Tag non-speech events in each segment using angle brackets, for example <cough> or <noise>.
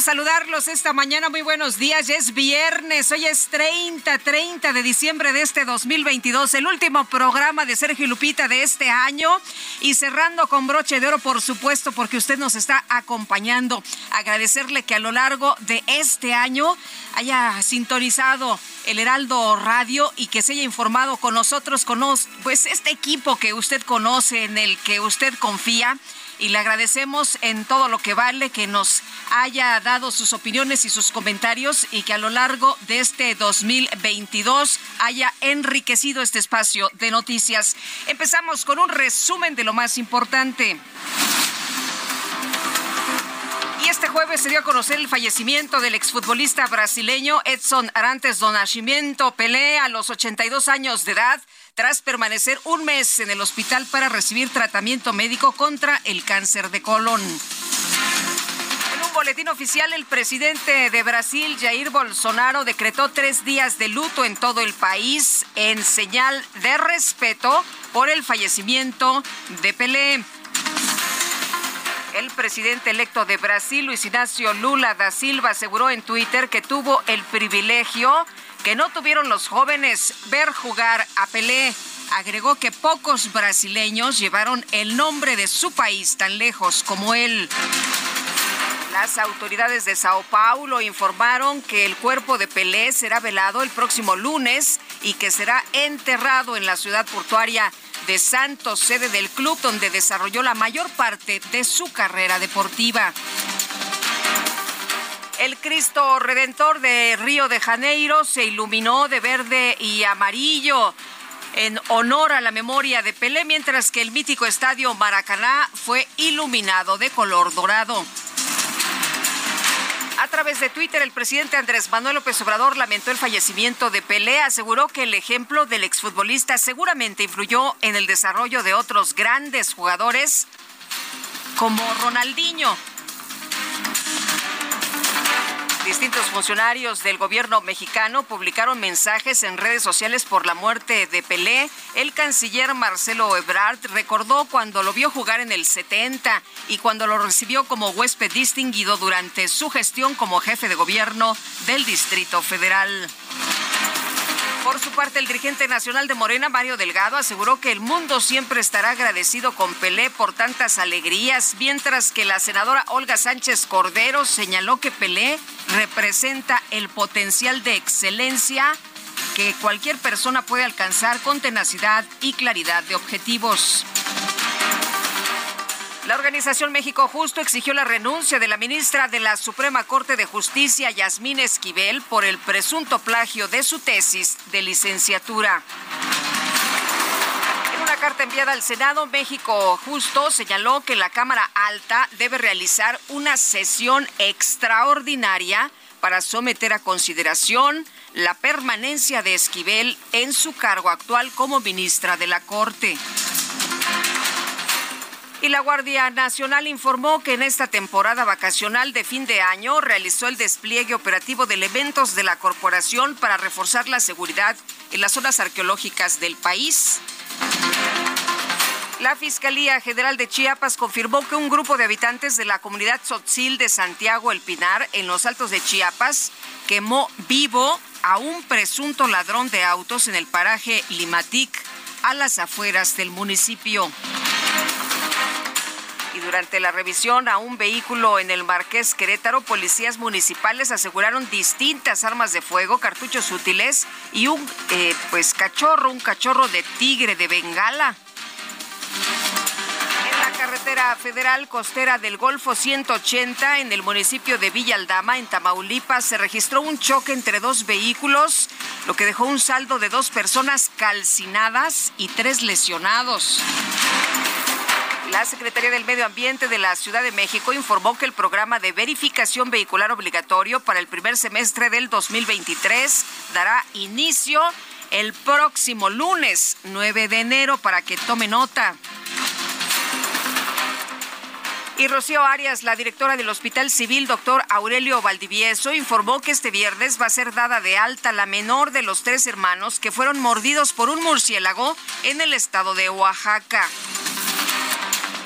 Saludarlos esta mañana. Muy buenos días. Ya es viernes. Hoy es 30, 30 de diciembre de este 2022, el último programa de Sergio Lupita de este año. Y cerrando con broche de oro, por supuesto, porque usted nos está acompañando. Agradecerle que a lo largo de este año haya sintonizado el Heraldo Radio y que se haya informado con nosotros, con nos- pues este equipo que usted conoce, en el que usted confía y le agradecemos en todo lo que vale que nos haya dado sus opiniones y sus comentarios y que a lo largo de este 2022 haya enriquecido este espacio de noticias. Empezamos con un resumen de lo más importante. Y este jueves se dio a conocer el fallecimiento del exfutbolista brasileño Edson Arantes do Nascimento Pelé a los 82 años de edad tras permanecer un mes en el hospital para recibir tratamiento médico contra el cáncer de colon. En un boletín oficial, el presidente de Brasil, Jair Bolsonaro, decretó tres días de luto en todo el país en señal de respeto por el fallecimiento de Pelé. El presidente electo de Brasil, Luis Ignacio Lula da Silva, aseguró en Twitter que tuvo el privilegio que no tuvieron los jóvenes ver jugar a Pelé. Agregó que pocos brasileños llevaron el nombre de su país tan lejos como él. Las autoridades de Sao Paulo informaron que el cuerpo de Pelé será velado el próximo lunes y que será enterrado en la ciudad portuaria de Santos, sede del club donde desarrolló la mayor parte de su carrera deportiva. El Cristo Redentor de Río de Janeiro se iluminó de verde y amarillo en honor a la memoria de Pelé, mientras que el mítico estadio Maracaná fue iluminado de color dorado. A través de Twitter, el presidente Andrés Manuel López Obrador lamentó el fallecimiento de Pelé, aseguró que el ejemplo del exfutbolista seguramente influyó en el desarrollo de otros grandes jugadores como Ronaldinho. Distintos funcionarios del gobierno mexicano publicaron mensajes en redes sociales por la muerte de Pelé. El canciller Marcelo Ebrard recordó cuando lo vio jugar en el 70 y cuando lo recibió como huésped distinguido durante su gestión como jefe de gobierno del Distrito Federal. Por su parte, el dirigente nacional de Morena, Mario Delgado, aseguró que el mundo siempre estará agradecido con Pelé por tantas alegrías, mientras que la senadora Olga Sánchez Cordero señaló que Pelé representa el potencial de excelencia que cualquier persona puede alcanzar con tenacidad y claridad de objetivos. La organización México Justo exigió la renuncia de la ministra de la Suprema Corte de Justicia, Yasmín Esquivel, por el presunto plagio de su tesis de licenciatura. En una carta enviada al Senado, México Justo señaló que la Cámara Alta debe realizar una sesión extraordinaria para someter a consideración la permanencia de Esquivel en su cargo actual como ministra de la Corte. Y la Guardia Nacional informó que en esta temporada vacacional de fin de año realizó el despliegue operativo de elementos de la corporación para reforzar la seguridad en las zonas arqueológicas del país. La Fiscalía General de Chiapas confirmó que un grupo de habitantes de la comunidad Tzotzil de Santiago El Pinar, en los altos de Chiapas, quemó vivo a un presunto ladrón de autos en el paraje Limatic, a las afueras del municipio. Y durante la revisión a un vehículo en el Marqués Querétaro, policías municipales aseguraron distintas armas de fuego, cartuchos útiles y un eh, pues cachorro, un cachorro de tigre de Bengala carretera federal costera del Golfo 180 en el municipio de Villa Aldama, en Tamaulipas, se registró un choque entre dos vehículos, lo que dejó un saldo de dos personas calcinadas y tres lesionados. La Secretaría del Medio Ambiente de la Ciudad de México informó que el programa de verificación vehicular obligatorio para el primer semestre del 2023 dará inicio el próximo lunes 9 de enero para que tome nota. Y Rocío Arias, la directora del Hospital Civil, doctor Aurelio Valdivieso, informó que este viernes va a ser dada de alta la menor de los tres hermanos que fueron mordidos por un murciélago en el estado de Oaxaca.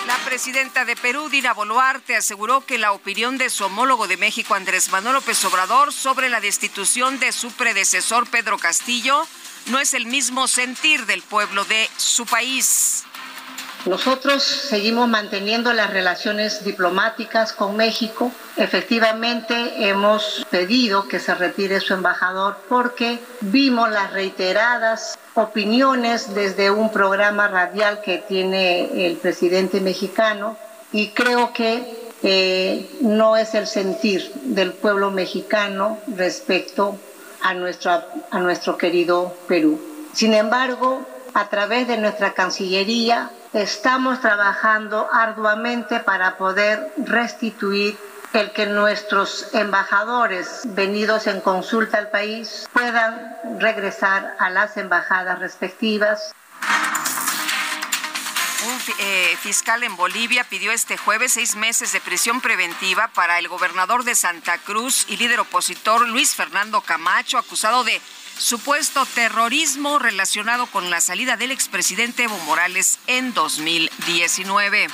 La presidenta de Perú, Dina Boluarte, aseguró que la opinión de su homólogo de México, Andrés Manuel López Obrador, sobre la destitución de su predecesor, Pedro Castillo, no es el mismo sentir del pueblo de su país. Nosotros seguimos manteniendo las relaciones diplomáticas con México. Efectivamente, hemos pedido que se retire su embajador porque vimos las reiteradas opiniones desde un programa radial que tiene el presidente mexicano y creo que eh, no es el sentir del pueblo mexicano respecto a nuestro, a nuestro querido Perú. Sin embargo, a través de nuestra Cancillería estamos trabajando arduamente para poder restituir el que nuestros embajadores venidos en consulta al país puedan regresar a las embajadas respectivas. Un eh, fiscal en Bolivia pidió este jueves seis meses de prisión preventiva para el gobernador de Santa Cruz y líder opositor Luis Fernando Camacho, acusado de supuesto terrorismo relacionado con la salida del expresidente Evo Morales en 2019.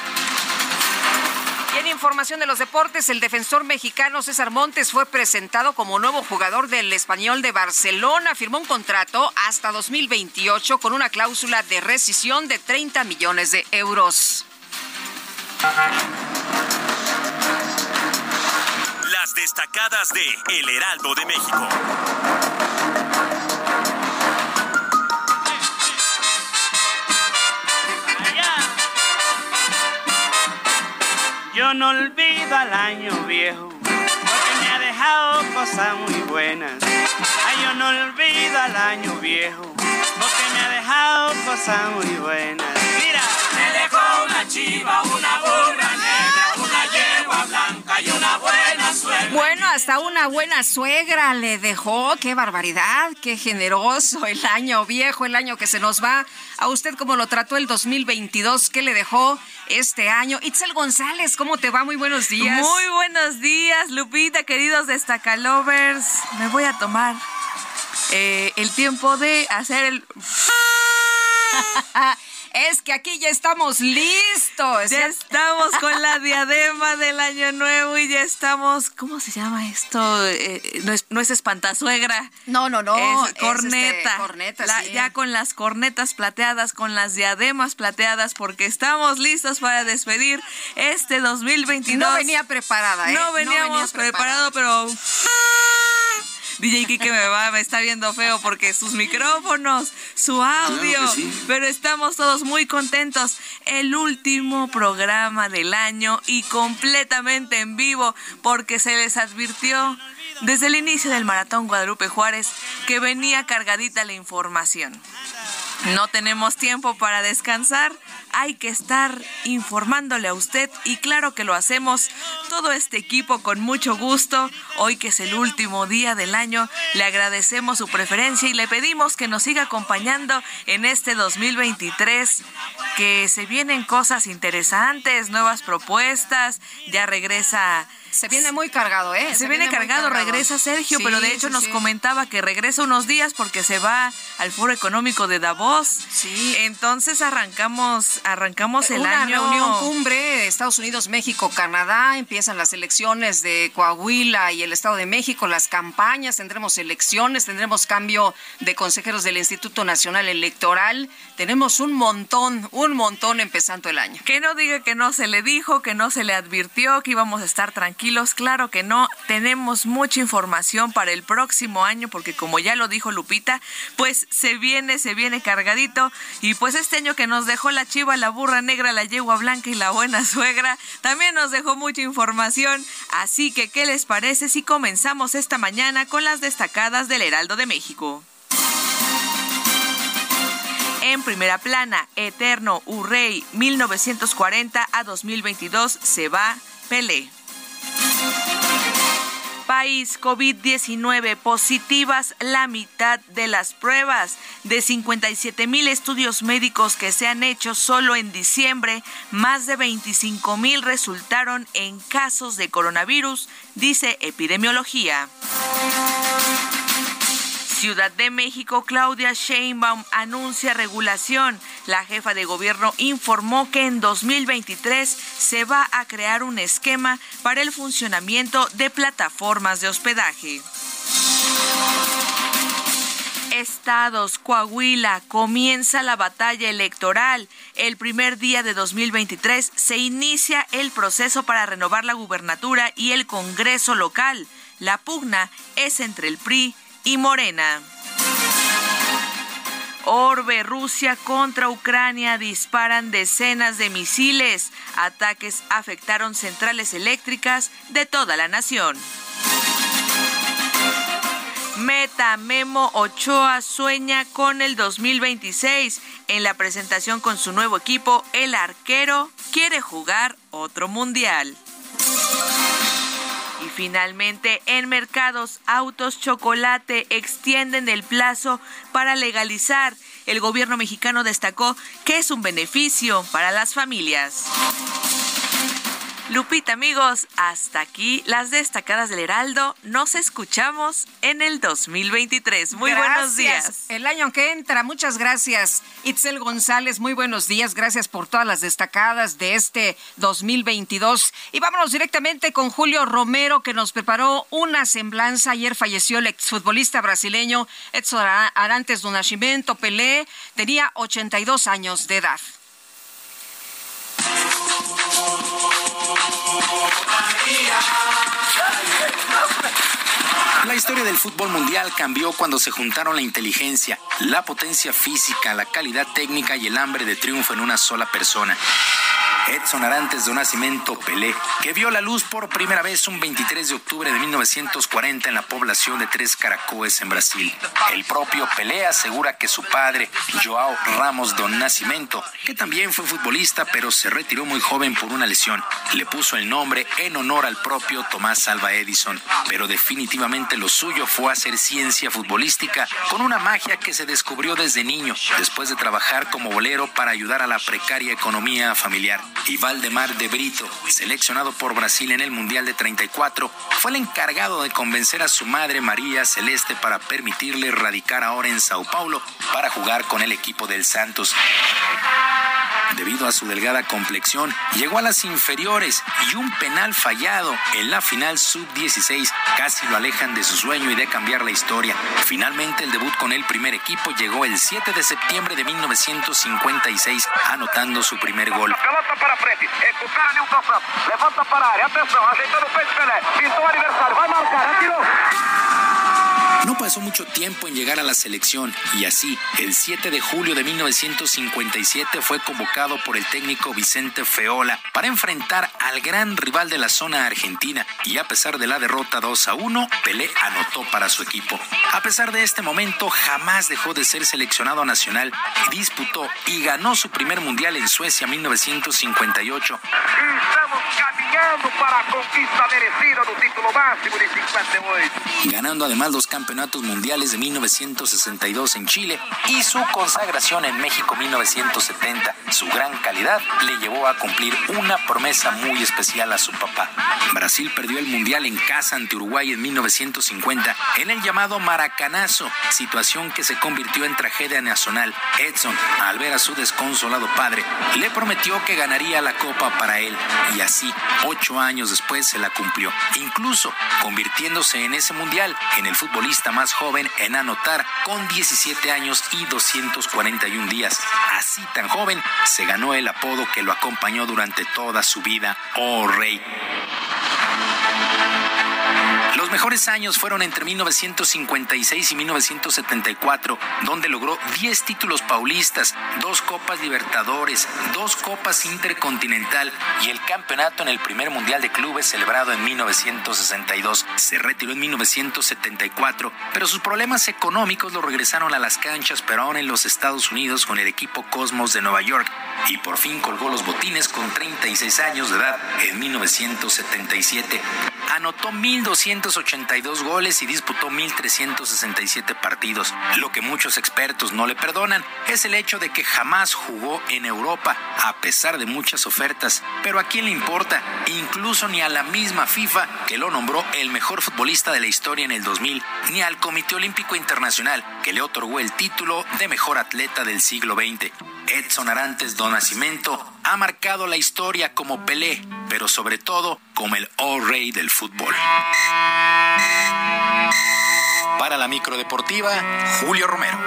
En información de los deportes, el defensor mexicano César Montes fue presentado como nuevo jugador del español de Barcelona. Firmó un contrato hasta 2028 con una cláusula de rescisión de 30 millones de euros. Las destacadas de El Heraldo de México. Yo no olvido al año viejo, porque me ha dejado cosas muy buenas. Ay, yo no olvido al año viejo, porque me ha dejado cosas muy buenas. Mira, me dejó una chiva, una burra Bueno, hasta una buena suegra le dejó. Qué barbaridad, qué generoso el año viejo, el año que se nos va. A usted, ¿cómo lo trató el 2022? ¿Qué le dejó este año? Itzel González, ¿cómo te va? Muy buenos días. Muy buenos días, Lupita, queridos destacalovers. Me voy a tomar eh, el tiempo de hacer el... <laughs> es que aquí ya estamos listos. Ya estamos con la <laughs> diadema del año nuevo y ya estamos, ¿cómo se llama esto? Eh, no, es, no es espantasuegra. No, no, no. Es corneta. este, corneta, sí. Ya con las cornetas plateadas, con las diademas plateadas, porque estamos listos para despedir este 2022. No venía preparada, ¿eh? No veníamos venía preparado, pero... DJ Kike me va, me está viendo feo porque sus micrófonos, su audio, Claro que sí. pero estamos todos muy contentos. El último programa del año y completamente en vivo porque se les advirtió desde el inicio del maratón Guadalupe Juárez que venía cargadita la información. No tenemos tiempo para descansar, hay que estar informándole a usted y claro que lo hacemos todo este equipo con mucho gusto. Hoy que es el último día del año, le agradecemos su preferencia y le pedimos que nos siga acompañando en este 2023 que se vienen cosas interesantes, nuevas propuestas, ya regresa se viene muy cargado, ¿eh? Se, viene, cargado, regresa Sergio, pero de hecho nos comentaba que regresa unos días porque se va al Foro Económico de Davos. Sí. Entonces arrancamos, arrancamos el Una año. reunión cumbre, Estados Unidos, México, Canadá, empiezan las elecciones de Coahuila y el Estado de México, las campañas, tendremos elecciones, tendremos cambio de consejeros del Instituto Nacional Electoral, tenemos un montón, un montón empezando el año. Que no diga que no se le dijo, que no se le advirtió, que íbamos a estar tranquilos claro que no. Tenemos mucha información para el próximo año porque como ya lo dijo Lupita, pues se viene, se viene cargadito. Y pues este año que nos dejó la chiva, la burra negra, la yegua blanca y la buena suegra, también nos dejó mucha información. Así que, ¿qué les parece si comenzamos esta mañana con las destacadas del Heraldo de México? En primera plana, Eterno Urrey 1940 a 2022 se va Pelé. País COVID-19 positivas la mitad de las pruebas. De 57 mil estudios médicos que se han hecho solo en diciembre, más de 25 mil resultaron en casos de coronavirus, dice epidemiología. Ciudad de México, Claudia Sheinbaum anuncia regulación. La jefa de gobierno informó que en 2023 se va a crear un esquema para el funcionamiento de plataformas de hospedaje. Estados, Coahuila, comienza la batalla electoral. El primer día de 2023 se inicia el proceso para renovar la gubernatura y el Congreso local. La pugna es entre el PRI Morena. Orbe, Rusia contra Ucrania disparan decenas de misiles. Ataques afectaron centrales eléctricas de toda la nación. Meta Memo Ochoa sueña con el 2026. En la presentación con su nuevo equipo, el arquero quiere jugar otro mundial. Finalmente, en mercados, autos chocolate extienden el plazo para legalizar. El gobierno mexicano destacó que es un beneficio para las familias. Lupita, amigos, hasta aquí las destacadas del Heraldo. Nos escuchamos en el 2023. Muy buenos días. El año que entra, muchas gracias. Itzel González, muy buenos días. Gracias por todas las destacadas de este 2022. Y vámonos directamente con Julio Romero, que nos preparó una semblanza. Ayer falleció el exfutbolista brasileño Edson Arantes do Nascimento Pelé. Tenía 82 años de edad. María. La historia del fútbol mundial cambió cuando se juntaron la inteligencia, la potencia física, la calidad técnica y el hambre de triunfo en una sola persona. Edson Arantes de Nacimiento Pelé, que vio la luz por primera vez un 23 de octubre de 1940 en la población de Tres Caracoes en Brasil. El propio Pelé asegura que su padre, Joao Ramos do Nascimento, que también fue futbolista pero se retiró muy joven por una lesión, le puso el nombre en honor al propio Tomás Alva Edison. Pero definitivamente lo suyo fue hacer ciencia futbolística con una magia que se descubrió desde niño, después de trabajar como bolero para ayudar a la precaria economía familiar y Valdemar de Brito, seleccionado por Brasil en el Mundial de 34, fue el encargado de convencer a su madre María Celeste para permitirle radicar ahora en Sao Paulo para jugar con el equipo del Santos. Debido a su delgada complexión, llegó a las inferiores y un penal fallado en la final sub-16 casi lo alejan de su sueño y de cambiar la historia. Finalmente, el debut con el primer equipo llegó el 7 de septiembre de 1956, anotando su primer gol. para Levanta para área. Ajeitando Pelé. Marcar. No pasó mucho tiempo en llegar a la selección y así, el 7 de julio de 1957 fue convocado por el técnico Vicente Feola para enfrentar al gran rival de la zona argentina y a pesar de la derrota 2 a 1, Pelé anotó para su equipo. A pesar de este momento, jamás dejó de ser seleccionado nacional, disputó y ganó su primer mundial en Suecia 1958. Estamos caminando para conquista merecida del título máximo de 58. Ganando además los campeonatos campeonatos mundiales de 1962 en Chile y su consagración en México 1970. Su gran calidad le llevó a cumplir una promesa muy especial a su papá. Brasil perdió el mundial en casa ante Uruguay en 1950 en el llamado Maracanazo, situación que se convirtió en tragedia nacional. Edson, al ver a su desconsolado padre, le prometió que ganaría la copa para él y así, ocho años después, se la cumplió, incluso convirtiéndose en ese mundial en el futbolista más joven en anotar con 17 años y 241 días. Así tan joven, se ganó el apodo que lo acompañó durante toda su vida, Oh Rey. Mejores años fueron entre 1956 y 1974, donde logró 10 títulos paulistas, dos Copas Libertadores, dos Copas Intercontinental y el campeonato en el primer Mundial de Clubes celebrado en 1962. Se retiró en 1974, pero sus problemas económicos lo regresaron a las canchas, pero aún en los Estados Unidos con el equipo Cosmos de Nueva York y por fin colgó los botines con 36 años de edad en 1977. Anotó 1.282 goles y disputó 1.367 partidos. Lo que muchos expertos no le perdonan es el hecho de que jamás jugó en Europa, a pesar de muchas ofertas. Pero a quién le importa, incluso ni a la misma FIFA, que lo nombró el mejor futbolista de la historia en el 2000, ni al Comité Olímpico Internacional, que le otorgó el título de mejor atleta del siglo XX. Edson Arantes do Nascimento ha marcado la historia como Pelé, pero sobre todo como el oh rey del fútbol. Para la microdeportiva, Julio Romero.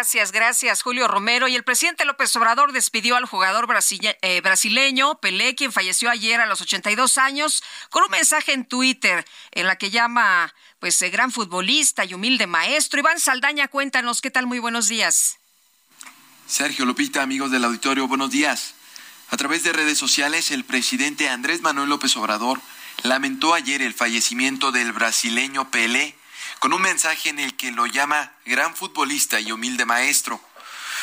Gracias, gracias, Julio Romero. Y el presidente López Obrador despidió al jugador eh, brasileño Pelé, quien falleció ayer a los 82 años, con un mensaje en Twitter en la que llama, pues, eh, gran futbolista y humilde maestro. Iván Saldaña, cuéntanos, ¿qué tal? Muy buenos días. Sergio Lupita, amigos del auditorio, buenos días. A través de redes sociales, el presidente Andrés Manuel López Obrador lamentó ayer el fallecimiento del brasileño Pelé con un mensaje en el que lo llama gran futbolista y humilde maestro.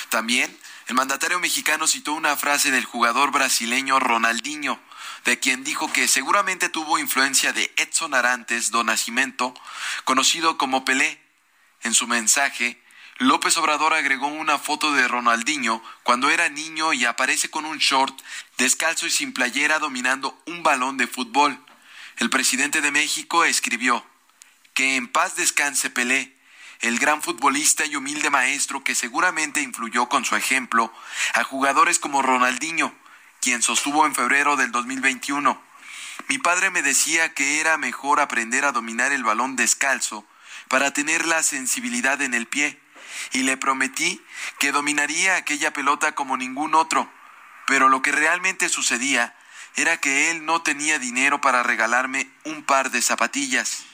También, el mandatario mexicano citó una frase del jugador brasileño Ronaldinho, de quien dijo que seguramente tuvo influencia de Edson Arantes do Nascimento, conocido como Pelé. En su mensaje, López Obrador agregó una foto de Ronaldinho cuando era niño y aparece con un short descalzo y sin playera dominando un balón de fútbol. El presidente de México escribió que en paz descanse Pelé, el gran futbolista y humilde maestro que seguramente influyó con su ejemplo a jugadores como Ronaldinho, quien sostuvo en febrero del 2021. Mi padre me decía que era mejor aprender a dominar el balón descalzo para tener la sensibilidad en el pie, y le prometí que dominaría aquella pelota como ningún otro, pero lo que realmente sucedía era que él no tenía dinero para regalarme un par de zapatillas.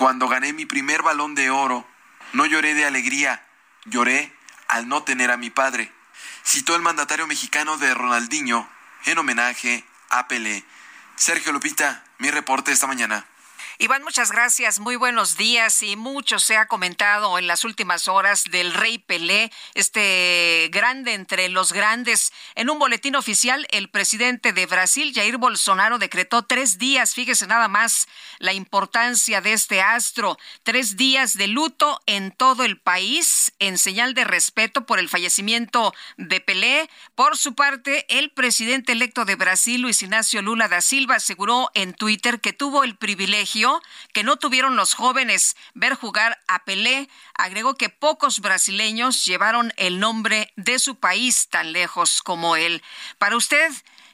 Cuando gané mi primer balón de oro, no lloré de alegría, lloré al no tener a mi padre. Citó el mandatario mexicano de Ronaldinho en homenaje a Pelé. Sergio Lupita, mi reporte esta mañana. Iván, muchas gracias. Muy buenos días. Y mucho se ha comentado en las últimas horas del Rey Pelé, este grande entre los grandes. En un boletín oficial, el presidente de Brasil, Jair Bolsonaro, decretó tres días, fíjese nada más la importancia de este astro, tres días de luto en todo el país en señal de respeto por el fallecimiento de Pelé. Por su parte, el presidente electo de Brasil, Luis Ignacio Lula da Silva, aseguró en Twitter que tuvo el privilegio que no tuvieron los jóvenes ver jugar a Pelé. Agregó que pocos brasileños llevaron el nombre de su país tan lejos como él. Para usted,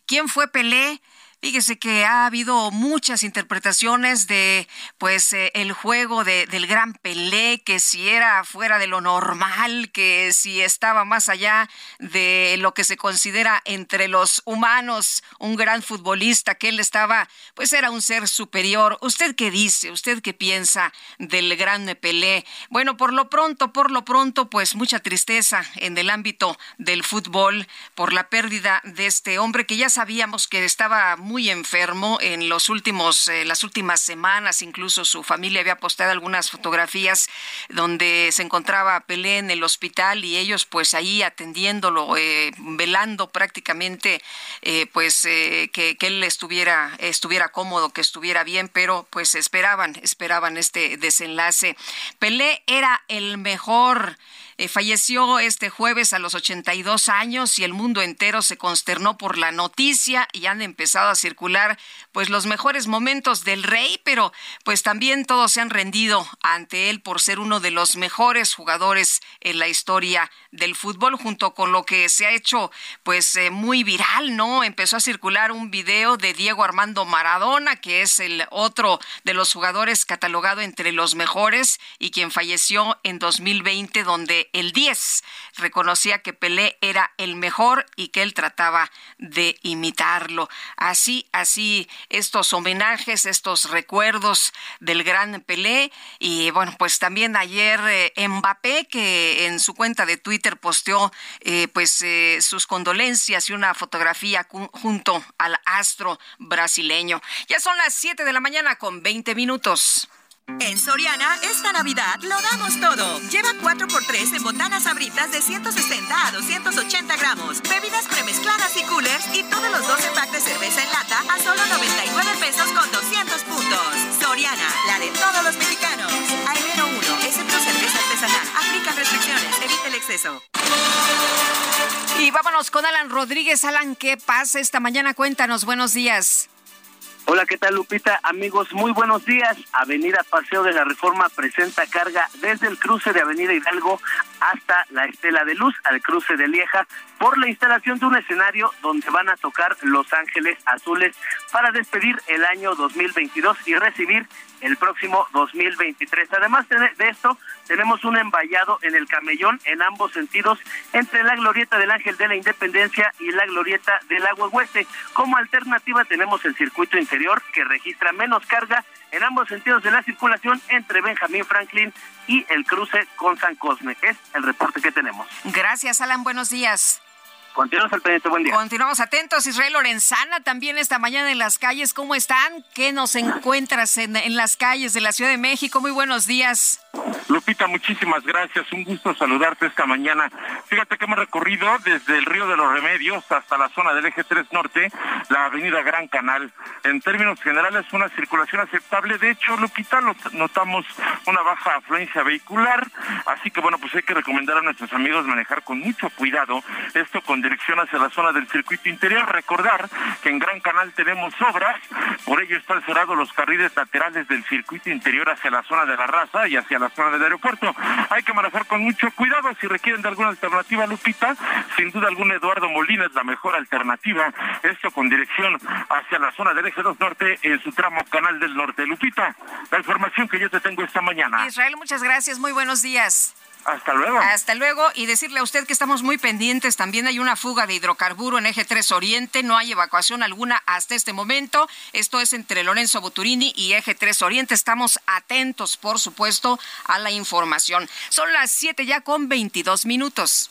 ¿quién fue Pelé? Fíjese que ha habido muchas interpretaciones de pues eh, el juego de, del gran Pelé, que si era fuera de lo normal, que si estaba más allá de lo que se considera entre los humanos, un gran futbolista, que él estaba, pues era un ser superior. ¿Usted qué dice? ¿Usted qué piensa del gran Pelé? Bueno, por lo pronto, por lo pronto, pues mucha tristeza en el ámbito del fútbol por la pérdida de este hombre que ya sabíamos que estaba muy muy enfermo en los últimos, eh, las últimas semanas, incluso su familia había postado algunas fotografías donde se encontraba Pelé en el hospital y ellos pues ahí atendiéndolo, eh, velando prácticamente eh, pues que, que, él estuviera, estuviera cómodo, que estuviera bien, pero pues esperaban, esperaban este desenlace. Pelé era el mejor eh, falleció este jueves a los 82 años y el mundo entero se consternó por la noticia y han empezado a circular pues los mejores momentos del rey, pero pues también todos se han rendido ante él por ser uno de los mejores jugadores en la historia del fútbol junto con lo que se ha hecho pues eh, muy viral, ¿no? Empezó a circular un video de Diego Armando Maradona, que es el otro de los jugadores catalogado entre los mejores y quien falleció en 2020 donde el 10 reconocía que Pelé era el mejor y que él trataba de imitarlo. Así, así, estos homenajes, estos recuerdos del gran Pelé. Y bueno, pues también ayer eh, Mbappé, que en su cuenta de Twitter posteó eh, pues eh, sus condolencias y una fotografía junto al astro brasileño. Ya son las 7 de la mañana con 20 minutos. En Soriana, esta Navidad lo damos todo. Lleva 4x3 en botanas abritas de 160 a 280 gramos, bebidas premezcladas y coolers y todos los 12 packs de cerveza en lata a solo 99 pesos con 200 puntos. Soriana, la de todos los mexicanos. A enero 1, excepto cerveza artesanal. Aplica restricciones, evite el exceso. Y vámonos con Alan Rodríguez. Alan, ¿qué pasa esta mañana? Cuéntanos, buenos días. Hola, ¿qué tal Lupita? Amigos, muy buenos días. Avenida Paseo de la Reforma presenta carga desde el cruce de Avenida Hidalgo hasta la Estela de Luz, al cruce de Lieja, por la instalación de un escenario donde van a tocar Los Ángeles Azules para despedir el año 2022 y recibir el próximo 2023. Además de esto, tenemos un emballado en el camellón en ambos sentidos entre la glorieta del Ángel de la Independencia y la glorieta del Agua Hueste. Como alternativa tenemos el circuito interior que registra menos carga en ambos sentidos de la circulación entre Benjamín Franklin y el cruce con San Cosme. Es el reporte que tenemos. Gracias, Alan. Buenos días. Continuamos al pendiente, buen día. Continuamos atentos. Israel Lorenzana también esta mañana en las calles. ¿Cómo están? ¿Qué nos encuentras en, en las calles de la Ciudad de México? Muy buenos días. Lupita, muchísimas gracias. Un gusto saludarte esta mañana. Fíjate que hemos recorrido desde el Río de los Remedios hasta la zona del Eje 3 Norte, la avenida Gran Canal. En términos generales, una circulación aceptable. De hecho, Lupita, notamos una baja afluencia vehicular. Así que, bueno, pues hay que recomendar a nuestros amigos manejar con mucho cuidado. Esto con dirección hacia la zona del circuito interior. Recordar que en Gran Canal tenemos obras. Por ello están cerrados los carriles laterales del circuito interior hacia la zona de la raza y hacia la zona del aeropuerto. Hay que manejar con mucho cuidado si requieren de alguna alternativa, Lupita. Sin duda alguna, Eduardo Molina es la mejor alternativa. Esto con dirección hacia la zona del eje 2 norte en su tramo Canal del Norte. Lupita, la información que yo te tengo esta mañana. Israel, muchas gracias. Muy buenos días. Hasta luego. Hasta luego. Y decirle a usted que estamos muy pendientes. También hay una fuga de hidrocarburo en Eje 3 Oriente. No hay evacuación alguna hasta este momento. Esto es entre Lorenzo Buturini y Eje 3 Oriente. Estamos atentos, por supuesto, a la información. Son las 7 ya con 22 minutos.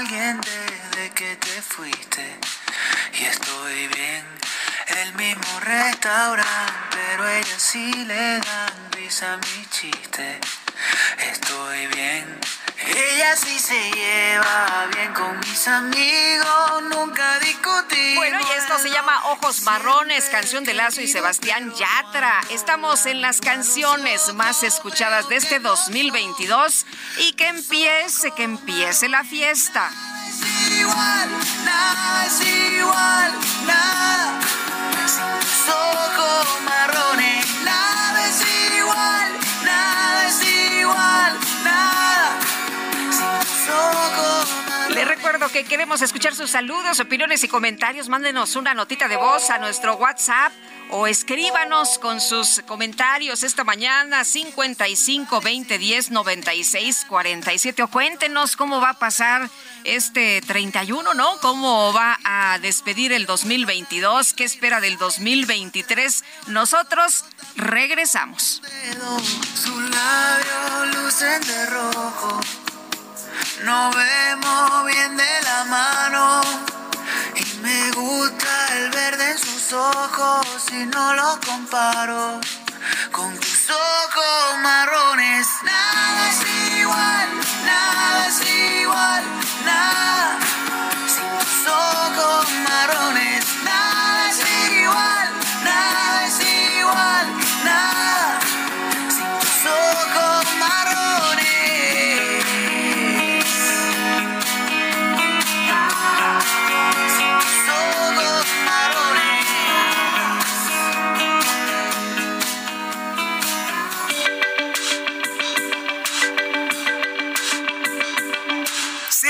Alguien desde que te fuiste y estoy bien. El mismo restaurante, pero ella sí le dan risa a mi chiste. Estoy bien. Ella sí se lleva bien con mis amigos, nunca discutí. Bueno, y esto se llama Ojos Marrones, canción de Lazo y Sebastián Yatra. Estamos en las canciones más escuchadas de este 2022 y que empiece, que empiece la fiesta. Igual, es igual, nada. Ojos marrones. Que queremos escuchar sus saludos, opiniones y comentarios. Mándenos una notita de voz a nuestro WhatsApp o escríbanos con sus comentarios esta mañana 55 20 10 96 47 o cuéntenos cómo va a pasar este 31, ¿no? ¿Cómo va a despedir el 2022? ¿Qué espera del 2023? Nosotros regresamos. Su labio lucen de rojo. No vemos bien de la mano. Y me gusta el verde en sus ojos. Y no lo comparo con tus ojos marrones. Nada es igual, nada es igual, nada. Sin tus ojos marrones.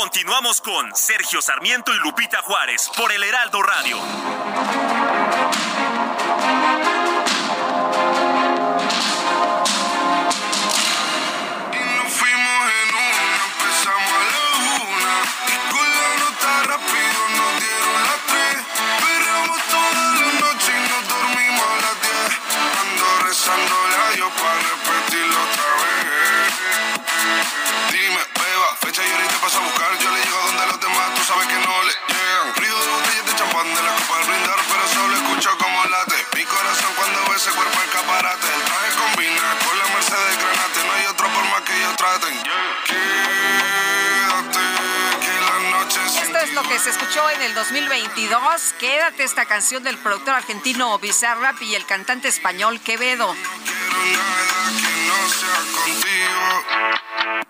Continuamos con Sergio Sarmiento y Lupita Juárez por el Heraldo Radio. Nos fuimos en una, empezamos a la una. Con la nota rápido nos dieron las tres. Perreamos toda la noche y nos dormimos a las diez. Ando rezándole que se escuchó en el 2022. Quédate esta canción del productor argentino Bizarrap y el cantante español Quevedo. no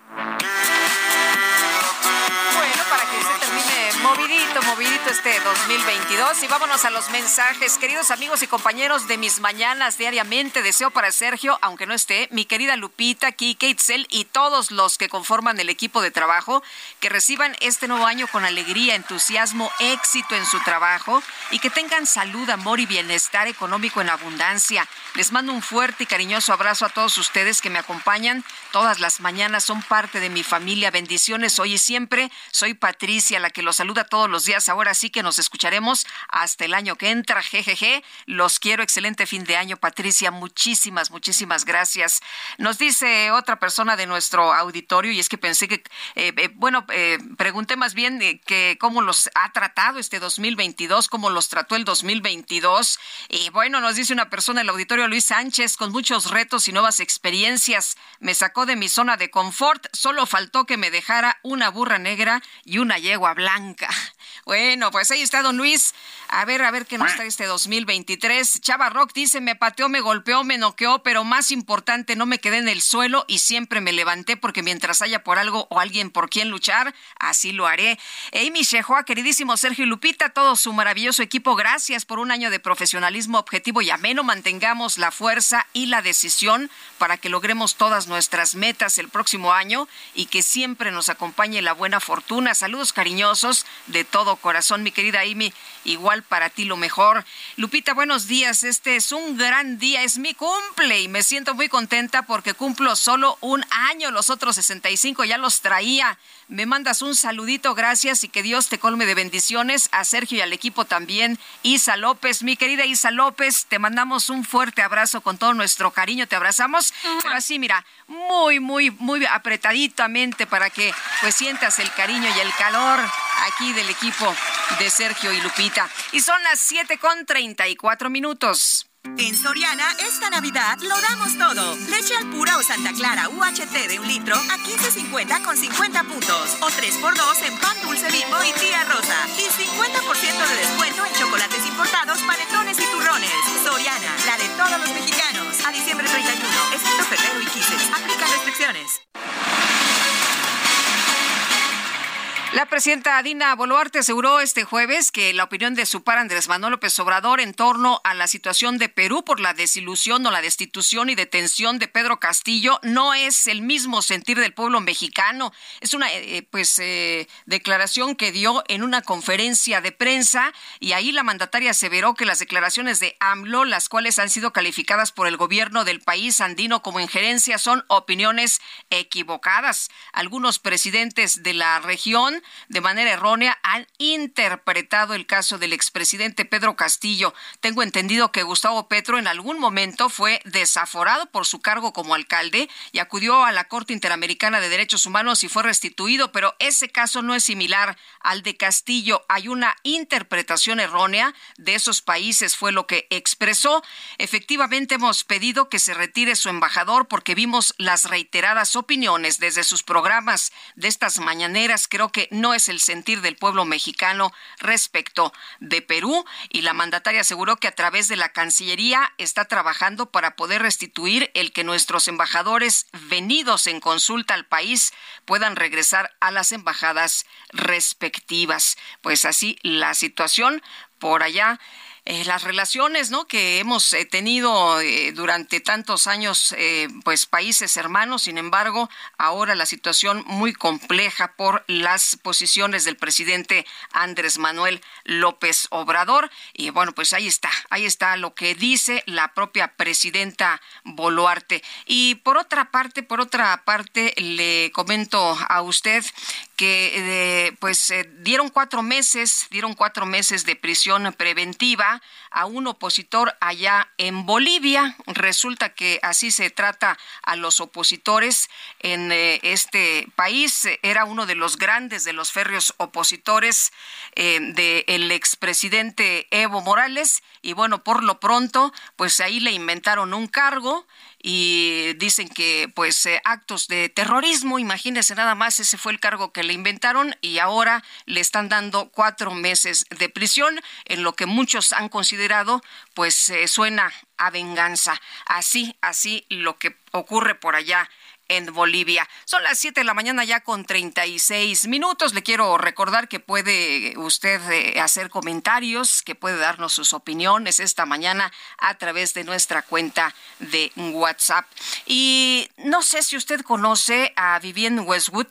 movidito, movidito este 2022. Y vámonos a los mensajes. Queridos amigos y compañeros de mis mañanas diariamente, deseo para Sergio, aunque no esté, mi querida Lupita, Kike, Itzel y todos los que conforman el equipo de trabajo, que reciban este nuevo año con alegría, entusiasmo, éxito en su trabajo y que tengan salud, amor y bienestar económico en abundancia. Les mando un fuerte y cariñoso abrazo a todos ustedes que me acompañan todas las mañanas, son parte de mi familia. Bendiciones hoy y siempre. Soy Patricia, la que los saluda todos los días. Ahora sí que nos escucharemos hasta el año que entra. Jejeje. Los quiero. Excelente fin de año, Patricia. Muchísimas, muchísimas gracias. Nos dice otra persona de nuestro auditorio y es que pensé que, eh, eh, bueno, eh, pregunté más bien que cómo los ha tratado este 2022, cómo los trató el 2022. Y bueno, nos dice una persona del auditorio, Luis Sánchez, con muchos retos y nuevas experiencias. Me sacó de mi zona de confort. Solo faltó que me dejara una burra negra y una yegua blanca. <laughs> Bueno, pues ahí está don Luis. A ver, a ver qué nos trae este 2023. Chava Rock dice, me pateó, me golpeó, me noqueó, pero más importante, no me quedé en el suelo y siempre me levanté porque mientras haya por algo o alguien por quien luchar, así lo haré. Amy Shehoa, queridísimo Sergio Lupita, todo su maravilloso equipo, gracias por un año de profesionalismo objetivo y ameno. Mantengamos la fuerza y la decisión para que logremos todas nuestras metas el próximo año y que siempre nos acompañe la buena fortuna. Saludos cariñosos de todo corazón, mi querida Amy. Igual para ti lo mejor. Lupita, buenos días. Este es un gran día, es mi cumple y me siento muy contenta porque cumplo solo un año. Los otros 65 ya los traía. Me mandas un saludito, gracias y que Dios te colme de bendiciones. A Sergio y al equipo también. Isa López, mi querida Isa López, te mandamos un fuerte abrazo con todo nuestro cariño. Te abrazamos, pero así, mira, muy, muy, muy apretaditamente para que pues sientas el cariño y el calor aquí del equipo de Sergio y Lupita. Y son las 7 con 34 minutos. En Soriana, esta Navidad lo damos todo. Leche al pura o Santa Clara UHT de un litro a 15.50 con 50 puntos. O 3x2 en pan dulce bimbo y tía rosa. Y 50% de descuento en chocolates importados, panetones Cimarrones, Soriana, la de todos los mexicanos. A diciembre 31, excepto Ferrero y Quises. Aplica restricciones. La presidenta Dina Boluarte aseguró este jueves que la opinión de su par Andrés Manuel López Obrador en torno a la situación de Perú por la desilusión o la destitución y detención de Pedro Castillo no es el mismo sentir del pueblo mexicano. Es una eh, eh, pues eh, declaración que dio en una conferencia de prensa y ahí la mandataria aseveró que las declaraciones de AMLO, las cuales han sido calificadas por el gobierno del país andino como injerencia, son opiniones equivocadas. Algunos presidentes de la región de manera errónea han interpretado el caso del expresidente Pedro Castillo. Tengo entendido que Gustavo Petro en algún momento fue desaforado por su cargo como alcalde y acudió a la Corte Interamericana de Derechos Humanos y fue restituido, pero ese caso no es similar al de Castillo. Hay una interpretación errónea de esos países, fue lo que expresó. Efectivamente, hemos pedido que se retire su embajador porque vimos las reiteradas opiniones desde sus programas de estas mañaneras. Creo que no es el sentir del pueblo mexicano respecto de Perú y la mandataria aseguró que a través de la Cancillería está trabajando para poder restituir el que nuestros embajadores venidos en consulta al país puedan regresar a las embajadas respectivas. Pues así la situación por allá eh, las relaciones ¿no? que hemos eh, tenido eh, durante tantos años, pues países hermanos, sin embargo, ahora la situación muy compleja por las posiciones del presidente Andrés Manuel López Obrador. Y bueno, pues ahí está, ahí está lo que dice la propia presidenta Boluarte. Y por otra parte, por otra parte, le comento a usted que pues dieron cuatro meses, dieron cuatro meses de prisión preventiva a un opositor allá en Bolivia. Resulta que así se trata a los opositores en eh, este país. Era uno de los grandes, de los férreos opositores eh, del expresidente Evo Morales. Y bueno, por lo pronto, pues ahí le inventaron un cargo y dicen que pues eh, actos de terrorismo, imagínense nada más, ese fue el cargo que le inventaron y ahora le están dando cuatro meses de prisión, en lo que muchos han considerado pues eh, suena a venganza. Así, así lo que ocurre por allá en Bolivia. Son las 7 de la mañana ya con 36 minutos. Le quiero recordar que puede usted eh, hacer comentarios, que puede darnos sus opiniones esta mañana a través de nuestra cuenta de WhatsApp. Y no sé si usted conoce a Vivienne Westwood,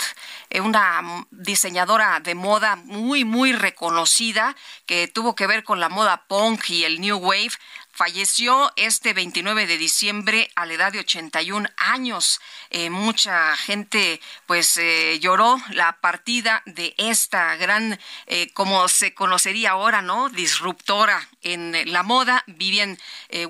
eh, una diseñadora de moda muy, muy reconocida que tuvo que ver con la moda punk y el New Wave falleció este 29 de diciembre a la edad de 81 años. Eh, mucha gente pues eh, lloró la partida de esta gran, eh, como se conocería ahora, ¿no? Disruptora en la moda, Vivian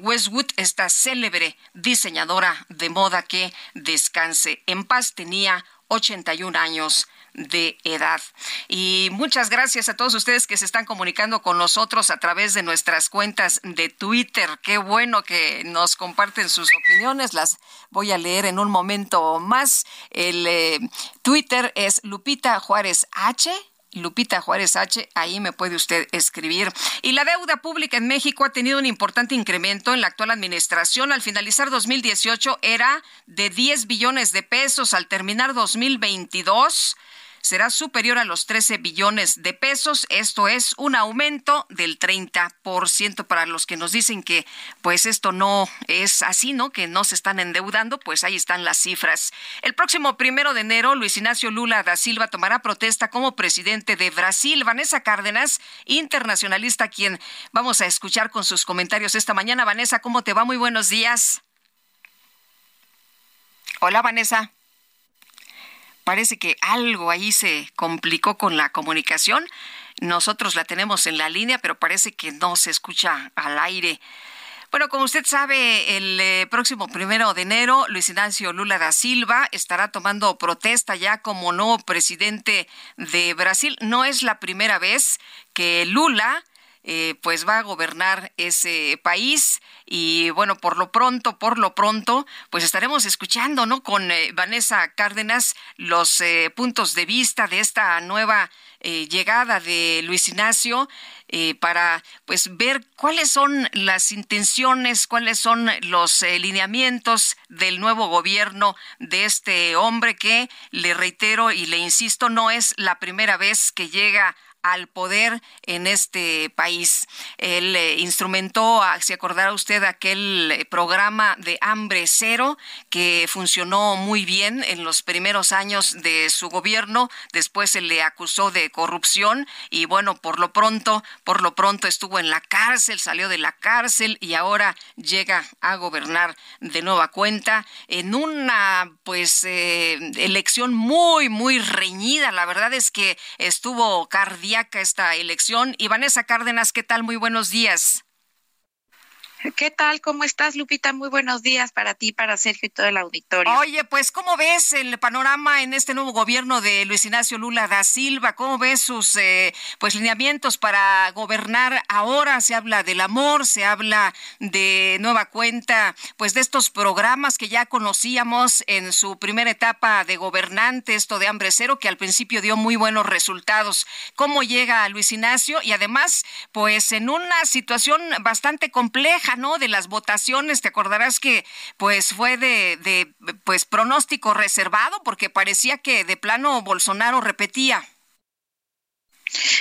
Westwood, esta célebre diseñadora de moda que descanse en paz, tenía 81 años de edad. Y muchas gracias a todos ustedes que se están comunicando con nosotros a través de nuestras cuentas de Twitter. Qué bueno que nos comparten sus opiniones. Las voy a leer en un momento más. El eh, Twitter es Lupita Juárez H. Lupita Juárez H, ahí me puede usted escribir. Y la deuda pública en México ha tenido un importante incremento en la actual administración. Al finalizar 2018 era de 10 billones de pesos, al terminar 2022 será superior a los 13 billones de pesos. Esto es un aumento del 30% para los que nos dicen que pues esto no es así, ¿no? Que no se están endeudando, pues ahí están las cifras. El próximo primero de enero, Luis Ignacio Lula da Silva tomará protesta como presidente de Brasil. Vanessa Cárdenas, internacionalista, quien vamos a escuchar con sus comentarios esta mañana. Vanessa, ¿cómo te va? Muy buenos días. Hola, Vanessa parece que algo ahí se complicó con la comunicación. Nosotros la tenemos en la línea, pero parece que no se escucha al aire. Bueno, como usted sabe, el eh, próximo primero de enero, Luis Ignacio Lula da Silva estará tomando protesta ya como nuevo presidente de Brasil. No es la primera vez que Lula eh, pues va a gobernar ese país y bueno, por lo pronto, por lo pronto, pues estaremos escuchando, ¿no? Con eh, Vanessa Cárdenas los eh, puntos de vista de esta nueva llegada de Luis Ignacio para pues ver cuáles son las intenciones, cuáles son los lineamientos del nuevo gobierno de este hombre que le reitero y le insisto no es la primera vez que llega al poder en este país. Él eh, instrumentó, si acordará usted, aquel eh, programa de hambre cero que funcionó muy bien en los primeros años de su gobierno. Después se le acusó de corrupción y bueno, por lo pronto, por lo pronto estuvo en la cárcel, salió de la cárcel y ahora llega a gobernar de nueva cuenta en una pues eh, elección muy muy reñida. La verdad es que estuvo cardíaco esta elección. Y Vanessa Cárdenas, ¿qué tal? Muy buenos días. ¿Qué tal? ¿Cómo estás, Lupita? Muy buenos días para ti, para Sergio y todo el auditorio. Oye, pues, ¿cómo ves el panorama en este nuevo gobierno de Luis Ignacio Lula da Silva? ¿Cómo ves sus eh, pues lineamientos para gobernar ahora? Se habla del amor, se habla de nueva cuenta, pues de estos programas que ya conocíamos en su primera etapa de gobernante, esto de hambre cero, que al principio dio muy buenos resultados. ¿Cómo llega Luis Ignacio? Y además, pues en una situación bastante compleja ¿no? De las votaciones, te acordarás que pues fue de, de pues pronóstico reservado porque parecía que de plano Bolsonaro repetía.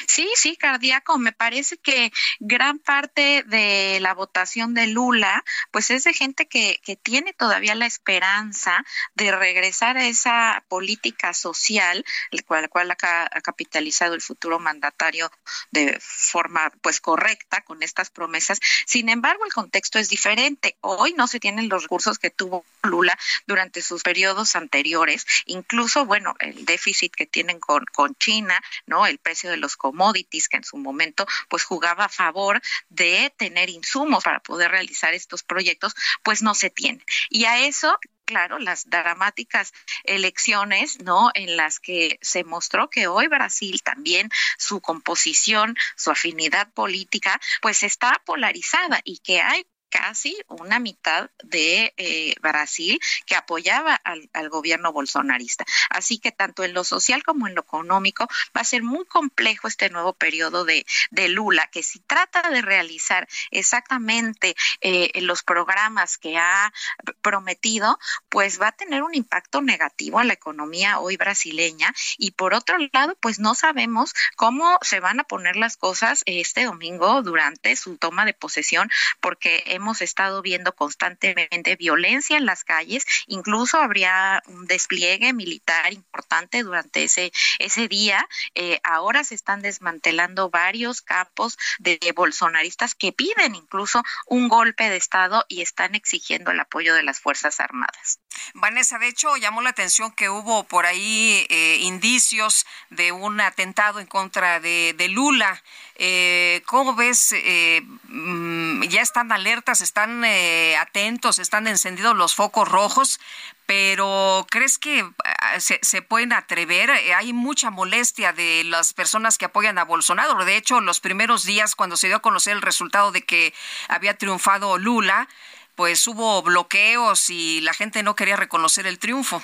Sí, sí, cardíaco. Me parece que gran parte de la votación de Lula, pues es de gente que, que tiene todavía la esperanza de regresar a esa política social, la cual ha, capitalizado el futuro mandatario de forma pues correcta con estas promesas. Sin embargo, el contexto es diferente. Hoy no se tienen los recursos que tuvo Lula durante sus periodos anteriores. Incluso, bueno, el déficit que tienen con, con China, ¿no? El precio de los commodities que en su momento pues jugaba a favor de tener insumos para poder realizar estos proyectos, pues no se tiene. Y a eso claro, las dramáticas elecciones, ¿no? En las que se mostró que hoy Brasil también su composición, su afinidad política, pues está polarizada y que hay casi una mitad de eh, Brasil que apoyaba al, gobierno bolsonarista. Así que tanto en lo social como en lo económico va a ser muy complejo este nuevo periodo de, Lula, que si trata de realizar exactamente eh, los programas que ha prometido, pues va a tener un impacto negativo a la economía hoy brasileña y por otro lado, pues no sabemos cómo se van a poner las cosas este domingo durante su toma de posesión, porque hemos estado viendo constantemente violencia en las calles, incluso habría un despliegue militar importante durante ese, ese día. Eh, ahora se están desmantelando varios campos de bolsonaristas que piden incluso un golpe de Estado y están exigiendo el apoyo de las Fuerzas Armadas. Vanessa, de hecho, llamó la atención que hubo por ahí eh, indicios de un atentado en contra de, de Lula. Eh, ¿Cómo ves? Eh, mm, ya están alertas, están eh, atentos, están encendidos los focos rojos, pero ¿crees que ah, se, se, pueden atrever? Eh, hay mucha molestia de las personas que apoyan a Bolsonaro. De hecho, los primeros días, cuando se dio a conocer el resultado de que había triunfado Lula, pues hubo bloqueos y la gente no quería reconocer el triunfo.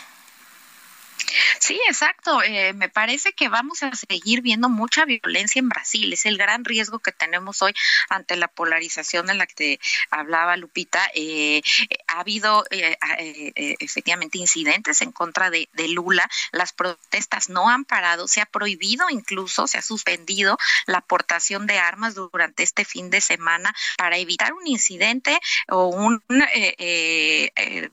Sí, exacto. Eh, me parece que vamos a seguir viendo mucha violencia en Brasil. Es el gran riesgo que tenemos hoy ante la polarización en la que hablaba Lupita. Eh, ha habido eh, efectivamente incidentes en contra de, Lula. Las protestas no han parado. Se ha prohibido incluso, se ha suspendido la aportación de armas durante este fin de semana para evitar un incidente o un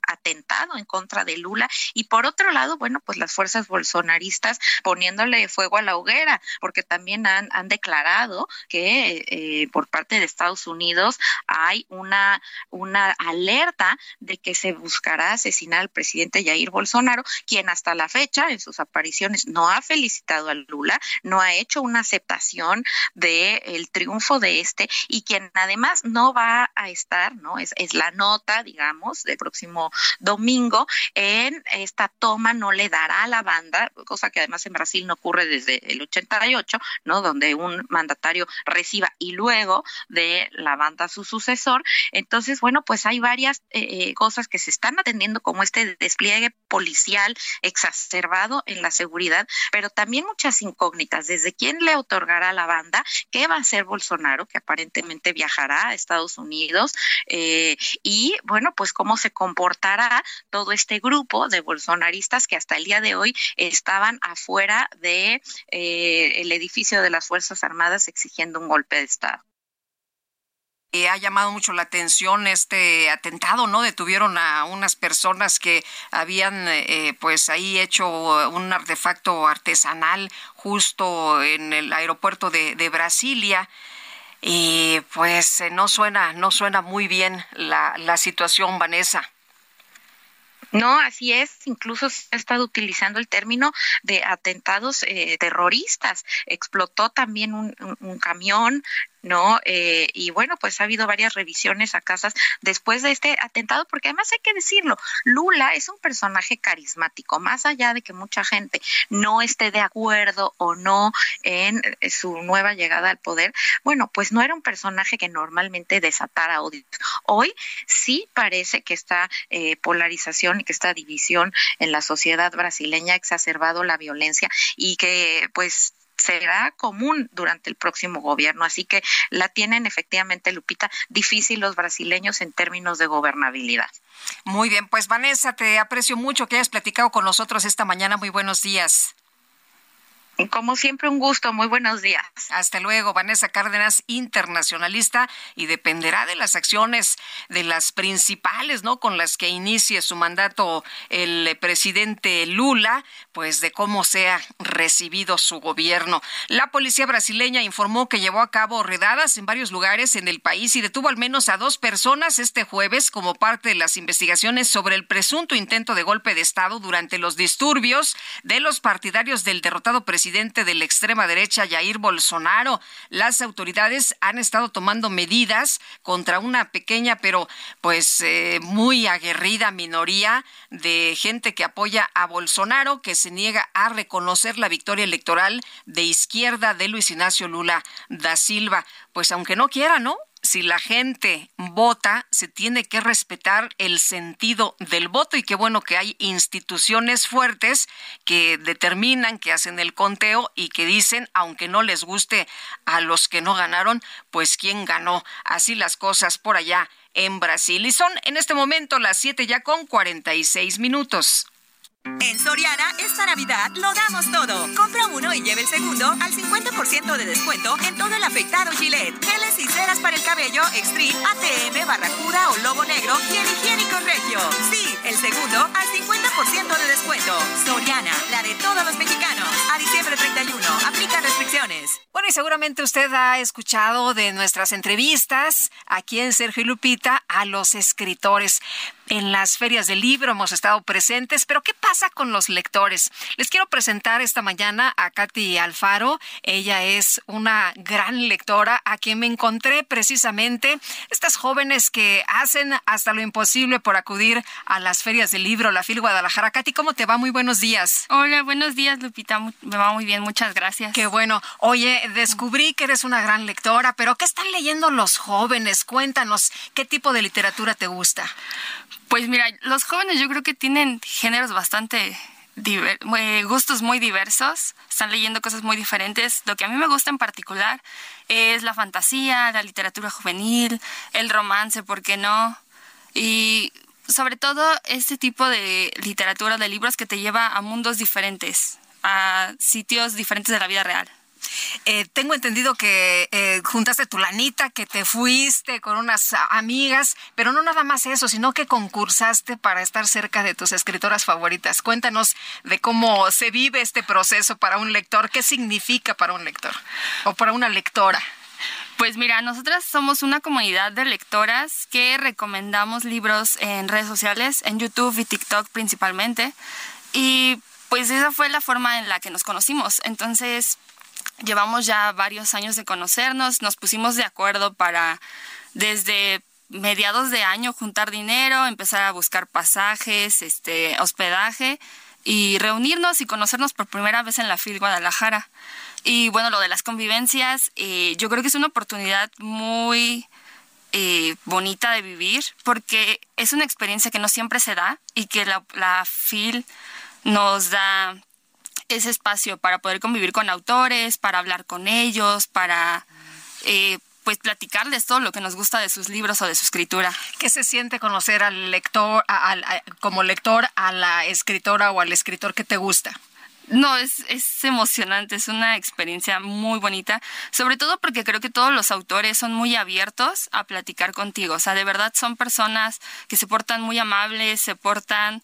atentado en contra de Lula. Y por otro lado, bueno, pues las fuerzas bolsonaristas poniéndole fuego a la hoguera, porque también han, han declarado que eh, por parte de Estados Unidos hay una, una alerta de que se buscará asesinar al presidente Jair Bolsonaro, quien hasta la fecha en sus apariciones no ha felicitado a Lula, no ha hecho una aceptación del el triunfo de este y quien además no va a estar, ¿no? Es, es la nota, digamos, del próximo domingo en esta toma no le da a la banda, cosa que además en Brasil no ocurre desde el 88, ¿no? Donde un mandatario reciba y luego de la banda su sucesor. Entonces, bueno, pues hay varias eh, eh, cosas que se están atendiendo como este despliegue policial exacerbado en la seguridad, pero también muchas incógnitas, desde quién le otorgará la banda, qué va a hacer Bolsonaro, que aparentemente viajará a Estados Unidos, eh, y bueno, pues cómo se comportará todo este grupo de bolsonaristas que hasta el día de hoy estaban afuera de eh, el edificio de las Fuerzas Armadas exigiendo un golpe de Estado. Eh, ha llamado mucho la atención este atentado, ¿no? Detuvieron a unas personas que habían, eh, pues ahí hecho un artefacto artesanal justo en el aeropuerto de, Brasilia. Y pues eh, no suena, no suena muy bien la, la situación, Vanessa. No, así es. Incluso se ha estado utilizando el término de atentados eh, terroristas. Explotó también un, un, camión, ¿no? Eh, y bueno, pues ha habido varias revisiones a casas después de este atentado, porque además hay que decirlo, Lula es un personaje carismático, más allá de que mucha gente no esté de acuerdo o no en eh, su nueva llegada al poder, bueno, pues no era un personaje que normalmente desatara odio. Hoy sí parece que esta eh, polarización y que esta división en la sociedad brasileña ha exacerbado la violencia y que pues será común durante el próximo gobierno. Así que la tienen efectivamente, Lupita, difícil los brasileños en términos de gobernabilidad. Muy bien, pues Vanessa, te aprecio mucho que hayas platicado con nosotros esta mañana. Muy buenos días. Como siempre, un gusto. Muy buenos días. Hasta luego, Vanessa Cárdenas, internacionalista, y dependerá de las acciones de las principales, ¿no? Con las que inicie su mandato el presidente Lula, pues de cómo sea recibido su gobierno. La policía brasileña informó que llevó a cabo redadas en varios lugares en el país y detuvo al menos a dos personas este jueves como parte de las investigaciones sobre el presunto intento de golpe de Estado durante los disturbios de los partidarios del derrotado presidente presidente de la extrema derecha, Jair Bolsonaro. Las autoridades han estado tomando medidas contra una pequeña, pero pues eh, muy aguerrida minoría de gente que apoya a Bolsonaro, que se niega a reconocer la victoria electoral de izquierda de Luis Ignacio Lula da Silva. Pues aunque no quiera, ¿no? Si la gente vota, se tiene que respetar el sentido del voto y qué bueno que hay instituciones fuertes que determinan, que hacen el conteo y que dicen, aunque no les guste a los que no ganaron, pues quién ganó. Así las cosas por allá en Brasil. Y son en este momento las siete ya con 46 minutos. En Soriana, esta Navidad lo damos todo. Compra uno y lleve el segundo al 50% de descuento en todo el afeitado Gillette, geles y ceras para el cabello Extreme, ATM, Barracuda o Lobo Negro y el higiénico Regio. Sí, el segundo al 50% de descuento. Soriana, la de todos los mexicanos. A diciembre 31, aplica restricciones. Bueno, y seguramente usted ha escuchado de nuestras entrevistas aquí en Sergio Lupita a los escritores en las ferias del libro hemos estado presentes, pero ¿qué pasa con los lectores? Les quiero presentar esta mañana a Katy Alfaro. Ella es una gran lectora a quien me encontré precisamente estas jóvenes que hacen hasta lo imposible por acudir a las ferias del libro, la FIL Guadalajara. Katy, ¿cómo te va? Muy buenos días. Hola, buenos días, Lupita. Me va muy bien, muchas gracias. Qué bueno. Oye, descubrí que eres una gran lectora, pero ¿qué están leyendo los jóvenes? Cuéntanos, ¿qué tipo de literatura te gusta? Pues mira, los jóvenes yo creo que tienen géneros bastante gustos muy diversos, están leyendo cosas muy diferentes. Lo que a mí me gusta en particular es la fantasía, la literatura juvenil, el romance, ¿por qué no? Y sobre todo este tipo de literatura, de libros que te lleva a mundos diferentes, a sitios diferentes de la vida real. Eh, tengo entendido que eh, juntaste tu lanita, que te fuiste con unas amigas, pero no nada más eso, sino que concursaste para estar cerca de tus escritoras favoritas. Cuéntanos de cómo se vive este proceso para un lector, qué significa para un lector o para una lectora. Pues mira, nosotras somos una comunidad de lectoras que recomendamos libros en redes sociales, en YouTube y TikTok principalmente. Y pues esa fue la forma en la que nos conocimos. Entonces, llevamos ya varios años de conocernos, nos pusimos de acuerdo para desde mediados de año juntar dinero, empezar a buscar pasajes, este, hospedaje y reunirnos y conocernos por primera vez en la FIL Guadalajara. Y bueno, lo de las convivencias, eh, yo creo que es una oportunidad muy eh, bonita de vivir porque es una experiencia que no siempre se da y que la, la FIL nos da ese espacio para poder convivir con autores, para hablar con ellos, para eh, pues platicarles todo lo que nos gusta de sus libros o de su escritura. ¿Qué se siente conocer al lector, como lector, a la escritora o al escritor que te gusta? No, es, es emocionante, es una experiencia muy bonita, sobre todo porque creo que todos los autores son muy abiertos a platicar contigo, o sea, de verdad son personas que se portan muy amables, se portan,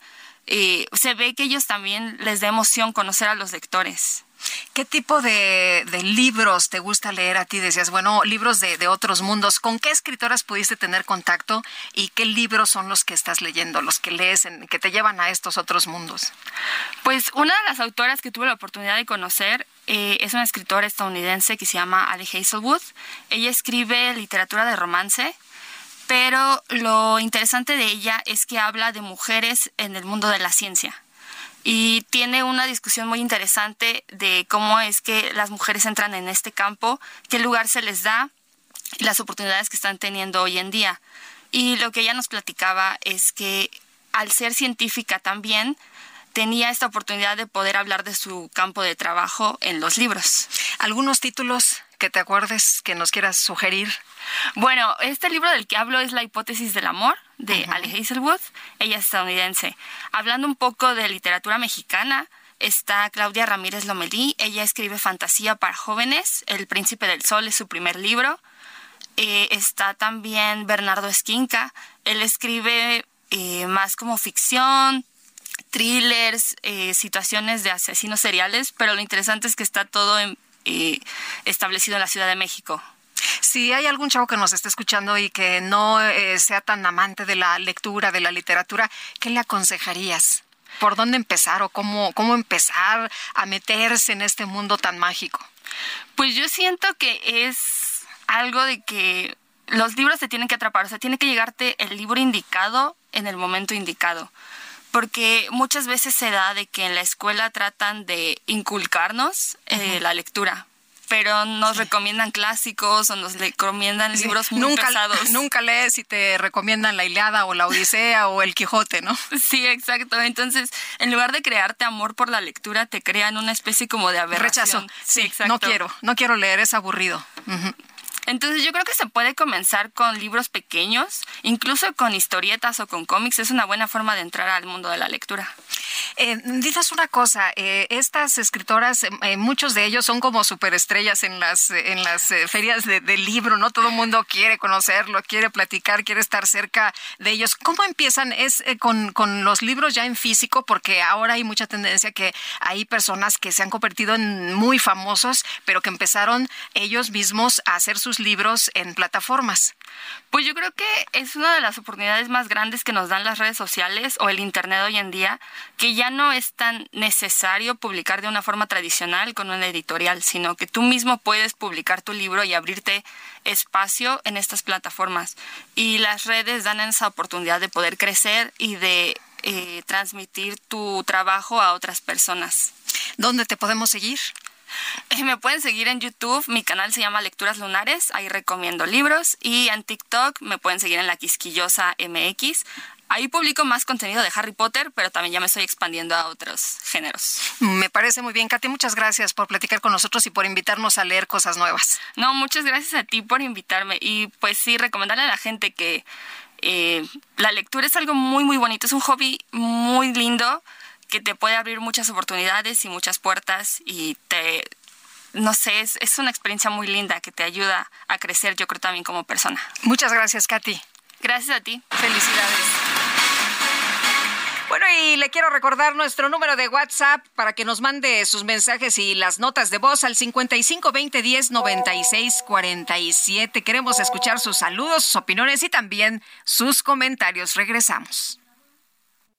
se ve que ellos también les da emoción conocer a los lectores. ¿Qué tipo de, libros te gusta leer a ti? Decías, bueno, libros de, otros mundos. ¿Con qué escritoras pudiste tener contacto y qué libros son los que estás leyendo, los que lees, que te llevan a estos otros mundos? Pues una de las autoras que tuve la oportunidad de conocer eh, es una escritora estadounidense que se llama Ali Hazelwood. Ella escribe literatura de romance pero lo interesante de ella es que habla de mujeres en el mundo de la ciencia y tiene una discusión muy interesante de cómo es que las mujeres entran en este campo, qué lugar se les da y las oportunidades que están teniendo hoy en día. Y lo que ella nos platicaba es que al ser científica también, tenía esta oportunidad de poder hablar de su campo de trabajo en los libros. ¿Algunos títulos que te acuerdes que nos quieras sugerir? Bueno, este libro del que hablo es La hipótesis del amor de Ali Hazelwood, ella es estadounidense. Hablando un poco de literatura mexicana, está Claudia Ramírez Lomelí, ella escribe fantasía para jóvenes, El príncipe del sol es su primer libro. Eh, está también Bernardo Esquinca, él escribe eh, más como ficción, thrillers, eh, situaciones de asesinos seriales, pero lo interesante es que está todo establecido en la Ciudad de México. Si hay algún chavo que nos esté escuchando y que no eh, sea tan amante de la lectura, de la literatura, ¿qué le aconsejarías? ¿Por dónde empezar o cómo, cómo empezar a meterse en este mundo tan mágico? Pues yo siento que es algo de que los libros te tienen que atrapar, o sea, tiene que llegarte el libro indicado en el momento indicado. Porque muchas veces se da de que en la escuela tratan de inculcarnos eh, la lectura, pero nos recomiendan clásicos o nos recomiendan libros muy nunca, pesados. Nunca lees si te recomiendan la Iliada o la Odisea o el Quijote, ¿no? <laughs> Sí, exacto. Entonces, en lugar de crearte amor por la lectura, te crean una especie como de aberración. Rechazo. Sí, exacto. No quiero, no quiero leer, es aburrido. Entonces yo creo que se puede comenzar con libros pequeños, incluso con historietas o con cómics, es una buena forma de entrar al mundo de la lectura. Eh, dices una cosa, eh, estas escritoras, eh, muchos de ellos son como superestrellas en las, en las eh, ferias de, libro, ¿no? Todo el mundo quiere conocerlo, quiere platicar, quiere estar cerca de ellos. ¿Cómo empiezan? ¿Es con, con los libros ya en físico? Porque ahora hay mucha tendencia que hay personas que se han convertido en muy famosos, pero que empezaron ellos mismos a hacer sus libros en plataformas? Pues yo creo que es una de las oportunidades más grandes que nos dan las redes sociales o el Internet hoy en día, que ya no es tan necesario publicar de una forma tradicional con una editorial, sino que tú mismo puedes publicar tu libro y abrirte espacio en estas plataformas. Y las redes dan esa oportunidad de poder crecer y de eh, transmitir tu trabajo a otras personas. ¿Dónde te podemos seguir? <laughs> Me pueden seguir en YouTube, mi canal se llama Lecturas Lunares, ahí recomiendo libros y en TikTok me pueden seguir en la Quisquillosa MX. Ahí publico más contenido de Harry Potter, pero también ya me estoy expandiendo a otros géneros. Me parece muy bien, Katy. Muchas gracias por platicar con nosotros y por invitarnos a leer cosas nuevas. No, muchas gracias a ti por invitarme. Y pues sí, recomendarle a la gente que eh, la lectura es algo muy, muy bonito. Es un hobby muy lindo que te puede abrir muchas oportunidades y muchas puertas y te, no sé, es, es una experiencia muy linda que te ayuda a crecer, yo creo también como persona. Muchas gracias, Katy. Gracias a ti. Felicidades. Bueno, y le quiero recordar nuestro número de WhatsApp para que nos mande sus mensajes y las notas de voz al 55 20 10 96 47. Queremos escuchar sus saludos, sus opiniones y también sus comentarios. Regresamos.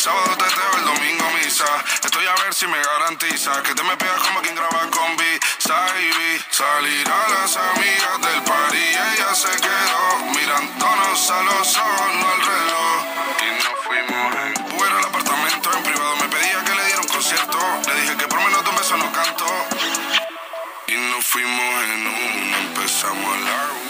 sábado te teo, el domingo misa. Estoy a ver si me garantiza que te me pegas como quien graba con B. Salir a las amigas del party, ella se quedó mirándonos a los ojos, no al reloj. Y nos fuimos en Uber al apartamento en privado. Me pedía que le diera un concierto. Le dije que por menos de un beso no canto. Y nos fuimos en uno, empezamos a la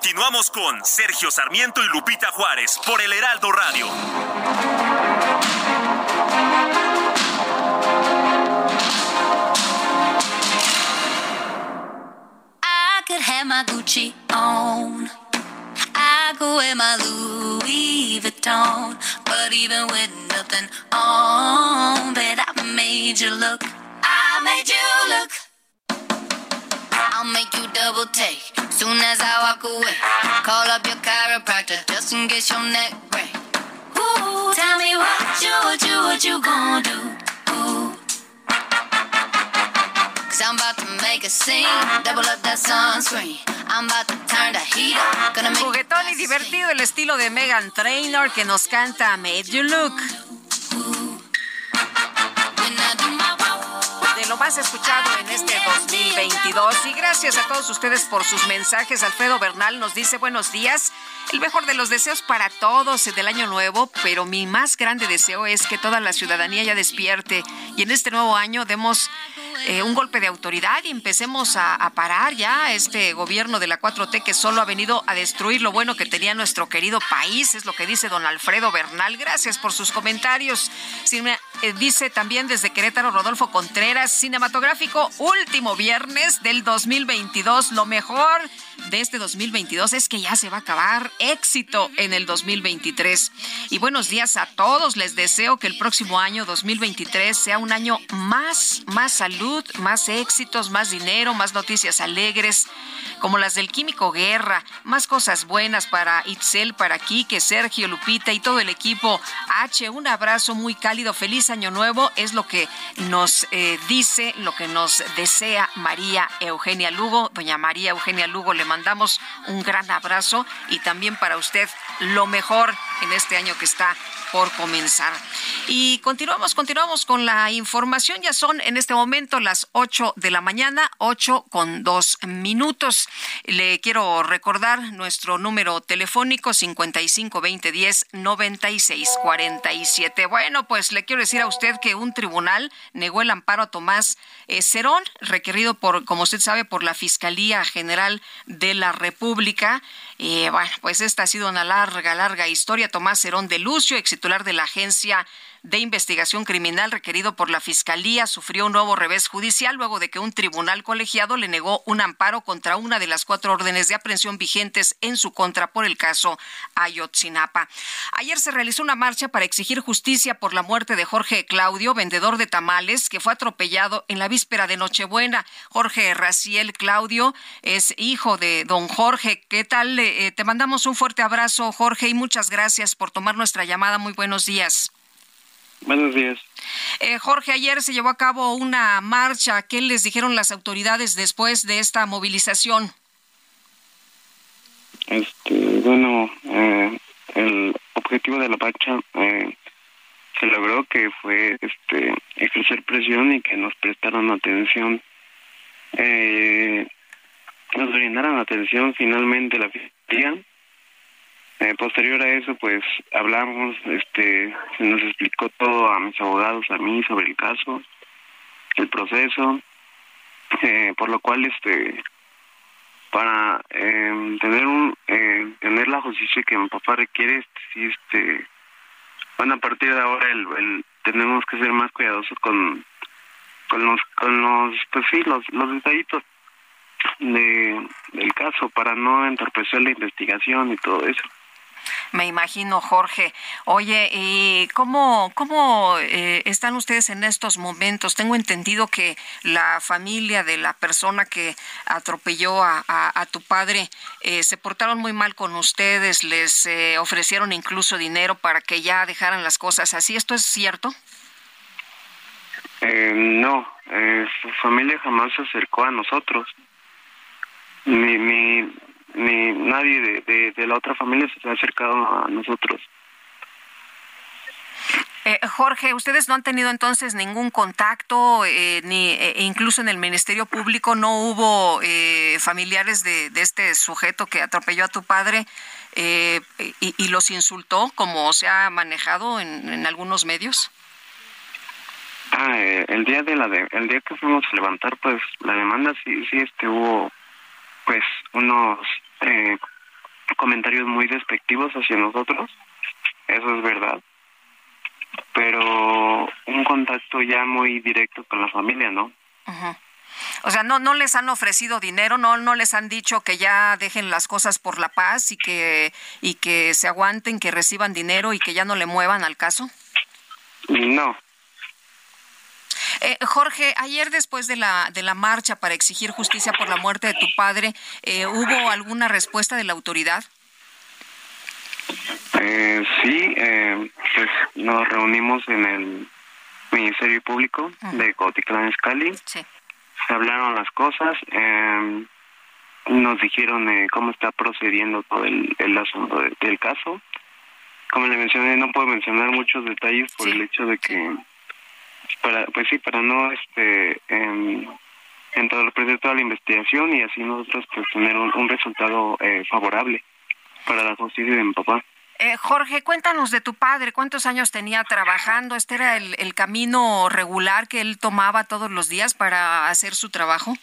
Continuamos con Sergio Sarmiento y Lupita Juárez por el Heraldo Radio. I could have my Gucci on. I could wear my Louis Vuitton. But even with nothing on, bet I made you look. I made you look. I'll make you double take. Soon as I walk away, call up your chiropractor just in case your neck break. Ooh, tell me what you, what you, what you gonna do? Ooh. Cause I'm about to make a scene, double up that sunscreen. I'm about to turn the heat up. Gonna make Juguetón y divertido el estilo de Megan Trainor que nos canta Made You Look. Lo más escuchado en este 2022. Y gracias a todos ustedes por sus mensajes. Alfredo Bernal nos dice buenos días. El mejor de los deseos para todos del año nuevo, pero mi más grande deseo es que toda la ciudadanía ya despierte y en este nuevo año demos eh, un golpe de autoridad y empecemos a, parar ya este gobierno de la 4T que solo ha venido a destruir lo bueno que tenía nuestro querido país, es lo que dice don Alfredo Bernal. Gracias por sus comentarios. Cine- eh, dice también desde Querétaro Rodolfo Contreras, cinematográfico, último viernes del 2022. Lo mejor de este 2022 es que ya se va a acabar. Éxito en el 2023. Y buenos días a todos. Les deseo que el próximo año 2023 sea un año más, más salud, más éxitos, más dinero, más noticias alegres, como las del Químico Guerra, más cosas buenas para Itzel, para Quique, Sergio, Lupita y todo el equipo H. Un abrazo muy cálido, feliz año nuevo, es lo que nos eh, dice, lo que nos desea María Eugenia Lugo. Doña María Eugenia Lugo, le mandamos un gran abrazo y también para usted lo mejor en este año que está por comenzar. Y continuamos, continuamos con la información. Ya son en este momento las 8 de la mañana, 8 con 2 minutos. Le quiero recordar nuestro número telefónico 55 20 10 96 47. Bueno, pues le quiero decir a usted que un tribunal negó el amparo a Tomás eh, Cerón, requerido por, como usted sabe, por la Fiscalía General de la República. Eh, bueno, pues esta ha sido una larga, larga historia. Tomás Cerón de Lucio, ex titular de la Agencia de Investigación Criminal requerido por la Fiscalía, sufrió un nuevo revés judicial luego de que un tribunal colegiado le negó un amparo contra una de las cuatro órdenes de aprehensión vigentes en su contra por el caso Ayotzinapa. Ayer se realizó una marcha para exigir justicia por la muerte de Jorge Claudio, vendedor de tamales, que fue atropellado en la víspera de Nochebuena. Jorge Raciel Claudio es hijo de don Jorge. ¿Qué tal? Eh, te mandamos un fuerte abrazo, Jorge, y muchas gracias por tomar nuestra llamada. Muy buenos días. Buenos días. Eh, Jorge, ayer se llevó a cabo una marcha. ¿Qué les dijeron las autoridades después de esta movilización? Este, bueno, eh, el objetivo de la marcha eh, se logró que fue este ejercer presión y que nos prestaran atención. Eh, nos brindaron atención finalmente la fiscalía. Eh, posterior a eso, pues hablamos, este, se nos explicó todo a mis abogados, a mí sobre el caso, el proceso, eh, por lo cual, este, para eh, tener un, eh, tener la justicia que mi papá requiere, este, este, bueno, a partir de ahora el, el- tenemos que ser más cuidadosos con con los, con los, pues sí, los, los detallitos de, del caso para no entorpecer la investigación y todo eso. Me imagino, Jorge. Oye, ¿y cómo, cómo eh, están ustedes en estos momentos? Tengo entendido que la familia de la persona que atropelló a, tu padre eh, se portaron muy mal con ustedes, les eh, ofrecieron incluso dinero para que ya dejaran las cosas así. ¿Esto es cierto? no, su familia jamás se acercó a nosotros. Mi, ni nadie de, de, la otra familia se ha acercado a nosotros. Eh, Jorge, ustedes no han tenido entonces ningún contacto, eh, ni eh, incluso en el Ministerio Público no hubo familiares de, de, este sujeto que atropelló a tu padre y, y, los insultó, como se ha manejado en, en algunos medios. Ah, el día de la de, el día que fuimos a levantar, pues la demanda sí, sí, este hubo pues unos eh, comentarios muy despectivos hacia nosotros, eso es verdad, pero un contacto ya muy directo con la familia, ¿no? O sea, no no les han ofrecido dinero, no no les han dicho que ya dejen las cosas por la paz y que y que se aguanten, que reciban dinero y que ya no le muevan al caso. No, eh, Jorge, ayer después de la, de la marcha para exigir justicia por la muerte de tu padre, eh, ¿hubo alguna respuesta de la autoridad? Eh, sí, eh, pues nos reunimos en el Ministerio Público de Cotitlán Escali. Sí. Se hablaron las cosas. Eh, nos dijeron eh, cómo está procediendo todo el, el asunto del caso. Como le mencioné, no puedo mencionar muchos detalles por el hecho de que para pues sí para no este en, en todo el toda la investigación y así nosotros pues tener un, resultado eh, favorable para la justicia de mi papá eh, Jorge, cuéntanos de tu padre, ¿cuántos años tenía trabajando? ¿Este era el, el, camino regular que él tomaba todos los días para hacer su trabajo?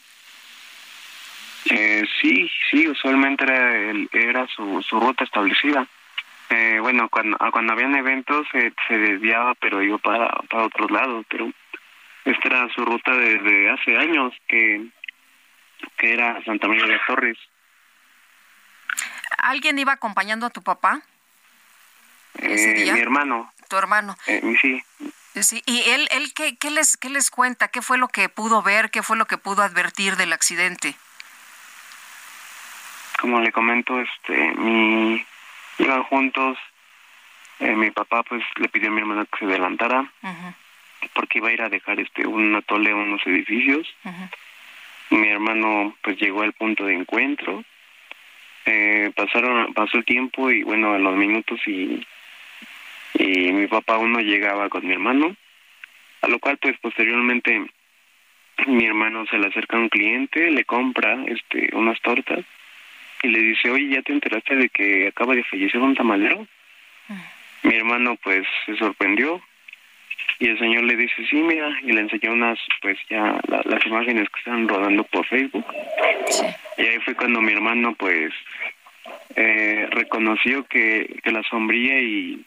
Eh, sí, sí, usualmente era, era su, su ruta establecida. Eh, bueno, cuando, ah, cuando habían eventos se, se desviaba, pero iba para, para otros lados, pero esta era su ruta desde hace años, que, que era Santa María de Torres. ¿Alguien iba acompañando a tu papá? Eh, mi hermano. Tu hermano. Eh, sí. Sí, y él, él ¿qué, qué, les, ¿qué les cuenta? ¿Qué fue lo que pudo ver? ¿Qué fue lo que pudo advertir del accidente? Como le comento, este, mi, iban juntos. Eh, mi papá pues le pidió a mi hermana que se adelantara porque iba a ir a dejar este un atole a unos edificios. Mi hermano pues llegó al punto de encuentro. Eh, pasaron pasó el tiempo y bueno a los minutos y y mi papá aún no llegaba con mi hermano a lo cual pues posteriormente mi hermano se le acerca a un cliente le compra este unas tortas y le dice, oye, ¿ya te enteraste de que acaba de fallecer un tamalero? Mi hermano pues se sorprendió y el señor le dice, sí, mira, y le enseñó unas, pues ya las imágenes que están rodando por Facebook. Y ahí fue cuando mi hermano pues eh, reconoció que, que la sombría y,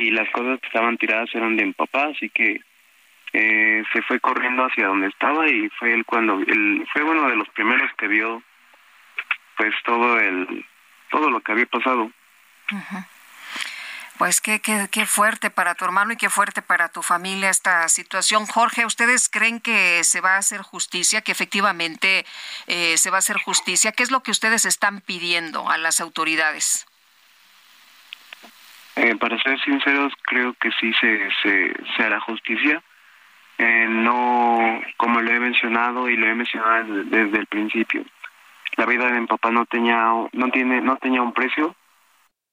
y las cosas que estaban tiradas eran de mi papá, así que eh, se fue corriendo hacia donde estaba y fue él cuando, él, fue uno de los primeros que vio pues todo el todo lo que había pasado. Pues qué, qué, qué fuerte para tu hermano y qué fuerte para tu familia esta situación. Jorge, ¿ustedes creen que se va a hacer justicia, que efectivamente eh, se va a hacer justicia? ¿Qué es lo que ustedes están pidiendo a las autoridades? Eh, para ser sinceros, creo que sí se, se, se hará justicia. Eh, no, como lo he mencionado y lo he mencionado desde, desde el principio, la vida de mi papá no tenía no tiene no tenía un precio.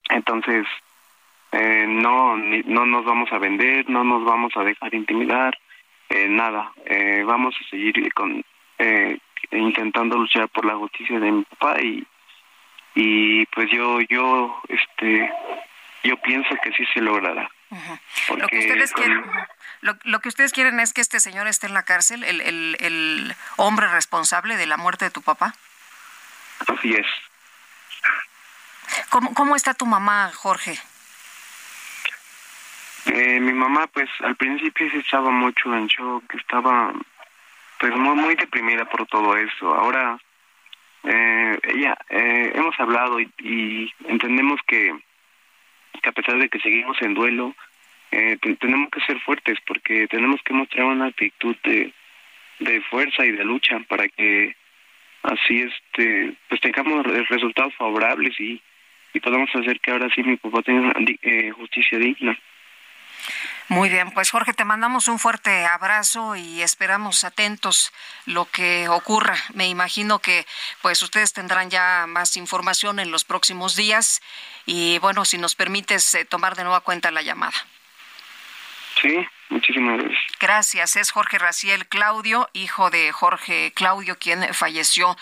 Entonces eh, no no nos vamos a vender no nos vamos a dejar intimidar eh, nada. Eh, vamos a seguir con eh, intentando luchar por la justicia de mi papá y y pues yo yo este yo pienso que sí se logrará. Lo que ustedes quieren lo, lo, que ustedes quieren es que este señor esté en la cárcel el, el, el hombre responsable de la muerte de tu papá Así es. ¿Cómo, cómo está tu mamá, Jorge? Eh, mi mamá, pues al principio sí estaba mucho en shock, estaba pues muy, muy deprimida por todo esto. Ahora, eh, ella, eh, hemos hablado y, y entendemos que, que a pesar de que seguimos en duelo, eh, te- tenemos que ser fuertes porque tenemos que mostrar una actitud de, de fuerza y de lucha para que así este pues tengamos re- resultados favorables y, y podamos hacer que ahora sí mi papá tenga eh, justicia digna. Muy bien, pues Jorge, te mandamos un fuerte abrazo y esperamos atentos lo que ocurra. Me imagino que pues ustedes tendrán ya más información en los próximos días y bueno, si nos permites eh, tomar de nueva cuenta la llamada. Sí, muchísimas gracias. Gracias. Es Jorge Raciel Claudio, hijo de Jorge Claudio, quien falleció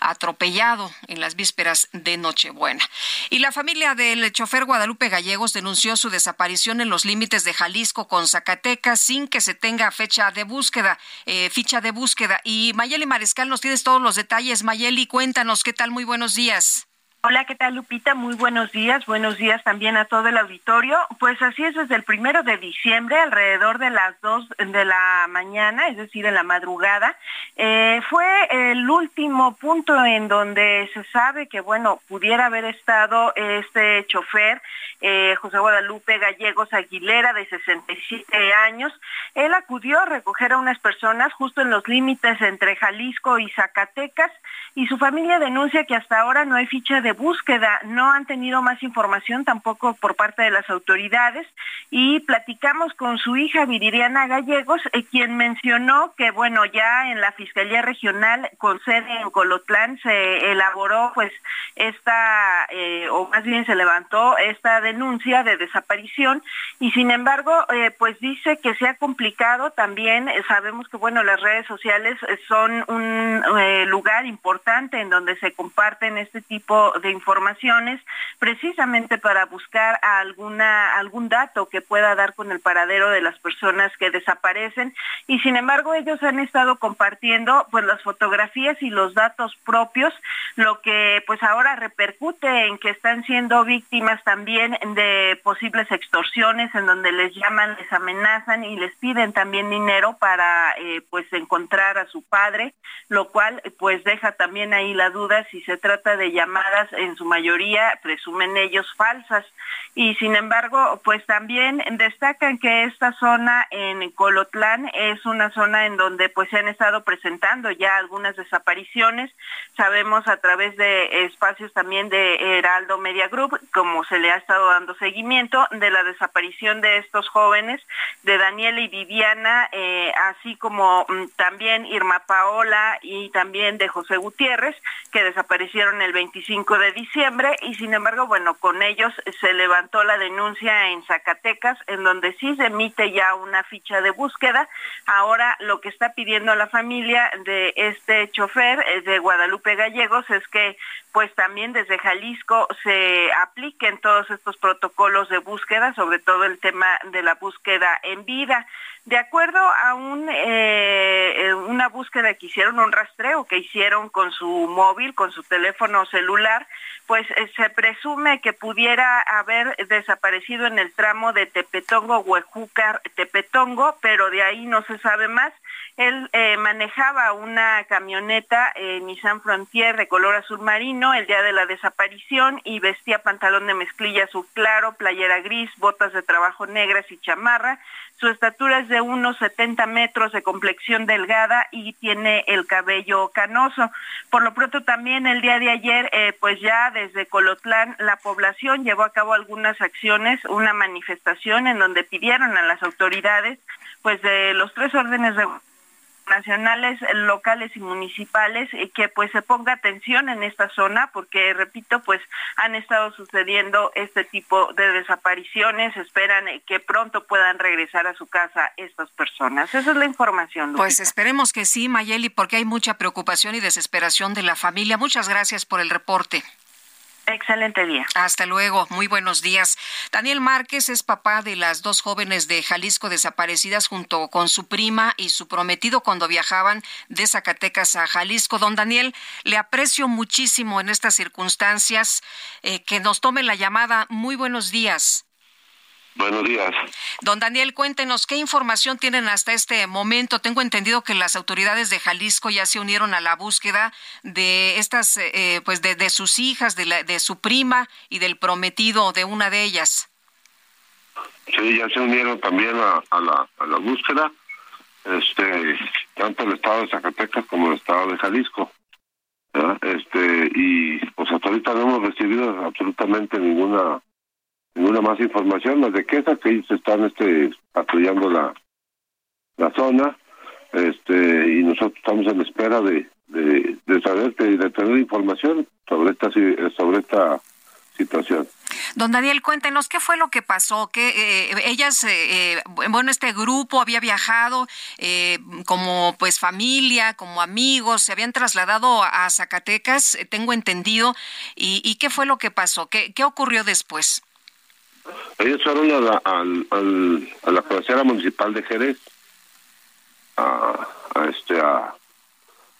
atropellado en las vísperas de Nochebuena. Y la familia del chofer Guadalupe Gallegos denunció su desaparición en los límites de Jalisco con Zacatecas sin que se tenga fecha de búsqueda, eh, ficha de búsqueda. Y Mayeli Mariscal, nos tienes todos los detalles. Mayeli, cuéntanos, ¿qué tal? Muy buenos días. Hola, ¿qué tal Lupita? Muy buenos días. Buenos días también a todo el auditorio. Pues así es, desde el primero de diciembre, alrededor de las dos de la mañana, es decir, en la madrugada, eh, fue el último punto en donde se sabe que, bueno, pudiera haber estado este chofer, eh, José Guadalupe Gallegos Aguilera, de 67 años. Él acudió a recoger a unas personas justo en los límites entre Jalisco y Zacatecas y su familia denuncia que hasta ahora no hay ficha de búsqueda, no han tenido más información tampoco por parte de las autoridades. Y platicamos con su hija Viridiana Gallegos, eh, quien mencionó que bueno, ya en la Fiscalía Regional con sede en Colotlán se elaboró pues esta, eh, o más bien se levantó esta denuncia de desaparición. Y sin embargo eh, pues dice que se ha complicado también, sabemos que bueno, las redes sociales son un lugar importante en donde se comparten este tipo de informaciones precisamente para buscar alguna algún dato que pueda dar con el paradero de las personas que desaparecen. Y sin embargo ellos han estado compartiendo pues las fotografías y los datos propios lo que pues ahora repercute en que están siendo víctimas también de posibles extorsiones en donde les llaman les amenazan y les piden también dinero para eh, pues encontrar a su padre lo cual pues deja también ahí la duda si se trata de llamadas en su mayoría presumen ellos falsas. Y sin embargo pues también destacan que esta zona en Colotlán es una zona en donde pues se han estado presentando ya algunas desapariciones. Sabemos a través de espacios también de Heraldo Media Group como se le ha estado dando seguimiento de la desaparición de estos jóvenes de Daniela y Viviana eh, así como mm, también Irma Paola y también de José Gutiérrez que desaparecieron el 25 de diciembre y sin embargo, bueno, con ellos se levantó la denuncia en Zacatecas, en donde sí se emite ya una ficha de búsqueda. Ahora lo que está pidiendo la familia de este chofer eh, de Guadalupe Gallegos es que pues también desde Jalisco se apliquen todos estos protocolos de búsqueda, sobre todo el tema de la búsqueda en vida. De acuerdo a un, eh, una búsqueda que hicieron, un rastreo que hicieron con su móvil, con su teléfono celular, pues eh, se presume que pudiera haber desaparecido en el tramo de Tepetongo, Huejúcar, Tepetongo, pero de ahí no se sabe más. Él eh, manejaba una camioneta eh, Nissan Frontier de color azul marino el día de la desaparición y vestía pantalón de mezclilla azul claro, playera gris, botas de trabajo negras y chamarra. Su estatura es de unos 70 metros de complexión delgada y tiene el cabello canoso. Por lo pronto también el día de ayer, eh, pues ya desde Colotlán la población llevó a cabo algunas acciones, una manifestación en donde pidieron a las autoridades, pues de los tres órdenes de nacionales, locales y municipales y que pues se ponga atención en esta zona porque repito pues han estado sucediendo este tipo de desapariciones esperan eh, que pronto puedan regresar a su casa estas personas esa es la información. Pues esperemos que sí, Mayeli, porque hay mucha preocupación y desesperación de la familia. Muchas gracias por el reporte. Excelente día. Hasta luego, muy buenos días. Daniel Márquez es papá de las dos jóvenes de Jalisco desaparecidas junto con su prima y su prometido cuando viajaban de Zacatecas a Jalisco. Don Daniel, le aprecio muchísimo en estas circunstancias eh, que nos tome la llamada. Muy buenos días. Buenos días. Don Daniel, cuéntenos qué información tienen hasta este momento. Tengo entendido que las autoridades de Jalisco ya se unieron a la búsqueda de estas, eh, pues de, de, sus hijas, de, la, de su prima y del prometido de una de ellas. Sí, ya se unieron también a, a, la, a la búsqueda, este, tanto el estado de Zacatecas como el estado de Jalisco. ¿verdad? Este, y pues hasta ahorita no hemos recibido absolutamente ninguna ninguna más información más de que esa que ellos están este patrullando la la zona este y nosotros estamos en espera de de, de saber de, de tener información sobre esta sobre esta situación. Don Daniel, cuéntenos qué fue lo que pasó, que eh, ellas, eh, eh, bueno, este grupo había viajado eh, como pues familia, como amigos, se habían trasladado a Zacatecas, tengo entendido, y, y, qué fue lo que pasó, qué, qué ocurrió después. Ellos fueron a la, al, al, a la cabecera municipal de Jerez, a, a este, a,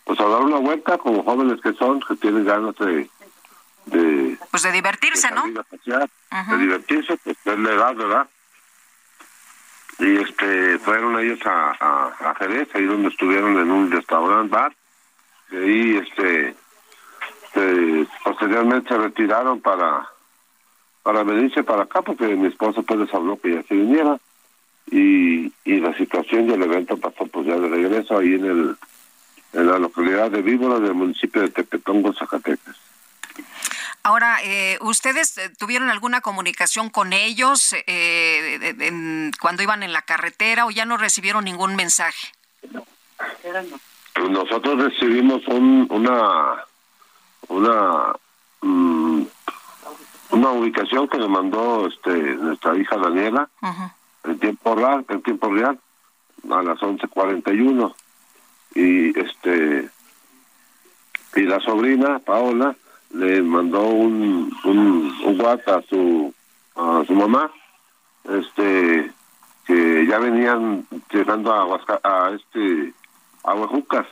pues a dar una vuelta como jóvenes que son, que tienen ganas de de pues de divertirse, de ¿no? Pasear, uh -huh. De divertirse, pues es la edad, ¿verdad? Y este fueron ellos a, a, a Jerez, ahí donde estuvieron en un restaurante bar, y ahí este se, posteriormente se retiraron para para venirse para acá porque mi esposo pues les habló que ya se viniera y, y la situación del evento pasó pues ya de regreso ahí en el en la localidad de Víbora del municipio de Tepetongo, Zacatecas. Ahora, eh, ¿ustedes tuvieron alguna comunicación con ellos eh, en, cuando iban en la carretera o ya no recibieron ningún mensaje? Nosotros recibimos un, una una una ubicación que nos mandó este nuestra hija Daniela en tiempo real, en tiempo real a las 11:41 y este y la sobrina Paola le mandó un, un, un WhatsApp a su a su mamá este que ya venían llegando a Huasca, a este a Huajucas.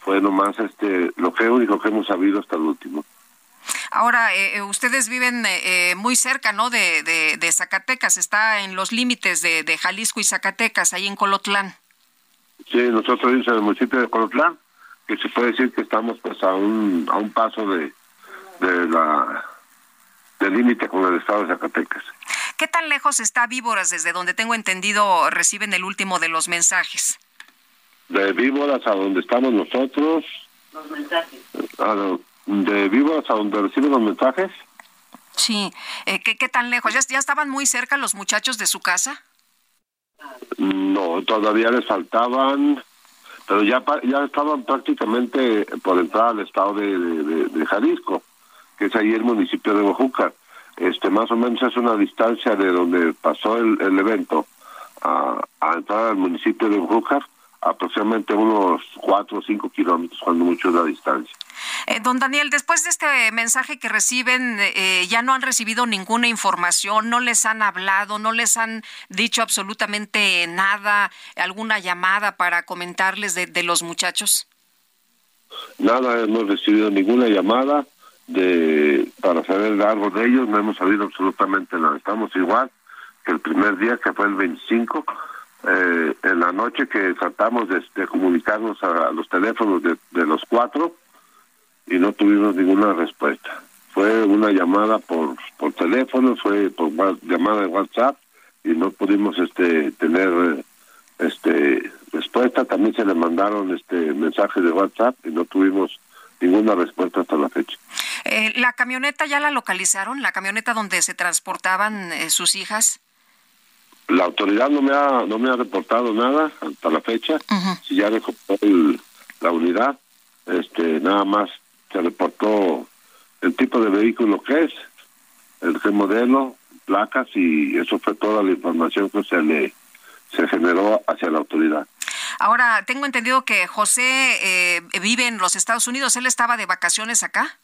Fue nomás este lo que único que hemos sabido hasta el último Ahora, eh, ustedes viven eh, muy cerca, ¿no? De, de, de, Zacatecas, está en los límites de, de, Jalisco y Zacatecas, ahí en Colotlán. Sí, nosotros vivimos en el municipio de Colotlán, que se puede decir que estamos pues a un, a un paso de, de la del límite con el estado de Zacatecas. ¿Qué tan lejos está Víboras desde donde tengo entendido reciben el último de los mensajes? De Víboras a donde estamos nosotros. Los mensajes. A lo, de Víboras a donde reciben los mensajes. Sí, eh, ¿qué, ¿qué, tan lejos? ¿Ya, ¿Ya estaban muy cerca los muchachos de su casa? No, todavía les faltaban, pero ya ya estaban prácticamente por entrar al estado de, de, de Jalisco que es ahí el municipio de Oaxaca. Este, más o menos es una distancia de donde pasó el, el evento a, a, entrar al municipio de Oaxaca, aproximadamente unos cuatro o cinco kilómetros, cuando mucho es la distancia. Eh, don Daniel, después de este mensaje que reciben, eh, ya no han recibido ninguna información, no les han hablado, no les han dicho absolutamente nada, alguna llamada para comentarles de, de los muchachos. Nada, hemos recibido ninguna llamada de para saber algo de ellos, no hemos sabido absolutamente nada. Estamos igual que el primer día, que fue el 25, eh, en la noche que tratamos de, comunicarnos a, los teléfonos de, los cuatro y no tuvimos ninguna respuesta. Fue una llamada por, por teléfono, fue por llamada de WhatsApp y no pudimos este tener este respuesta. También se le mandaron este mensajes de WhatsApp y no tuvimos ninguna respuesta hasta la fecha. Eh, ¿La camioneta ya la localizaron? ¿La camioneta donde se transportaban eh, sus hijas? La autoridad no me ha no me ha reportado nada hasta la fecha. Uh -huh. Si ya recuperó la unidad, este nada más se reportó el tipo de vehículo que es, el qué modelo, placas y eso fue toda la información que se le se generó hacia la autoridad. Ahora, tengo entendido que José eh, vive en los Estados Unidos. ¿Él estaba de vacaciones acá?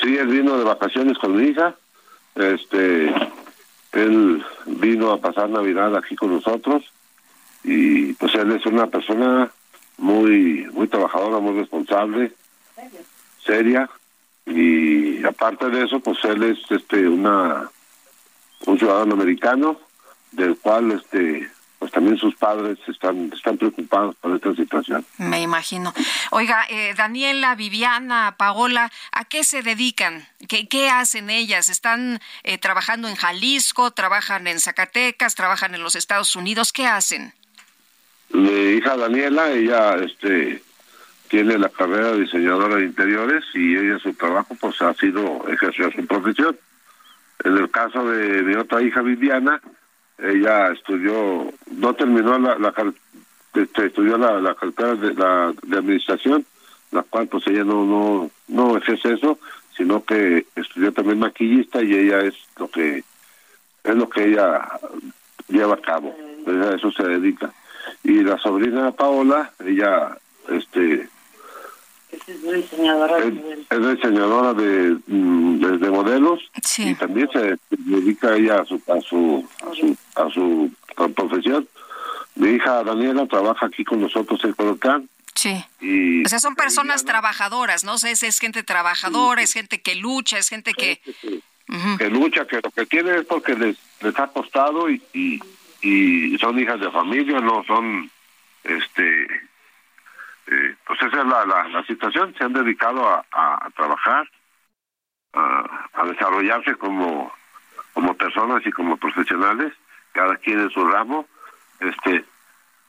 Sí, él vino de vacaciones con mi hija. Este, él vino a pasar Navidad aquí con nosotros y pues él es una persona muy muy trabajadora, muy responsable, seria y aparte de eso, pues él es este una un ciudadano americano, del cual este pues también sus padres están, están preocupados por esta situación. Me imagino. Oiga, eh, Daniela, Viviana, Paola, ¿a qué se dedican? ¿Qué, qué hacen ellas? ¿Están eh, trabajando en Jalisco? ¿Trabajan en Zacatecas? ¿Trabajan en los Estados Unidos? ¿Qué hacen? Mi hija Daniela, ella este tiene la carrera de diseñadora de interiores y ella su trabajo pues ha sido ejercer su profesión. En el caso de mi otra hija Viviana, ella estudió, no terminó la, la este, estudió la, la carrera de, la, de administración, la cual pues ella no, no, no ejerce eso, sino que estudió también maquillista y ella es lo que es lo que ella lleva a cabo, a eso se dedica. Y la sobrina Paola, ella este es diseñadora es, es diseñadora de, mm, de, de modelos y también se dedica ella a su a su a su, a su profesión. Mi hija Daniela trabaja aquí con nosotros en Colocán. Sí. Y O sea, son personas trabajadoras, ¿no? O sea, es, es gente trabajadora, es gente que lucha, es gente que... Que lucha, que lo que tiene es porque les, les ha costado y, y, y son hijas de familia, no son, este, eh, pues esa es la, la, la situación, se han dedicado a, a, a trabajar, a, a desarrollarse como, como personas y como profesionales, cada quien en su ramo, este,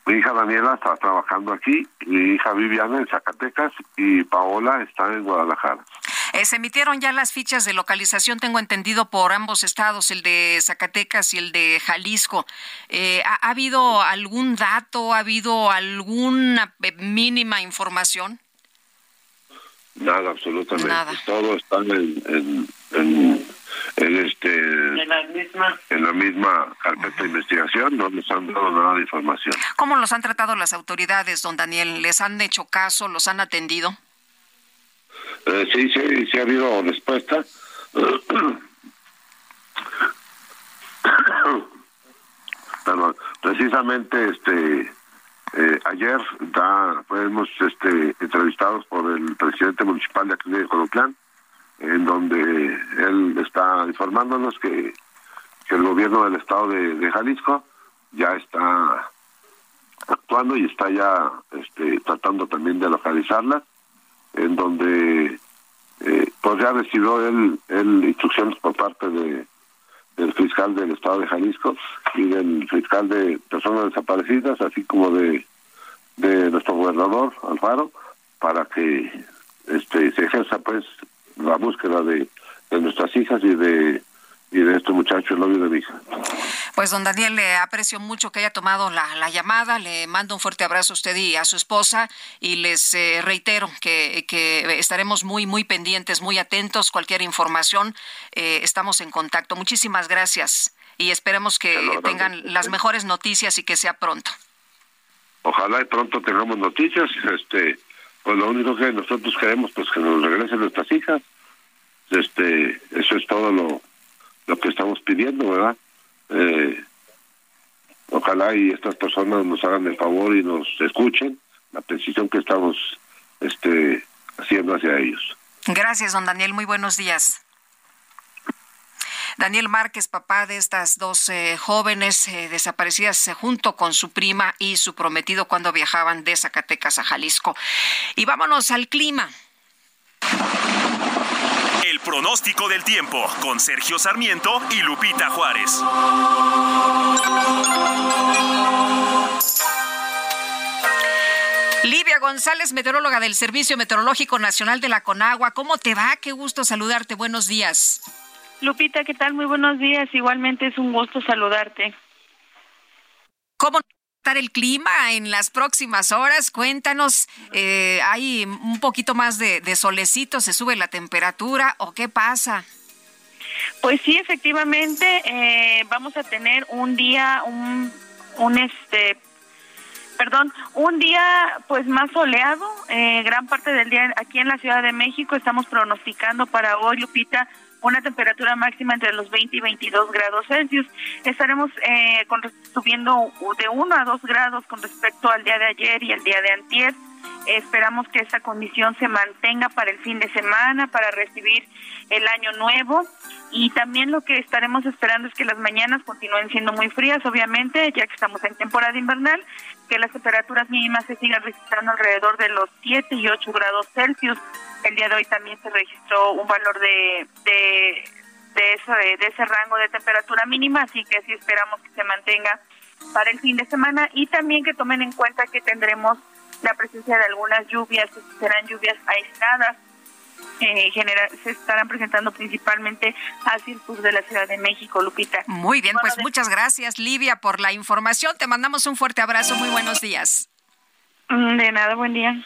mi hija Daniela está trabajando aquí, mi hija Viviana en Zacatecas y Paola está en Guadalajara. Eh, se emitieron ya las fichas de localización, tengo entendido, por ambos estados, el de Zacatecas y el de Jalisco. Eh, ¿ha, ha habido algún dato, ha habido alguna eh, mínima información? Nada, absolutamente. Nada. Todo está en, en, en, en este En la misma. en la misma carpeta de investigación, no nos han dado nada de información. ¿Cómo los han tratado las autoridades, don Daniel? ¿Les han hecho caso? ¿Los han atendido? Eh, sí, sí, sí ha habido respuesta. <coughs> Perdón, precisamente este eh, ayer da, fuimos este, entrevistados por el presidente municipal de aquí de Colotlán, en donde él está informándonos que, que el gobierno del estado de, Jalisco ya está actuando y está ya este, tratando también de localizarlas, en donde eh, pues ya recibió él, él instrucciones por parte de del fiscal del estado de Jalisco y del fiscal de personas desaparecidas, así como de, de nuestro gobernador Alfaro, para que este se ejerza pues la búsqueda de, de nuestras hijas y de y de este muchacho, el novio de mi hija. Pues don Daniel, le aprecio mucho que haya tomado la, la llamada, le mando un fuerte abrazo a usted y a su esposa y les eh, reitero que, que estaremos muy, muy pendientes, muy atentos, cualquier información, eh, estamos en contacto. Muchísimas gracias y esperemos que tengan las mejores noticias y que sea pronto. Ojalá y pronto tengamos noticias, este pues lo único que nosotros queremos pues que nos regresen nuestras hijas. Este, eso es todo lo lo que estamos pidiendo, ¿verdad? Eh, ojalá y estas personas nos hagan el favor y nos escuchen la precisión que estamos este haciendo hacia ellos. Gracias, don Daniel. Muy buenos días. Daniel Márquez, papá de estas dos eh, jóvenes eh, desaparecidas junto con su prima y su prometido cuando viajaban de Zacatecas a Jalisco. Y vámonos al clima. El pronóstico del tiempo con Sergio Sarmiento y Lupita Juárez. Livia González, meteoróloga del Servicio Meteorológico Nacional de la Conagua. ¿Cómo te va? Qué gusto saludarte. Buenos días. Lupita, ¿qué tal? Muy buenos días. Igualmente es un gusto saludarte. ¿Cómo estar el clima en las próximas horas? Cuéntanos, eh, ¿hay un poquito más de, solecito? ¿Se sube la temperatura o qué pasa? Pues sí, efectivamente, eh, vamos a tener un día, un, un este, perdón, un día pues más soleado, eh, gran parte del día aquí en la Ciudad de México estamos pronosticando para hoy, Lupita, una temperatura máxima entre los 20 y 22 grados Celsius. Estaremos eh, con, subiendo de 1 a 2 grados con respecto al día de ayer y el día de antier. Esperamos que esta condición se mantenga para el fin de semana, para recibir el año nuevo. Y también lo que estaremos esperando es que las mañanas continúen siendo muy frías, obviamente, ya que estamos en temporada invernal, que las temperaturas mínimas se sigan registrando alrededor de los 7 y 8 grados Celsius. El día de hoy también se registró un valor de, de, de, eso, de, ese rango de temperatura mínima, así que sí esperamos que se mantenga para el fin de semana y también que tomen en cuenta que tendremos la presencia de algunas lluvias, serán lluvias aisladas, eh, general, se estarán presentando principalmente hacia el sur de la Ciudad de México, Lupita. Muy bien, pues muchas gracias, Livia, por la información. Te mandamos un fuerte abrazo. Muy buenos días. Mm, De nada, buen día.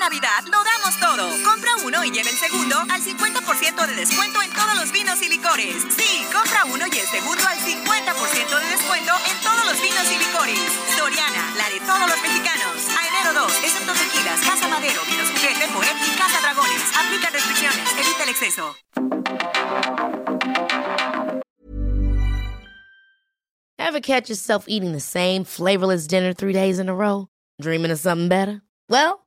Navidad lo damos todo. Compra uno y lleva el segundo al 50% de descuento en todos los vinos y licores. Sí, compra uno y el segundo al 50% de descuento en todos los vinos y licores. Soriana, la de todos los mexicanos. A enero 2, excepto tequilas, Casa Madero, Vinos Juguete, Moet y Casa Dragones. Aplica restricciones, evita el exceso. Ever catch yourself eating the same flavorless dinner three days in a row? Dreaming of something better? Well,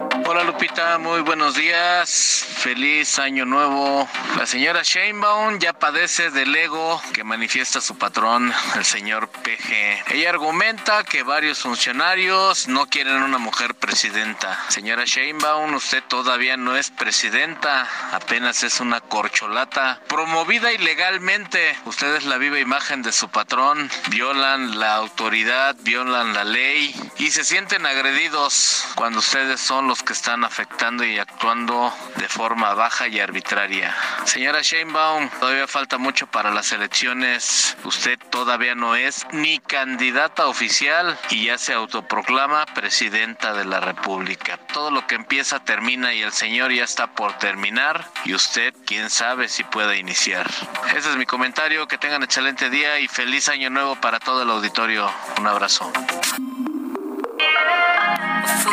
Hola Lupita, muy buenos días. Feliz año nuevo. La señora Sheinbaum ya padece del ego que manifiesta su patrón, el señor PG. Ella argumenta que varios funcionarios no quieren una mujer presidenta. Señora Sheinbaum, usted todavía no es presidenta, apenas es una corcholata promovida ilegalmente. Usted es la viva imagen de su patrón. Violan la autoridad, violan la ley y se sienten agredidos cuando ustedes son los que están afectando y actuando de forma baja y arbitraria. Señora Sheinbaum, todavía falta mucho para las elecciones. Usted todavía no es ni candidata oficial y ya se autoproclama presidenta de la República. Todo lo que empieza termina y el señor ya está por terminar y usted quién sabe si puede iniciar. Ese es mi comentario. Que tengan excelente día y feliz año nuevo para todo el auditorio. Un abrazo. Fue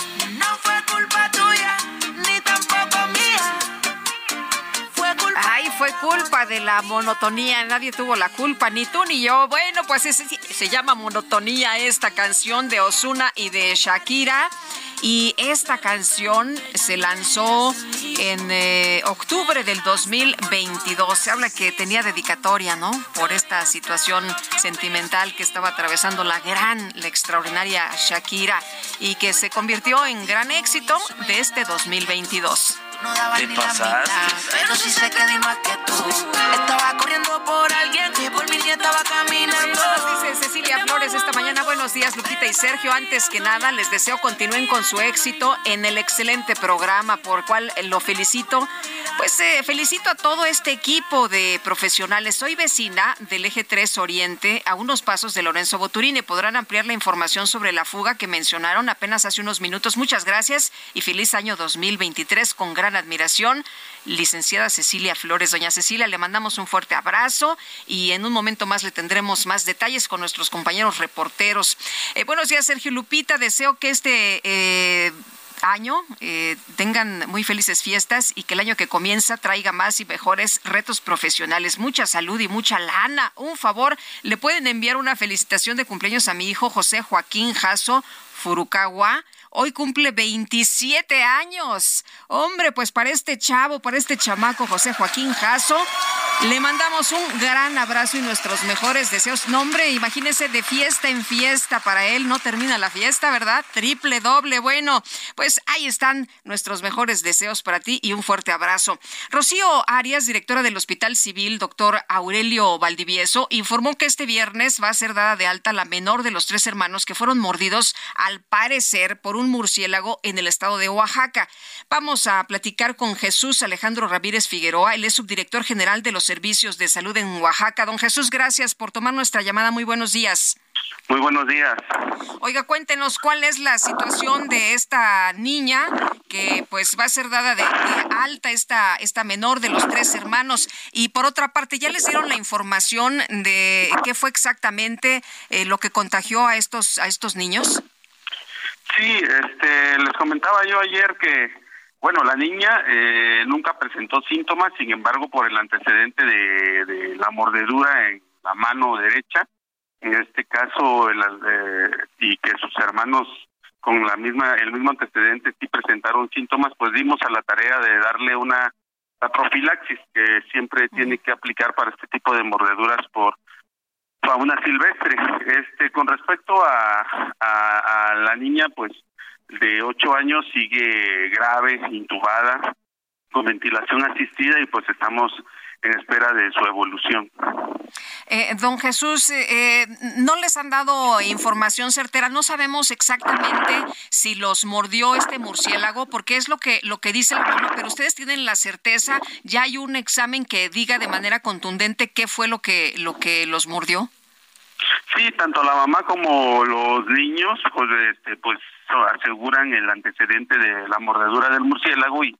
fue culpa de la monotonía. Nadie tuvo la culpa, ni tú ni yo. Bueno, pues se llama Monotonía esta canción de Osuna y de Shakira. Y esta canción se lanzó en eh, octubre del 2022. Se habla que tenía dedicatoria, ¿no? Por esta situación sentimental que estaba atravesando la gran, la extraordinaria Shakira y que se convirtió en gran éxito de este 2022. No daba ni la pasaste. mitad. Pero sí sé que di más que tú. Estaba corriendo por alguien que por mí ni estaba caminando. Dice Cecilia Flores esta mañana. Buenos días, Lupita y Sergio. Antes que nada, les deseo continúen con su éxito en el excelente programa, por cual lo felicito. Pues eh, felicito a todo este equipo de profesionales. Soy vecina del eje 3 Oriente, a unos pasos de Lorenzo Boturini. Podrán ampliar la información sobre la fuga que mencionaron apenas hace unos minutos. Muchas gracias y feliz año 2023 con gran admiración. Licenciada Cecilia Flores. Doña Cecilia, le mandamos un fuerte abrazo y en un momento más le tendremos más detalles con nuestros compañeros reporteros. Eh, buenos días, Sergio Lupita. Deseo que este... Eh, año eh, tengan muy felices fiestas y que el año que comienza traiga más y mejores retos profesionales, mucha salud y mucha lana. Un favor, le pueden enviar una felicitación de cumpleaños a mi hijo José Joaquín Jasso Furukawa hoy cumple 27 años. Hombre, pues para este chavo, para este chamaco José Joaquín Jasso, le mandamos un gran abrazo y nuestros mejores deseos. Nombre, imagínese de fiesta en fiesta para él. No termina la fiesta, ¿verdad? Triple, doble. Bueno, pues ahí están nuestros mejores deseos para ti y un fuerte abrazo. Rocío Arias, directora del Hospital Civil, doctor Aurelio Valdivieso, informó que este viernes va a ser dada de alta la menor de los tres hermanos que fueron mordidos, al parecer, por un murciélago en el estado de Oaxaca. Vamos a platicar con Jesús Alejandro Ramírez Figueroa, él es subdirector general de los servicios de salud en Oaxaca. Don Jesús, gracias por tomar nuestra llamada. Muy buenos días. Muy buenos días. Oiga, cuéntenos cuál es la situación de esta niña que pues va a ser dada de, alta esta esta menor de los tres hermanos y por otra parte ya les dieron la información de qué fue exactamente eh, lo que contagió a estos a estos niños. Sí, este, les comentaba yo ayer que, bueno, la niña eh, nunca presentó síntomas, sin embargo, por el antecedente de, la mordedura en la mano derecha, en este caso, eh, y que sus hermanos con la misma, el mismo antecedente sí presentaron síntomas, pues dimos a la tarea de darle una la profilaxis que siempre tiene que aplicar para este tipo de mordeduras por fauna silvestre. Este, con respecto a, a, la niña, pues de ocho años sigue grave, intubada, con ventilación asistida y pues estamos en espera de su evolución. Eh, don Jesús, eh, no les han dado información certera, no sabemos exactamente si los mordió este murciélago, porque es lo que lo que dice la mamá, pero ustedes tienen la certeza, ya hay un examen que diga de manera contundente qué fue lo que lo que los mordió. Sí, tanto la mamá como los niños, pues, este, pues aseguran el antecedente de la mordedura del murciélago y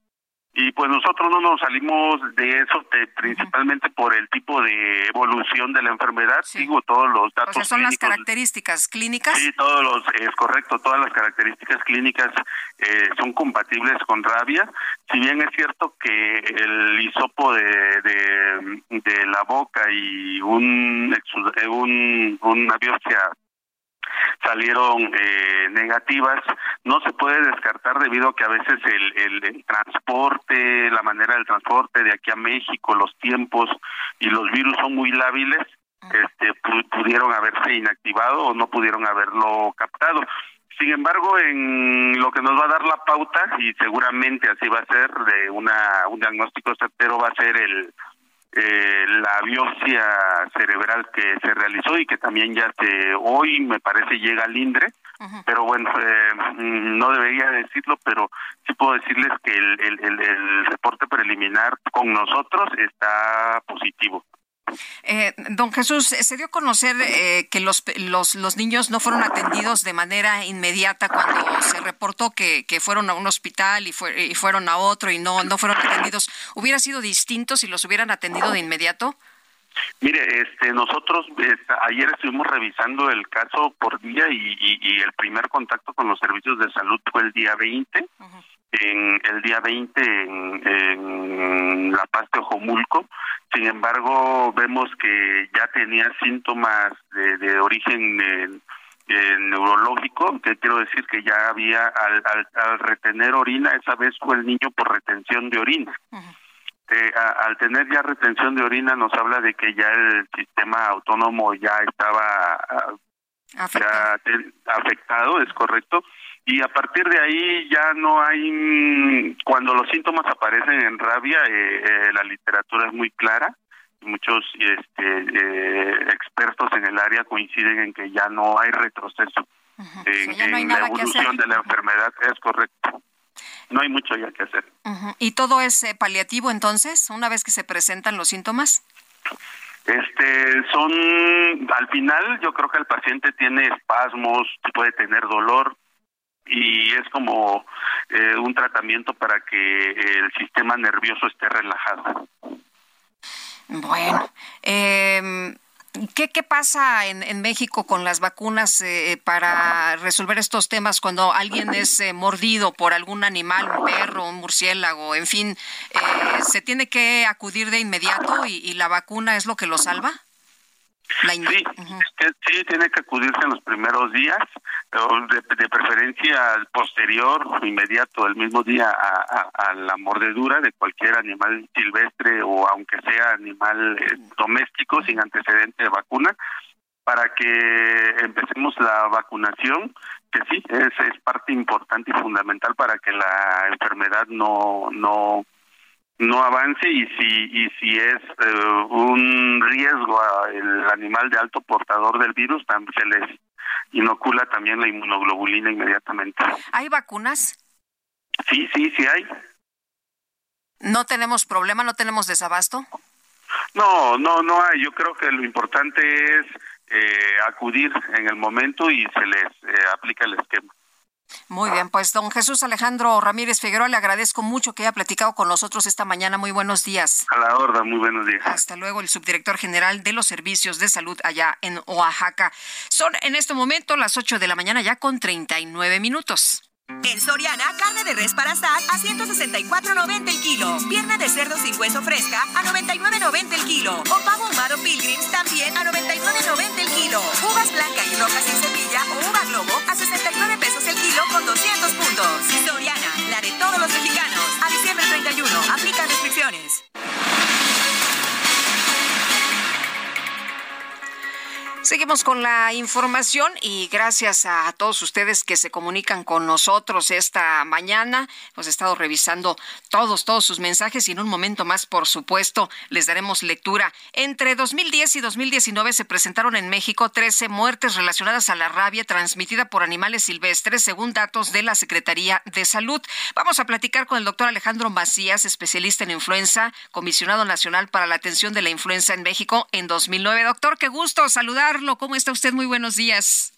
y pues nosotros no nos salimos de eso principalmente por el tipo de evolución de la enfermedad. Sigo todos los datos o sea, son las características clínicas. Sí todos los es correcto todas las características clínicas eh, son compatibles con rabia. Si bien es cierto que el hisopo de, de, de la boca y un, un una biopsia salieron eh, negativas. No se puede descartar debido a que a veces el, el, transporte, la manera del transporte de aquí a México, los tiempos y los virus son muy lábiles, este, pudieron haberse inactivado o no pudieron haberlo captado. Sin embargo, en lo que nos va a dar la pauta, y seguramente así va a ser, de una, un diagnóstico certero va a ser el, eh, la biopsia cerebral que se realizó y que también ya se hoy me parece llega al INDRE, pero bueno, eh, no debería decirlo, pero sí puedo decirles que el, el, el reporte preliminar con nosotros está positivo. Eh, don Jesús, se dio a conocer eh, que los, los, los, niños no fueron atendidos de manera inmediata cuando se reportó que, que fueron a un hospital y, fue, y fueron a otro y no, no fueron atendidos. ¿Hubiera sido distinto si los hubieran atendido de inmediato? Mire, este, nosotros ayer estuvimos revisando el caso por día y, y, el primer contacto con los servicios de salud fue el día 20. En el día 20 en, en La Paz de Ojomulco. Sin embargo, vemos que ya tenía síntomas de, de origen eh, eh, neurológico, que quiero decir que ya había, al, al, retener orina, esa vez fue el niño por retención de orina. Eh, al tener ya retención de orina nos habla de que ya el sistema autónomo ya estaba ah, afectado, es correcto, y a partir de ahí ya no hay mm, cuando los síntomas aparecen en rabia eh, eh, la literatura es muy clara muchos este, eh, expertos en el área coinciden en que ya no hay retroceso en, la evolución de la enfermedad. Es correcto. No hay mucho ya que hacer. ¿Y todo es eh, paliativo entonces, una vez que se presentan los síntomas? Este, son, al final yo creo que el paciente tiene espasmos, puede tener dolor y es como eh, un tratamiento para que el sistema nervioso esté relajado. Bueno, eh, ¿Qué, ¿Qué, pasa en, en, México con las vacunas eh, para resolver estos temas cuando alguien es eh, mordido por algún animal, un perro, un murciélago, en fin? Eh, ¿Se tiene que acudir de inmediato y, y la vacuna es lo que lo salva? La sí, sí, tiene que acudirse en los primeros días, de, de preferencia posterior, inmediato, el mismo día a, a, a, la mordedura de cualquier animal silvestre o aunque sea animal eh, doméstico sin antecedente de vacuna, para que empecemos la vacunación, que sí, es, es parte importante y fundamental para que la enfermedad no, no no avance y si y si es eh, un riesgo el animal de alto portador del virus también se les inocula también la inmunoglobulina inmediatamente. ¿Hay vacunas? Sí, sí, sí hay. ¿No tenemos problema, no tenemos desabasto? No, no, no hay. Yo creo que lo importante es eh, acudir en el momento y se les eh, aplica el esquema. Muy bien, pues don Jesús Alejandro Ramírez Figueroa, le agradezco mucho que haya platicado con nosotros esta mañana. Muy buenos días. A la orden, muy buenos días. Hasta luego, el subdirector general de los servicios de salud allá en Oaxaca. Son en este momento las 8 de la mañana ya con 39 minutos. En Soriana, carne de res para asar a 164.90 el kilo. Pierna de cerdo sin hueso fresca a 99.90 el kilo. O pavo ahumado Pilgrims también a 99.90 el kilo. Uvas blancas y rojas sin semilla o uva globo a 69 pesos el kilo con 200 puntos. Soriana, la de todos los mexicanos. A diciembre 31, aplica restricciones. Seguimos con la información y gracias a todos ustedes que se comunican con nosotros esta mañana. Hemos estado revisando todos, todos sus mensajes y en un momento más, por supuesto, les daremos lectura. Entre 2010 y 2019 se presentaron en México 13 muertes relacionadas a la rabia transmitida por animales silvestres, según datos de la Secretaría de Salud. Vamos a platicar con el doctor Alejandro Macías, especialista en influenza, comisionado nacional para la atención de la influenza en México en 2009. Doctor, qué gusto saludar ¿Cómo está usted? Muy buenos días.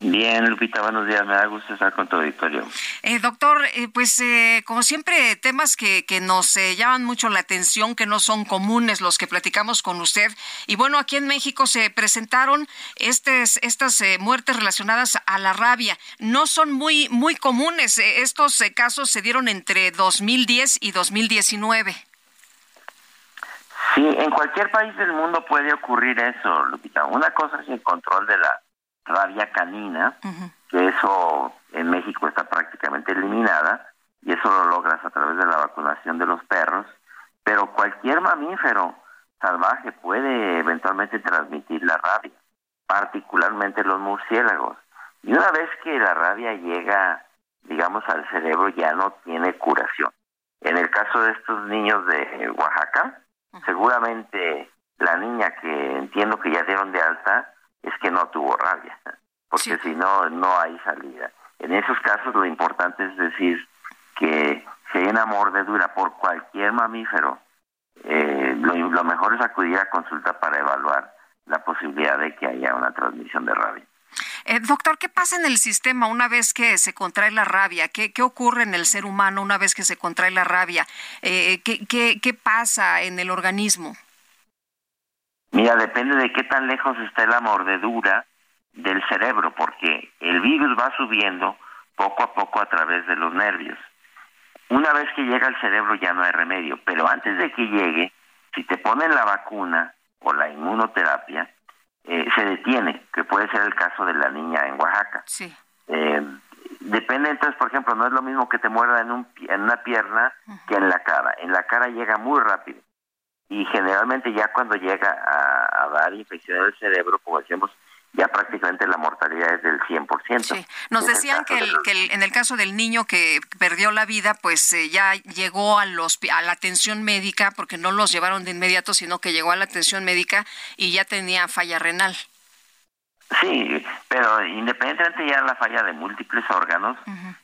Bien, Lupita, buenos días. Me da gusto estar con tu auditorio. Eh, doctor, eh, pues eh, como siempre, temas que, que nos eh, llaman mucho la atención, que no son comunes los que platicamos con usted. Y bueno, aquí en México se presentaron estes, estas eh, muertes relacionadas a la rabia. No son muy, muy comunes. Eh, estos casos se dieron entre 2010 y 2019. Sí, en cualquier país del mundo puede ocurrir eso, Lupita. Una cosa es el control de la rabia canina, que eso en México está prácticamente eliminada, y eso lo logras a través de la vacunación de los perros, pero cualquier mamífero salvaje puede eventualmente transmitir la rabia, particularmente los murciélagos. Y una vez que la rabia llega, digamos, al cerebro, ya no tiene curación. En el caso de estos niños de Oaxaca, seguramente la niña que entiendo que ya dieron de alta es que no tuvo rabia, porque sí. si no, no hay salida. En esos casos lo importante es decir que si hay una mordedura por cualquier mamífero, eh, lo, lo mejor es acudir a consulta para evaluar la posibilidad de que haya una transmisión de rabia. Eh, doctor, ¿qué pasa en el sistema una vez que se contrae la rabia? ¿Qué, ocurre en el ser humano una vez que se contrae la rabia? Eh, ¿qué, qué, ¿Qué pasa en el organismo? Mira, depende de qué tan lejos esté la mordedura del cerebro, porque el virus va subiendo poco a poco a través de los nervios. Una vez que llega al cerebro ya no hay remedio, pero antes de que llegue, si te ponen la vacuna o la inmunoterapia, eh, se detiene, que puede ser el caso de la niña en Oaxaca. Sí. Eh, depende entonces, por ejemplo, no es lo mismo que te muerda en, un, en una pierna uh -huh. que en la cara. En la cara llega muy rápido y generalmente ya cuando llega a, a dar infección en el cerebro, como decíamos, ya prácticamente la mortalidad es del 100%. Sí. Nos decían que, el, que el, en el caso del niño que perdió la vida, pues eh, ya llegó a, los, a la atención médica, porque no los llevaron de inmediato, sino que llegó a la atención médica y ya tenía falla renal. Sí, pero independientemente ya de la falla de múltiples órganos,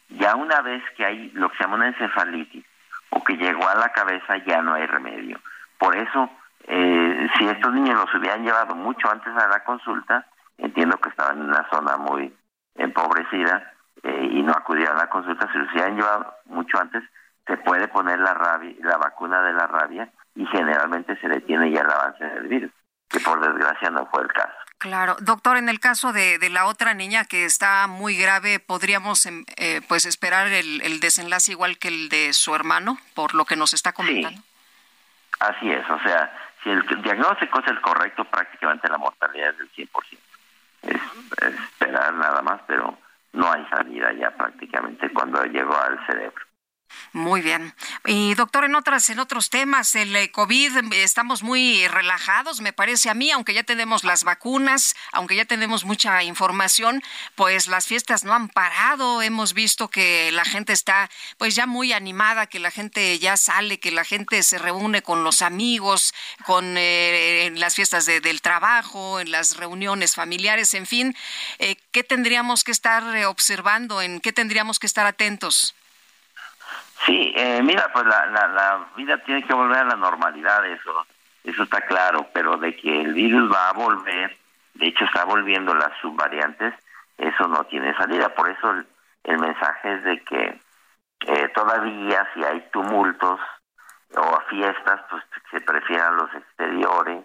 ya una vez que hay lo que se llama una encefalitis o que llegó a la cabeza ya no hay remedio. Por eso, eh, si estos niños los hubieran llevado mucho antes a la consulta, entiendo que estaban en una zona muy empobrecida eh, y no acudieron a la consulta, si los hubieran llevado mucho antes, se puede poner la, rabia, la vacuna de la rabia y generalmente se detiene ya el avance del virus, que por desgracia no fue el caso. Claro, doctor, en el caso de, de la otra niña que está muy grave, podríamos em, eh, pues esperar el, el, desenlace igual que el de su hermano, por lo que nos está comentando. Sí. Así es, o sea, si el diagnóstico es el correcto, prácticamente la mortalidad es del 100%. Es, es esperar nada más, pero no hay salida ya prácticamente cuando llegó al cerebro. Muy bien. Y doctor, en otras, en otros temas, el eh, COVID, estamos muy relajados, me parece a mí, aunque ya tenemos las vacunas, aunque ya tenemos mucha información, pues las fiestas no han parado. Hemos visto que la gente está, pues ya muy animada, que la gente ya sale, que la gente se reúne con los amigos, con eh, en las fiestas de, del trabajo, en las reuniones familiares, en fin. Eh, ¿Qué tendríamos que estar observando? ¿En qué tendríamos que estar atentos? Sí, eh, mira, pues la, la, la, vida tiene que volver a la normalidad, eso, eso está claro, pero de que el virus va a volver, de hecho está volviendo las subvariantes, eso no tiene salida. Por eso el, el mensaje es de que eh, todavía si hay tumultos o fiestas, pues se prefieran los exteriores,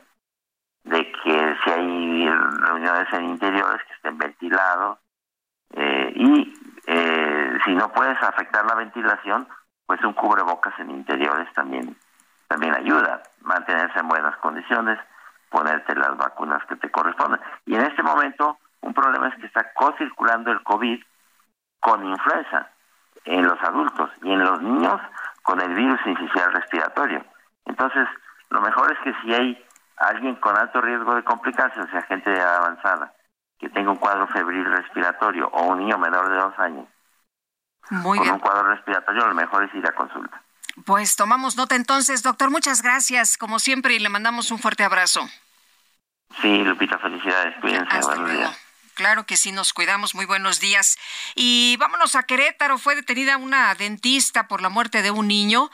de que si hay reuniones en interiores que estén ventilados, eh, y eh, si no puedes afectar la ventilación, pues un cubrebocas en interiores también también ayuda mantenerse en buenas condiciones ponerte las vacunas que te corresponden y en este momento un problema es que está co-circulando el COVID con influenza en los adultos y en los niños con el virus inicial respiratorio. Entonces lo mejor es que si hay alguien con alto riesgo de complicarse, o sea gente avanzada que tenga un cuadro febril respiratorio o un niño menor de dos años muy con bien. un cuadro respiratorio, lo mejor es ir a consulta. Pues tomamos nota entonces, doctor. Muchas gracias, como siempre, y le mandamos un fuerte abrazo. Sí, Lupita, felicidades. Cuídense. Hasta buenos luego. días. Claro que sí, nos cuidamos. Muy buenos días. Y vámonos a Querétaro. Fue detenida una dentista por la muerte de un niño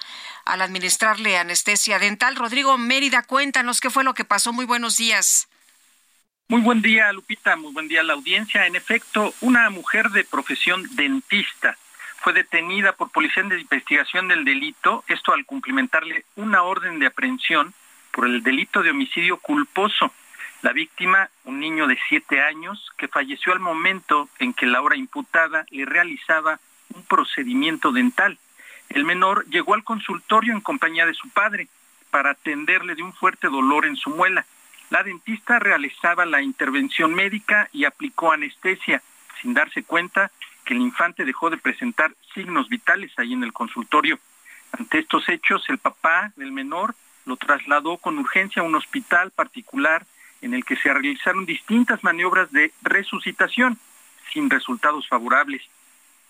al administrarle anestesia dental. Rodrigo Mérida, cuéntanos qué fue lo que pasó. Muy buenos días. Muy buen día, Lupita. Muy buen día a la audiencia. En efecto, una mujer de profesión dentista fue detenida por Policía de Investigación del Delito, esto al cumplimentarle una orden de aprehensión por el delito de homicidio culposo. La víctima, un niño de siete años, que falleció al momento en que la hora imputada le realizaba un procedimiento dental. El menor llegó al consultorio en compañía de su padre para atenderle de un fuerte dolor en su muela. La dentista realizaba la intervención médica y aplicó anestesia. Sin darse cuenta, que el infante dejó de presentar signos vitales ahí en el consultorio. Ante estos hechos, el papá del menor lo trasladó con urgencia a un hospital particular en el que se realizaron distintas maniobras de resucitación sin resultados favorables.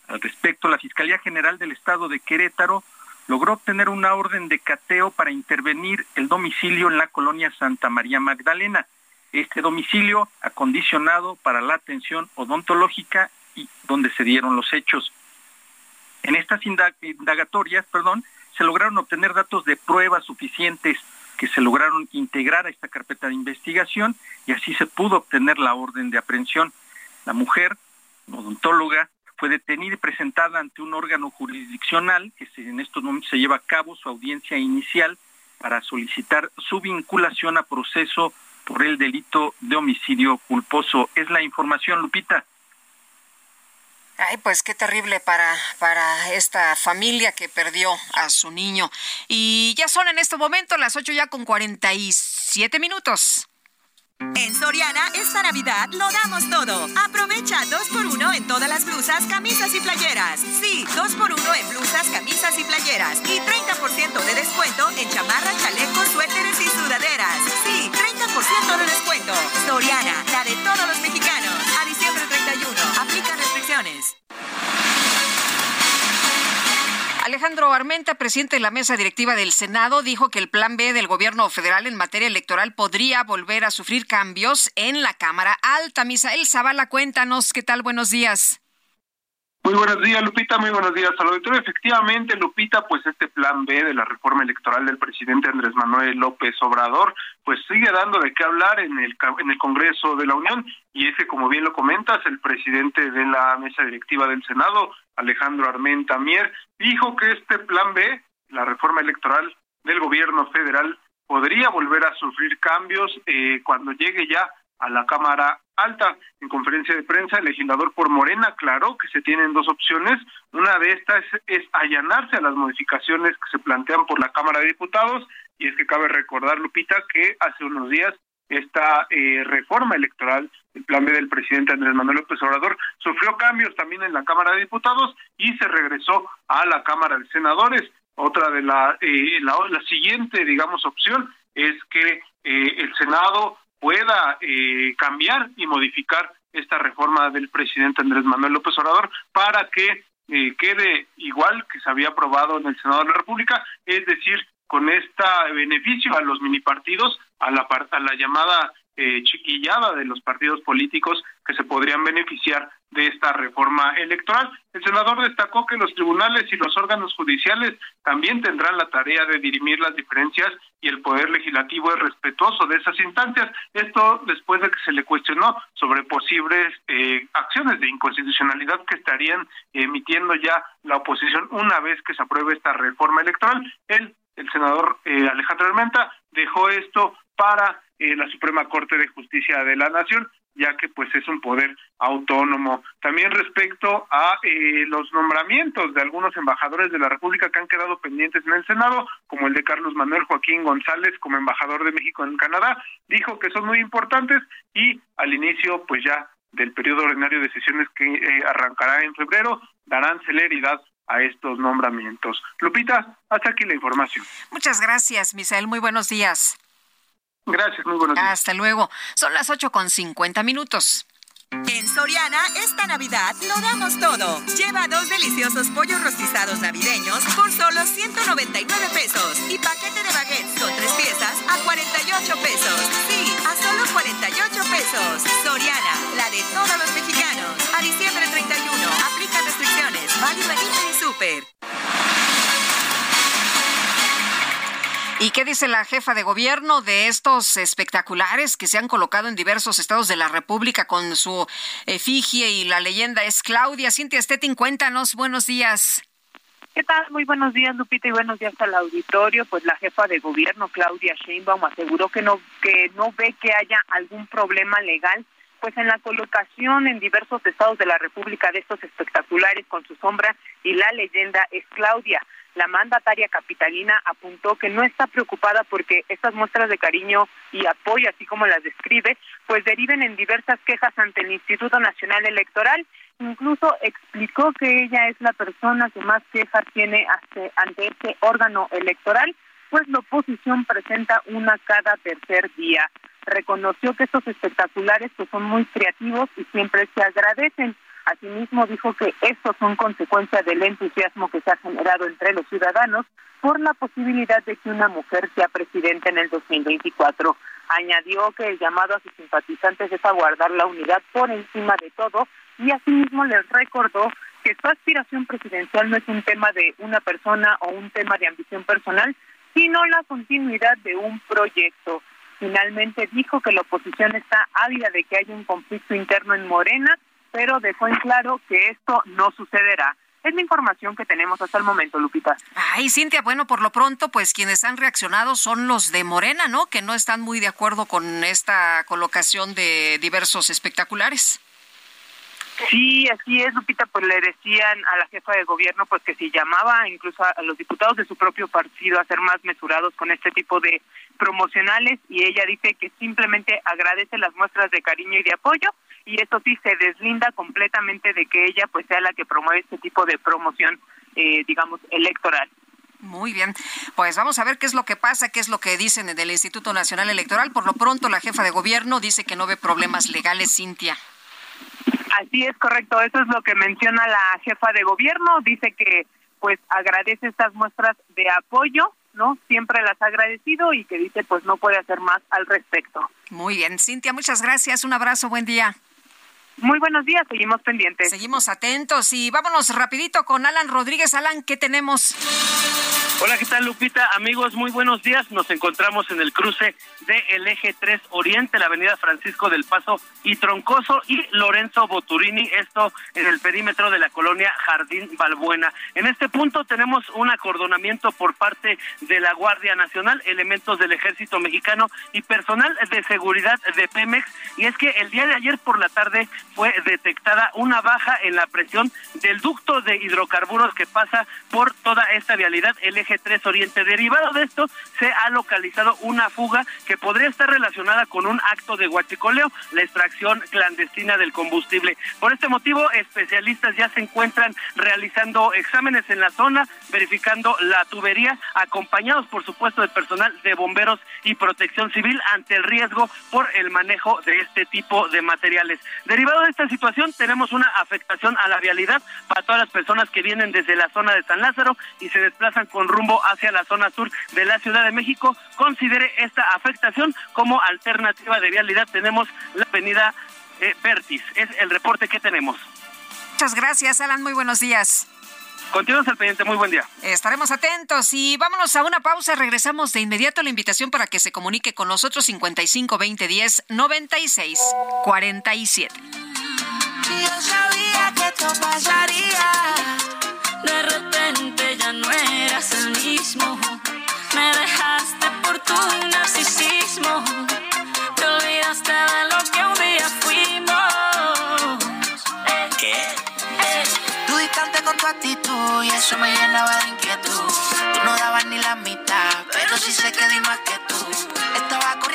Al respecto, la Fiscalía General del Estado de Querétaro logró obtener una orden de cateo para intervenir el domicilio en la colonia Santa María Magdalena. Este domicilio acondicionado para la atención odontológica donde se dieron los hechos. En estas indagatorias, perdón, se lograron obtener datos de pruebas suficientes que se lograron integrar a esta carpeta de investigación y así se pudo obtener la orden de aprehensión. La mujer, odontóloga, fue detenida y presentada ante un órgano jurisdiccional que en estos momentos se lleva a cabo su audiencia inicial para solicitar su vinculación a proceso por el delito de homicidio culposo. Es la información, Lupita. Ay, pues qué terrible para, para esta familia que perdió a su niño. Y ya son en este momento las 8 ya con 47 minutos. En Soriana, esta Navidad lo damos todo. Aprovecha 2x1 en todas las blusas, camisas y playeras. Sí, 2x1 en blusas, camisas y playeras. Y 30% de descuento en chamarras, chalecos, suéteres y sudaderas. Sí, 30% de descuento. Soriana, la de todos los mexicanos. A diciembre 31. Alejandro Armenta, presidente de la mesa directiva del Senado, dijo que el plan B del gobierno federal en materia electoral podría volver a sufrir cambios en la Cámara Alta. Misael Zavala, cuéntanos, ¿qué tal? Buenos días. Muy buenos días, Lupita. Muy buenos días al auditorio. Efectivamente, Lupita, pues este plan B de la reforma electoral del presidente Andrés Manuel López Obrador, pues sigue dando de qué hablar en el, en el Congreso de la Unión. Y es que, como bien lo comentas, el presidente de la mesa directiva del Senado, Alejandro Armenta Mier, dijo que este plan B, la reforma electoral del gobierno federal, podría volver a sufrir cambios eh, cuando llegue ya a la Cámara Alta. En conferencia de prensa, el legislador por Morena aclaró que se tienen dos opciones. Una de estas es, allanarse a las modificaciones que se plantean por la Cámara de Diputados. Y es que cabe recordar, Lupita, que hace unos días esta eh, reforma electoral, el plan B del presidente Andrés Manuel López Obrador, sufrió cambios también en la Cámara de Diputados y se regresó a la Cámara de Senadores. Otra de la, eh, la, la siguiente, digamos, opción es que eh, el Senado pueda eh, cambiar y modificar esta reforma del presidente Andrés Manuel López Obrador para que eh, quede igual que se había aprobado en el Senado de la República, es decir, con este beneficio a los minipartidos, a la, a la llamada eh, chiquillada de los partidos políticos que se podrían beneficiar de esta reforma electoral. El senador destacó que los tribunales y los órganos judiciales también tendrán la tarea de dirimir las diferencias y el poder legislativo es respetuoso de esas instancias. Esto después de que se le cuestionó sobre posibles eh, acciones de inconstitucionalidad que estarían emitiendo ya la oposición una vez que se apruebe esta reforma electoral. Él, el senador eh, Alejandro Armenta, dejó esto para eh, la Suprema Corte de Justicia de la Nación, ya que pues es un poder autónomo. También respecto a eh, los nombramientos de algunos embajadores de la República que han quedado pendientes en el Senado, como el de Carlos Manuel Joaquín González como embajador de México en Canadá, dijo que son muy importantes y al inicio pues ya del periodo ordinario de sesiones que eh, arrancará en febrero darán celeridad a estos nombramientos. Lupita, hasta aquí la información. Muchas gracias, Misael. Muy buenos días. Gracias, muy buenos días. Hasta luego. Son las 8 con 50 minutos. En Soriana, esta Navidad lo damos todo. Lleva dos deliciosos pollos rostizados navideños por solo 199 pesos y paquete de baguettes con tres piezas a 48 pesos. Sí, a solo 48 pesos. Soriana, la de todos los mexicanos. A diciembre 31, aplica restricciones. Válido en y Super. ¿Y qué dice la jefa de gobierno de estos espectaculares que se han colocado en diversos estados de la República con su efigie y la leyenda es Claudia? Cintia Stettin, cuéntanos, buenos días. ¿Qué tal? Muy buenos días, Lupita, y buenos días al auditorio. Pues la jefa de gobierno, Claudia Sheinbaum, aseguró que no, que no ve que haya algún problema legal pues en la colocación en diversos estados de la República de estos espectaculares con su sombra y la leyenda es Claudia. La mandataria capitalina apuntó que no está preocupada porque estas muestras de cariño y apoyo, así como las describe, pues deriven en diversas quejas ante el Instituto Nacional Electoral. Incluso explicó que ella es la persona que más quejas tiene ante este órgano electoral, pues la oposición presenta una cada tercer día. Reconoció que estos espectaculares pues, son muy creativos y siempre se agradecen. Asimismo, dijo que estos son consecuencia del entusiasmo que se ha generado entre los ciudadanos por la posibilidad de que una mujer sea presidenta en el 2024. Añadió que el llamado a sus simpatizantes es aguardar la unidad por encima de todo y asimismo les recordó que su aspiración presidencial no es un tema de una persona o un tema de ambición personal, sino la continuidad de un proyecto. Finalmente dijo que la oposición está ávida de que haya un conflicto interno en Morena pero dejó en claro que esto no sucederá. Es la información que tenemos hasta el momento, Lupita. Ay, Cintia, bueno, por lo pronto, pues quienes han reaccionado son los de Morena, ¿no? Que no están muy de acuerdo con esta colocación de diversos espectaculares. Sí, así es, Lupita, pues le decían a la jefa de gobierno pues que si llamaba incluso a los diputados de su propio partido a ser más mesurados con este tipo de promocionales y ella dice que simplemente agradece las muestras de cariño y de apoyo y eso sí se deslinda completamente de que ella pues sea la que promueve este tipo de promoción, eh, digamos, electoral. Muy bien, pues vamos a ver qué es lo que pasa, qué es lo que dicen del Instituto Nacional Electoral. Por lo pronto, la jefa de gobierno dice que no ve problemas legales, Cintia. Así es correcto, eso es lo que menciona la jefa de gobierno. Dice que pues agradece estas muestras de apoyo, ¿no? Siempre las ha agradecido y que dice pues no puede hacer más al respecto. Muy bien, Cintia, muchas gracias. Un abrazo, buen día. Muy buenos días, seguimos pendientes. Seguimos atentos y vámonos rapidito con Alan Rodríguez. Alan, ¿qué tenemos? Hola, ¿qué tal Lupita? Amigos, muy buenos días. Nos encontramos en el cruce del eje 3 Oriente, la avenida Francisco del Paso y Troncoso y Lorenzo Boturini, esto en el perímetro de la colonia Jardín Balbuena. En este punto tenemos un acordonamiento por parte de la Guardia Nacional, elementos del Ejército Mexicano y personal de seguridad de Pemex. Y es que el día de ayer por la tarde fue detectada una baja en la presión del ducto de hidrocarburos que pasa por toda esta vialidad, el eje 3 Oriente. Derivado de esto, se ha localizado una fuga que podría estar relacionada con un acto de huachicoleo, la extracción clandestina del combustible. Por este motivo, especialistas ya se encuentran realizando exámenes en la zona, verificando la tubería, acompañados, por supuesto, de personal de bomberos y protección civil ante el riesgo por el manejo de este tipo de materiales. Derivado de esta situación, tenemos una afectación a la vialidad para todas las personas que vienen desde la zona de San Lázaro y se desplazan con rumbo hacia la zona sur de la Ciudad de México. Considere esta afectación como alternativa de vialidad. Tenemos la avenida eh, Pertis. Es el reporte que tenemos. Muchas gracias, Alan. Muy buenos días. Continuamos al pendiente, muy buen día. Estaremos atentos y vámonos a una pausa. Regresamos de inmediato a la invitación para que se comunique con nosotros 55 20 10 96 47. Yo sabía que esto pasaría. Me dejaste por tu narcisismo. Te olvidaste de lo que un día fuimos. ¿Qué? Tú distante con tu actitud y eso me llenaba de inquietud. Tú no dabas ni la mitad, pero sí sé que di más que tú. Estaba corriendo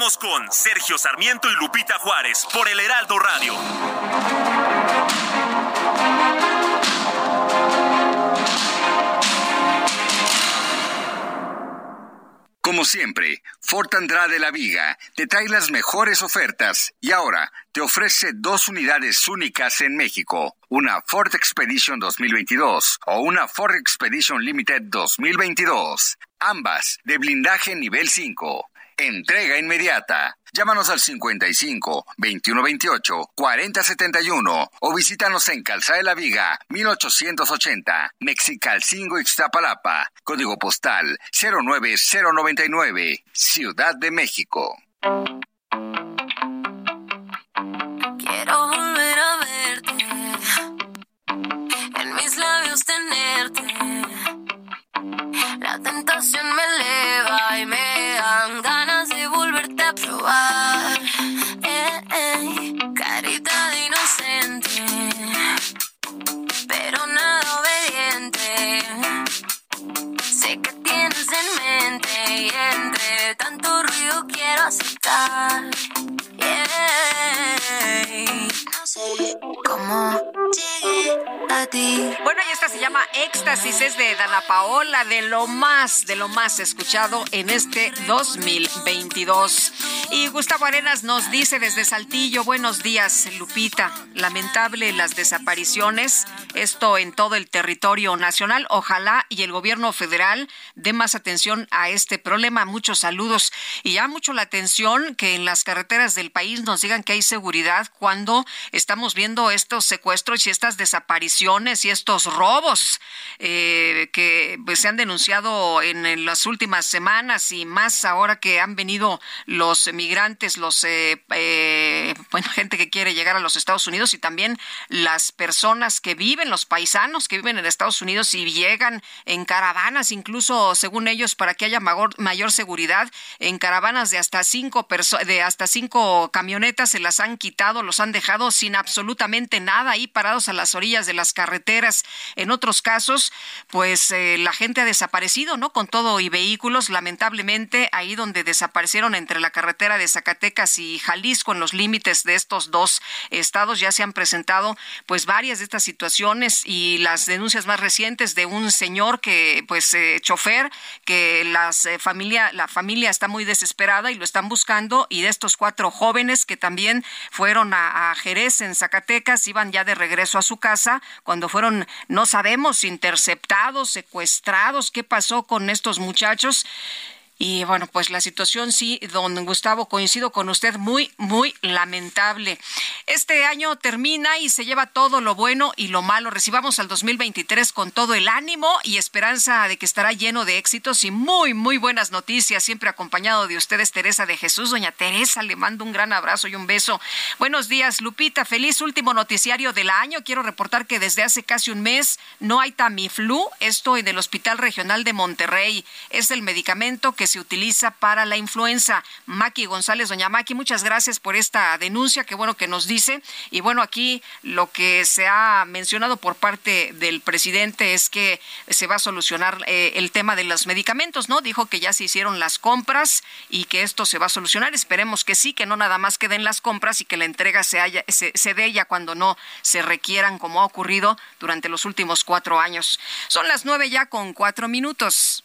Con Sergio Sarmiento y Lupita Juárez por el Heraldo Radio. Como siempre, Fort Andrade La Viga te trae las mejores ofertas y ahora te ofrece dos unidades únicas en México, una Ford Expedition 2022 o una Ford Expedition Limited 2022, ambas de blindaje nivel 5. Entrega inmediata. Llámanos al 55 2128 4071 o visítanos en Calzada de la Viga 1880, Mexicalcingo Ixtapalapa, código postal 09099, Ciudad de México. Quiero volver a verte. En mis labios tenerte. La tentación me eleva y me dan en mente y entre tanto ruido quiero aceptar. Yeah. No sé cómo llegué a ti. Bueno, y esta se llama Éxtasis, es de Dana Paola, de lo más, de lo más escuchado en este 2022. Y Gustavo Arenas nos dice desde Saltillo, buenos días, Lupita. Lamentable las desapariciones, esto en todo el territorio nacional. Ojalá y el gobierno federal dé más a este problema. Muchos saludos. Y ya mucho la atención que en las carreteras del país nos digan que hay seguridad cuando estamos viendo estos secuestros y estas desapariciones y estos robos eh, que pues, se han denunciado en, en las últimas semanas y más ahora que han venido los migrantes, los eh, eh, bueno, <laughs> gente que quiere llegar a los Estados Unidos y también las personas que viven, los paisanos que viven en Estados Unidos y llegan en caravanas, incluso según ellos, para que haya mayor, seguridad, en caravanas de hasta cinco de hasta cinco camionetas se las han quitado, los han dejado sin absolutamente nada ahí parados a las orillas de las carreteras. En otros casos, pues eh, la gente ha desaparecido, ¿no? Con todo y vehículos, lamentablemente, ahí donde desaparecieron entre la carretera de Zacatecas y Jalisco, en los límites de estos dos estados, ya se han presentado pues varias de estas situaciones y las denuncias más recientes de un señor que, pues, eh, chofer, que las eh, familia, la familia está muy desesperada y lo están buscando, y de estos cuatro jóvenes que también fueron a, a Jerez, en Zacatecas, iban ya de regreso a su casa cuando fueron, no sabemos, interceptados, secuestrados, qué pasó con estos muchachos. Y bueno, pues la situación sí, don Gustavo, coincido con usted, muy, muy lamentable. Este año termina y se lleva todo lo bueno y lo malo. Recibamos al 2023 con todo el ánimo y esperanza de que estará lleno de éxitos y muy, muy buenas noticias, siempre acompañado de ustedes, Teresa de Jesús. Doña Teresa, le mando un gran abrazo y un beso. Buenos días, Lupita. Feliz último noticiario del año. Quiero reportar que desde hace casi un mes no hay Tamiflu, esto en el Hospital Regional de Monterrey. Es el medicamento que se utiliza para la influenza. Maki González, doña Maki, muchas gracias por esta denuncia, qué bueno que nos dice. Y bueno, aquí lo que se ha mencionado por parte del presidente es que se va a solucionar eh, el tema de los medicamentos, ¿no? Dijo que ya se hicieron las compras y que esto se va a solucionar. Esperemos que sí, que no nada más queden las compras y que la entrega se, haya, se, se dé ya cuando no se requieran, como ha ocurrido durante los últimos cuatro años. Son las nueve ya con cuatro minutos.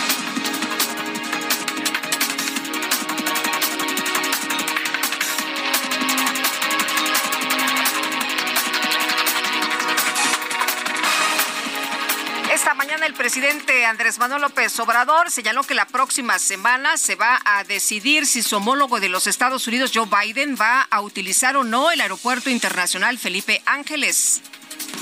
Esta mañana el presidente Andrés Manuel López Obrador señaló que la próxima semana se va a decidir si su homólogo de los Estados Unidos, Joe Biden, va a utilizar o no el aeropuerto internacional Felipe Ángeles.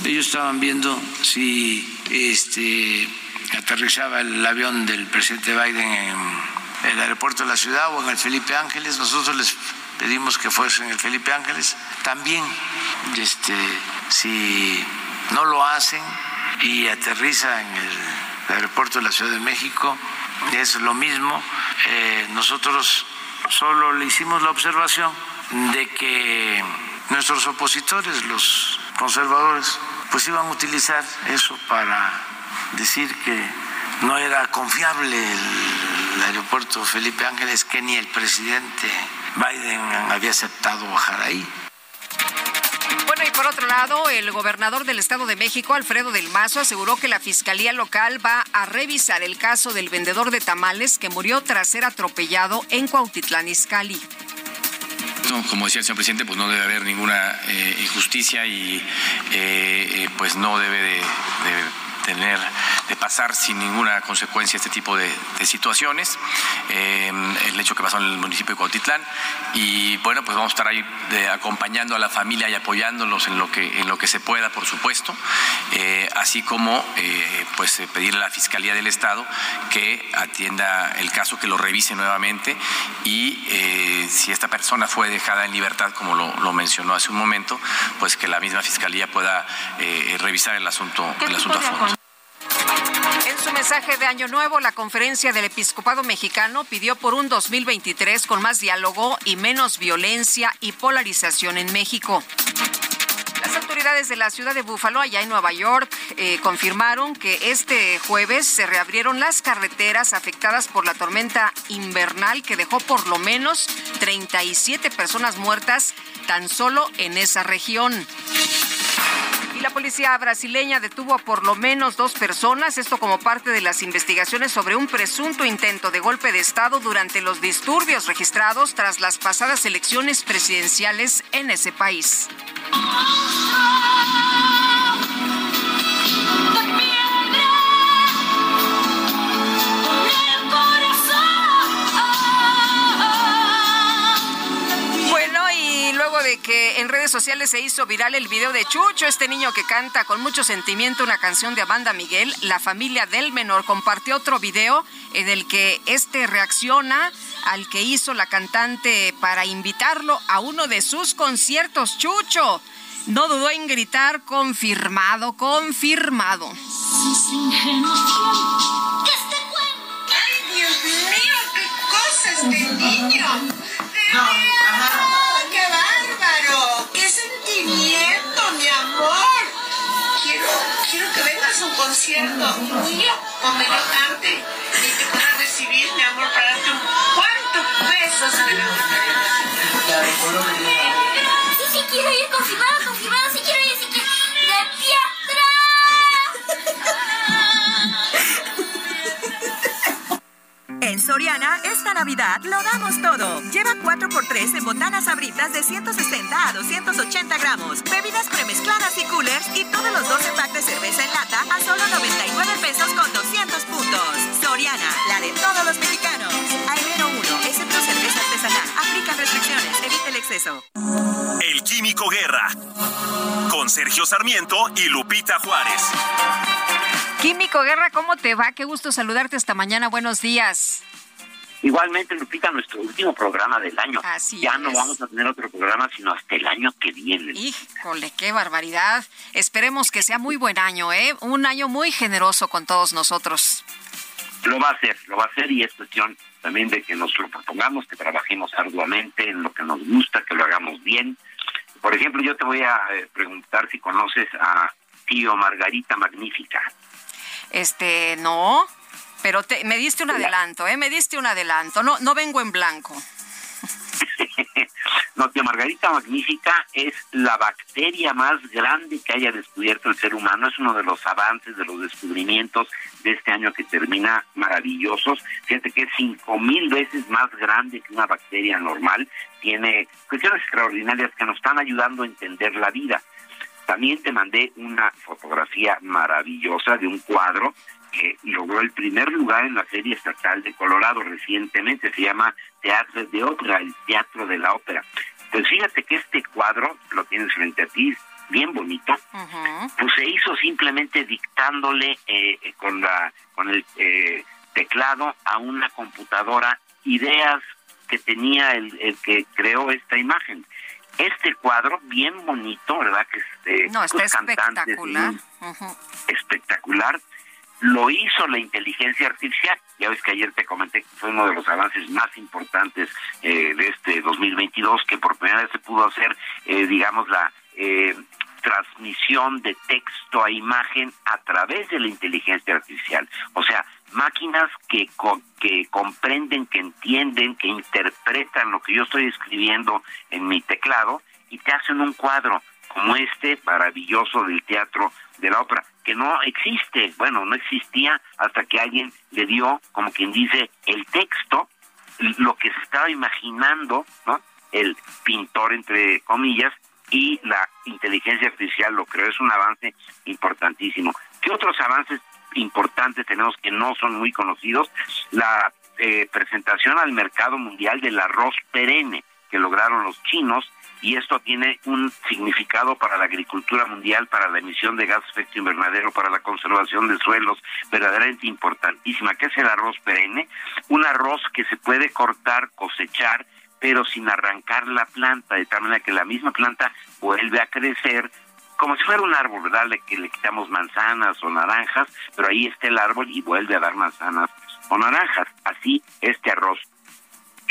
Ellos estaban viendo si este, aterrizaba el avión del presidente Biden en el aeropuerto de la ciudad o en el Felipe Ángeles. Nosotros les pedimos que fuese en el Felipe Ángeles. También, este, si no lo hacen, y aterriza en el aeropuerto de la Ciudad de México. Es lo mismo. Eh, nosotros solo le hicimos la observación de que nuestros opositores, los conservadores, pues iban a utilizar eso para decir que no era confiable el aeropuerto Felipe Ángeles, que ni el presidente Biden había aceptado bajar ahí. Bueno, y por otro lado, el gobernador del Estado de México, Alfredo del Mazo, aseguró que la Fiscalía Local va a revisar el caso del vendedor de tamales que murió tras ser atropellado en Cuautitlán, Izcalli. Como decía el señor presidente, pues no debe haber ninguna eh, injusticia y eh, eh, pues no debe de, de tener, de pasar sin ninguna consecuencia este tipo de, de situaciones. Eh, el hecho que pasó en el municipio de Cuautitlán. Y bueno, pues vamos a estar ahí de, acompañando a la familia y apoyándolos en lo que, en lo que se pueda, por supuesto. Eh, así como eh, pues pedirle a la Fiscalía del Estado que atienda el caso, que lo revise nuevamente y si esta persona fue dejada en libertad, como lo, lo, mencionó hace un momento, pues que la misma Fiscalía pueda revisar el asunto, el asunto a fondo. En su mensaje de Año Nuevo, la Conferencia del Episcopado Mexicano pidió por un 2023 con más diálogo y menos violencia y polarización en México. Las autoridades de la ciudad de Búfalo, allá en Nueva York, eh, confirmaron que este jueves se reabrieron las carreteras afectadas por la tormenta invernal que dejó por lo menos 37 personas muertas tan solo en esa región. Y la policía brasileña detuvo a por lo menos dos personas, esto como parte de las investigaciones sobre un presunto intento de golpe de Estado durante los disturbios registrados tras las pasadas elecciones presidenciales en ese país. Redes sociales se hizo viral el video de Chucho, este niño que canta con mucho sentimiento una canción de Amanda Miguel. La familia del menor compartió otro video en el que este reacciona al que hizo la cantante para invitarlo a uno de sus conciertos. Chucho no dudó en gritar confirmado, confirmado. ¡Ay, Dios mío! ¡Qué cosas de niño! ¡De ¡Qué bárbaro! ¡Qué sentimiento, mi amor! Quiero, quiero que vengas a un concierto mío cante y te pueda recibir, mi amor, para darte un cuantos besos me lo Sí, sí, quiero ir confirmado, sí Soriana, esta Navidad lo damos todo. Lleva 4x3 en botanas abritas de 160 a 280 gramos, bebidas premezcladas y coolers y todos los 12 packs de cerveza en lata a solo 99 pesos con 200 puntos. Soriana, la de todos los mexicanos. A enero 1, excepto cerveza artesanal. Aplica restricciones, evita el exceso. El Químico Guerra. Con Sergio Sarmiento y Lupita Juárez. Químico Guerra, ¿cómo te va? Qué gusto saludarte esta mañana. Buenos días. Igualmente, Lupita, nuestro último programa del año. Así ya es. no vamos a tener otro programa sino hasta el año que viene. Híjole, qué barbaridad. Esperemos que sea muy buen año, ¿eh? Un año muy generoso con todos nosotros. Lo va a hacer, lo va a hacer y es cuestión también de que nos lo propongamos, que trabajemos arduamente en lo que nos gusta, que lo hagamos bien. Por ejemplo, yo te voy a eh, preguntar si conoces a Tío Margarita Magnífica. Este, no, pero te- me diste un adelanto, ¿eh? Me diste un adelanto. No, no vengo en blanco. <laughs> No, Tía Margarita Magnífica es la bacteria más grande que haya descubierto el ser humano. Es uno de los avances, de los descubrimientos de este año que termina maravillosos. Fíjate que es cinco mil veces más grande que una bacteria normal. Tiene cuestiones extraordinarias que nos están ayudando a entender la vida. También te mandé una fotografía maravillosa de un cuadro que logró el primer lugar en la serie estatal de Colorado recientemente. Se llama Teatro de Ópera, el Teatro de la Ópera. Pues fíjate que este cuadro, lo tienes frente a ti, bien bonito, pues se hizo simplemente dictándole eh, eh, con la con el eh, teclado a una computadora ideas que tenía el, el que creó esta imagen. Este cuadro, bien bonito, ¿verdad? Que este, No, está pues, cantantes, espectacular. espectacular. Lo hizo la inteligencia artificial. Ya ves que ayer te comenté que fue uno de los avances más importantes eh, de este 2022, que por primera vez se pudo hacer, eh, digamos, la eh, transmisión de texto a imagen a través de la inteligencia artificial. O sea, máquinas que, co- que comprenden, que entienden, que interpretan lo que yo estoy escribiendo en mi teclado y te hacen un cuadro como este maravilloso del teatro de la ópera, que no existe, bueno, no existía hasta que alguien le dio, como quien dice, el texto, lo que se estaba imaginando, ¿no? El pintor, entre comillas, y la inteligencia artificial lo creó. Es un avance importantísimo. ¿Qué otros avances importantes tenemos que no son muy conocidos? La eh, presentación al mercado mundial del arroz perenne que lograron los chinos y esto tiene un significado para la agricultura mundial, para la emisión de gas efecto invernadero, para la conservación de suelos, verdaderamente importantísima. ¿Qué es el arroz perenne? Un arroz que se puede cortar, cosechar, pero sin arrancar la planta, de tal manera que la misma planta vuelve a crecer como si fuera un árbol, ¿verdad? Le, que le quitamos manzanas o naranjas, pero ahí está el árbol y vuelve a dar manzanas o naranjas. Así este arroz.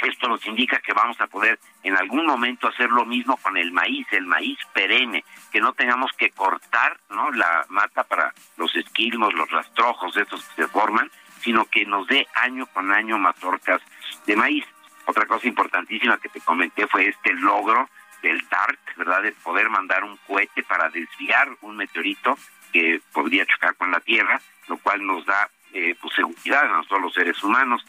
Esto nos indica que vamos a poder en algún momento hacer lo mismo con el maíz, el maíz perenne, que no tengamos que cortar ¿no? la mata para los esquilmos, los rastrojos, estos que se forman, sino que nos dé año con año mazorcas de maíz. Otra cosa importantísima que te comenté fue este logro del DART, ¿verdad? De poder mandar un cohete para desviar un meteorito que podría chocar con la Tierra, lo cual nos da eh, pues, seguridad a nosotros los seres humanos.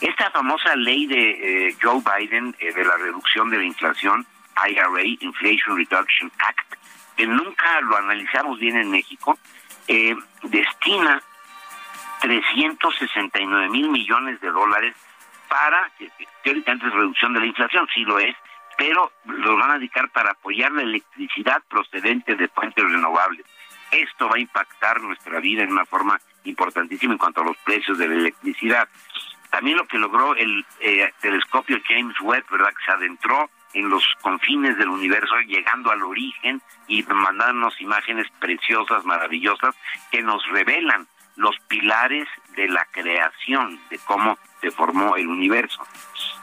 Esta famosa ley de eh, Joe Biden eh, de la reducción de la inflación, IRA, Inflation Reduction Act, que nunca lo analizamos bien en México, eh, destina 369 mil millones de dólares para, teóricamente es reducción de la inflación, sí lo es, pero los van a dedicar para apoyar la electricidad procedente de fuentes renovables. Esto va a impactar nuestra vida en una forma importantísima en cuanto a los precios de la electricidad. También lo que logró el eh, telescopio James Webb, ¿verdad? Que se adentró en los confines del universo, llegando al origen y mandándonos imágenes preciosas, maravillosas, que nos revelan los pilares de la creación, de cómo se formó el universo.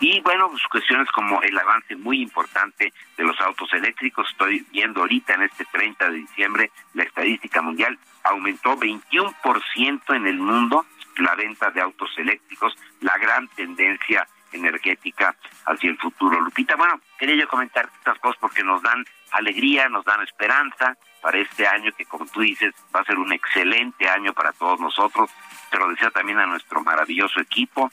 Y bueno, pues cuestiones como el avance muy importante de los autos eléctricos. Estoy viendo ahorita en este 30 de diciembre la estadística mundial aumentó 21% en el mundo la venta de autos eléctricos, la gran tendencia energética hacia el futuro. Lupita, bueno, quería yo comentar estas cosas porque nos dan alegría, nos dan esperanza para este año que como tú dices va a ser un excelente año para todos nosotros. Te lo decía también a nuestro maravilloso equipo,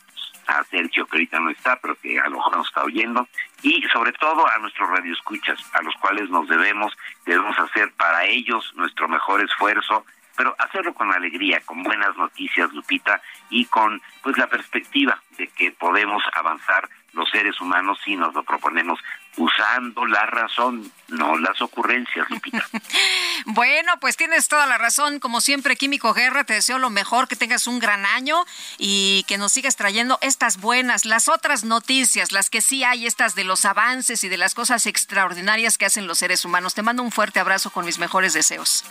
a Sergio que ahorita no está, pero que a lo mejor nos está oyendo, y sobre todo a nuestros radioescuchas, a los cuales nos debemos, debemos hacer para ellos nuestro mejor esfuerzo, pero hacerlo con alegría, con buenas noticias, Lupita, y con pues la perspectiva de que podemos avanzar los seres humanos si nos lo proponemos usando la razón, no las ocurrencias, Lupita. <laughs> bueno, pues tienes toda la razón. Como siempre, Químico Guerra, te deseo lo mejor, que tengas un gran año y que nos sigas trayendo estas buenas, las otras noticias, las que sí hay, estas de los avances y de las cosas extraordinarias que hacen los seres humanos. Te mando un fuerte abrazo con mis mejores deseos.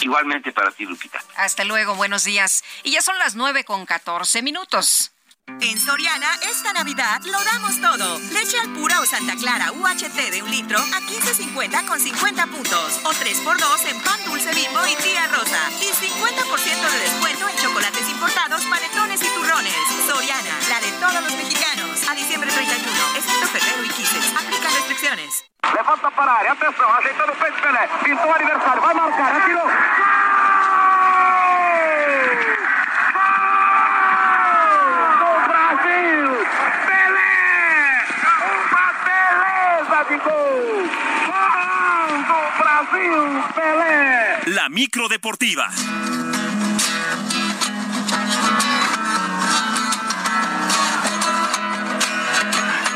Igualmente para ti, Lupita. Hasta luego, buenos días. Y ya son las nueve con catorce minutos. En Soriana, esta Navidad lo damos todo. Leche al pura o Santa Clara UHT de un litro a 15.50 con 50 puntos. O 3x2 en pan dulce bimbo y tía rosa. Y 50% de descuento en chocolates importados, panetones y turrones. Soriana, la de todos los mexicanos. A diciembre 31, excepto Ferrero y Kisses. Aplica restricciones. Levanta para área, atenção, ajeitando o peito Pelé. Pintou o aniversário, vai marcar. Do Brasil, Pelé! Uma Brasil, Pelé! La micro deportiva.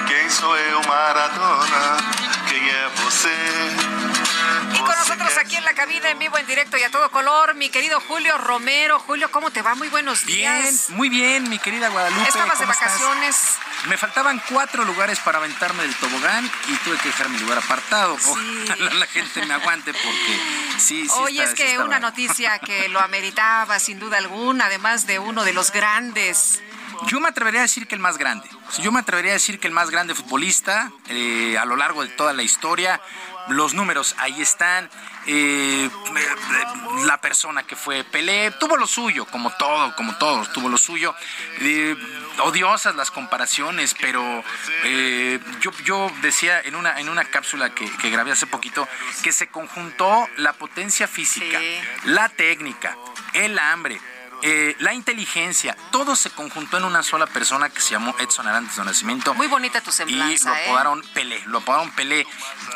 Quem sou eu, Maradona? Quem é você? Aquí en la cabina, en vivo, en directo y a todo color, mi querido Julio Romero. Julio, ¿cómo te va? Muy buenos días. Bien, muy bien, mi querida Guadalupe. Estabas de ¿cómo estás? vacaciones. Me faltaban cuatro lugares para aventarme del tobogán y tuve que dejar mi lugar apartado. Ojalá la gente me aguante porque sí, sí. Hoy está- es sí que una noticia que lo ameritaba sin duda alguna, además de uno de los grandes. Yo me atrevería a decir que el más grande. Yo me atrevería a decir que el más grande futbolista eh, a lo largo de toda la historia. Los números ahí están. eh, la persona que fue Pelé tuvo lo suyo, como todo, como todos, tuvo lo suyo. Eh, odiosas las comparaciones, pero eh, yo, yo decía en una, en una cápsula que, que grabé hace poquito que se conjuntó la potencia física, la técnica, el hambre, eh, la inteligencia, todo se conjuntó en una sola persona que se llamó Edson Arantes de Nacimiento. Muy bonita tu Y semblanza, lo ¿eh? apodaron Pelé, lo apodaron Pelé.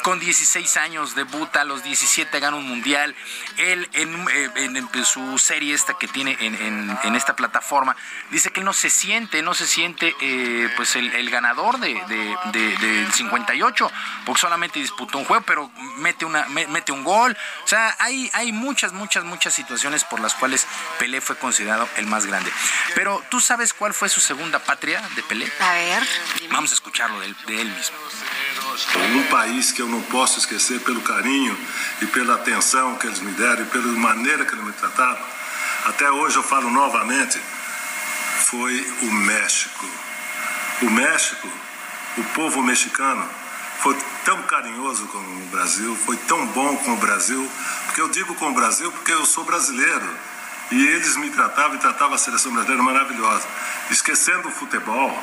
Con 16 años debuta, a los 17 gana un mundial. Él en, eh, en- en su serie esta que tiene en, esta plataforma, dice que él no se siente, no se siente eh, pues el, el ganador de, de- de- del 58, porque solamente disputó un juego, pero mete, una, me- mete un gol. O sea, hay, hay muchas, muchas, muchas situaciones por las cuales Pelé fue considerado el más grande. Pero ¿tú sabes cuál fue su segunda patria de Pelé? A ver. Vamos a escucharlo de él, de él mismo. num país que eu não posso esquecer pelo carinho e pela atenção que eles me deram e pela maneira que eles me trataram. Até hoje eu falo novamente, foi o México. O México, o povo mexicano, foi tão carinhoso com o Brasil, foi tão bom com o Brasil, porque eu digo com o Brasil porque eu sou brasileiro. E eles me tratavam e tratavam a seleção brasileira maravilhosa. Esquecendo o futebol,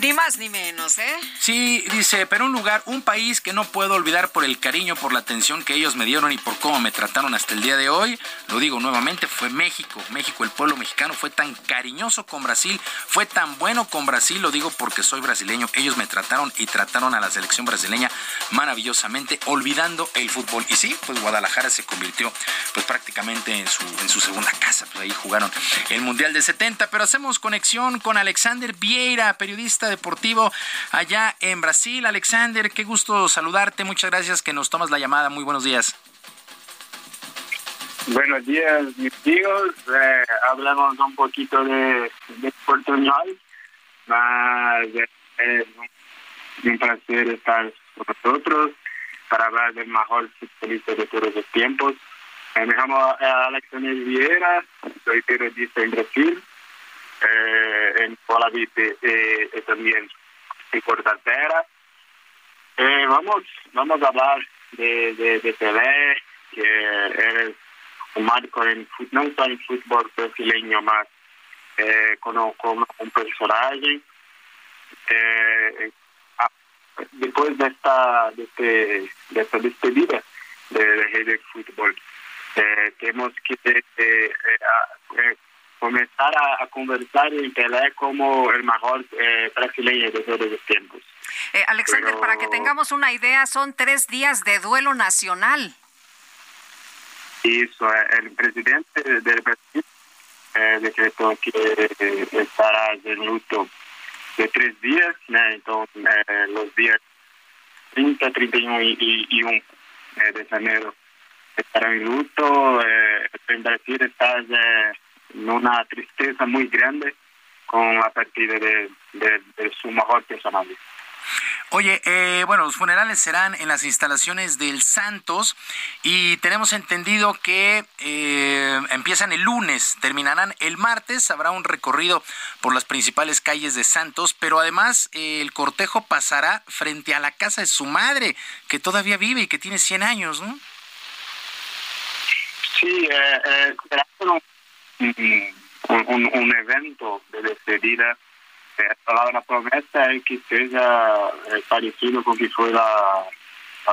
Ni más ni menos, ¿eh? Sí, dice, pero un lugar, un país que no puedo olvidar por el cariño, por la atención que ellos me dieron y por cómo me trataron hasta el día de hoy, lo digo nuevamente, fue México. México, el pueblo mexicano fue tan cariñoso con Brasil, fue tan bueno con Brasil, lo digo porque soy brasileño. Ellos me trataron y trataron a la selección brasileña maravillosamente, olvidando el fútbol. Y sí, pues Guadalajara se convirtió pues prácticamente en su, en su segunda casa, pues ahí jugaron el Mundial de 70, pero hacemos conexión con Alexander Vieira, periodista periodista deportivo allá en Brasil. Alexander, qué gusto saludarte. Muchas gracias que nos tomas la llamada. Muy buenos días. Buenos días, mis amigos. Eh, hablamos un poquito de, de portuñol. Mas es un placer estar con nosotros para hablar del mejor futbolista de todos los tiempos. Eh, me llamo eh, Alexander Vieira, soy periodista en Brasil, eh, en Polavite eh, y también en Cortatera. Eh, vamos, vamos a hablar de, de, de Pelé, que es un marco en, no solo en fútbol brasileño, más eh, como, como un personaje. Eh, ah, después de esta, de, este, de esta despedida de, del fútbol, eh, tenemos que eh, eh, eh, comenzar a, a, conversar en Pelé como el mejor eh, brasileño de todos los tiempos. Eh, Alexander, Pero... para que tengamos una idea, son tres días de duelo nacional. Eso, el presidente del Brasil eh, decretó que eh, estará de luto de tres días, ¿no? entonces eh, los días 30, 31 y, y, y 1 de enero estará en luto. Eh, en Brasil está una tristeza muy grande con la partida de, de, de su mejor personaje. Oye, eh, bueno, los funerales serán en las instalaciones del Santos y tenemos entendido que eh, empiezan el lunes, terminarán el martes, habrá un recorrido por las principales calles de Santos, pero además eh, el cortejo pasará frente a la casa de su madre, que todavía vive y que tiene 100 años, ¿no? Sí, eh, un, un, evento de despedida la, la promesa es que sea eh, parecido con que fue la,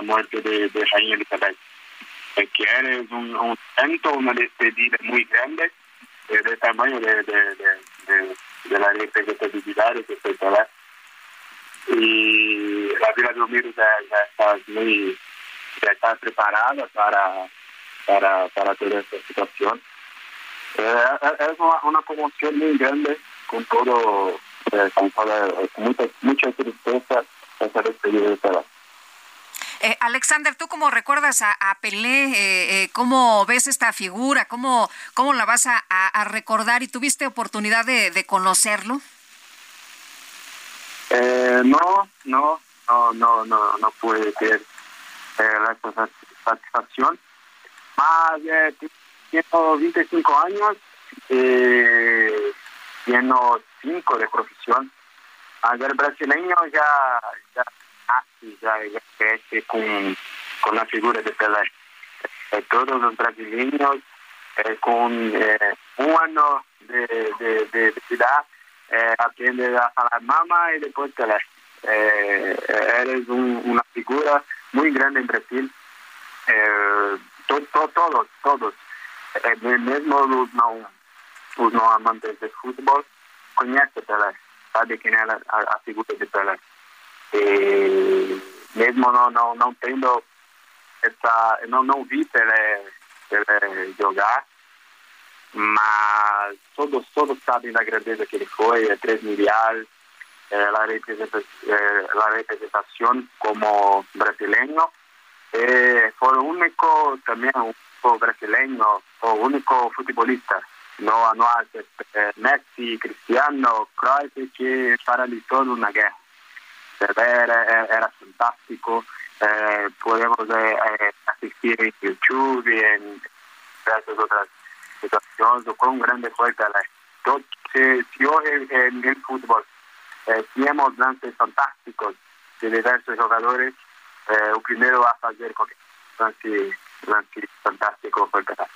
muerte de, de Reina Elizabeth. Eh, que es un, evento, una despedida muy grande, eh, de tamaño de, de, de, de la representatividad, etcétera. Y la Vila de Humilde ya, ya, está muy, ya está preparada para, para, para toda esta situación. Eh, es una, una conmoción muy grande con todo eh, con, con mucha, mucha tristeza esa despedida de Pelé. Eh, Alexander, ¿tú cómo recuerdas a, a Pelé? Eh, eh, ¿Cómo ves esta figura? ¿Cómo, cómo la vas a, a, a recordar? ¿Y tuviste oportunidad de, de conocerlo? Eh, no, no, no, no, no, no puede ser la satisfacción. Más de tengo 25 años, eh, tengo cinco de profesión. Ayer brasileño ya, ya nace, ya, ya crece con, con la figura de Pelé. Eh, todos los brasileños eh, con eh, un año de, de, de, edad aprenden a hablar mamá y después Pelé. eres un, una figura muy grande en Brasil. To, to, todos, todos, no, los no amantes de fútbol, conhece Pelé, sabe quem é a, figura de Pelé. E mesmo não, não, não tendo essa. Não, não vi Pelé, Pelé jogar, mas todos, todos sabem da grandeza que ele foi, é três mundial, é, a, representação, é, representação como brasileiro. É, foi o único também, o único brasileiro, o único futebolista no, no hace eh, Messi, Cristiano, Cruyff que paralizó una guerra. Era, era, era fantástico, eh, podemos eh, asistir en YouTube y en diversas otras situaciones, con grande fue Pelé. Si, si hoy en el fútbol eh, tenemos lances fantásticos de diversos jugadores, eh, el primero a hacer con fantástico fue Pelé.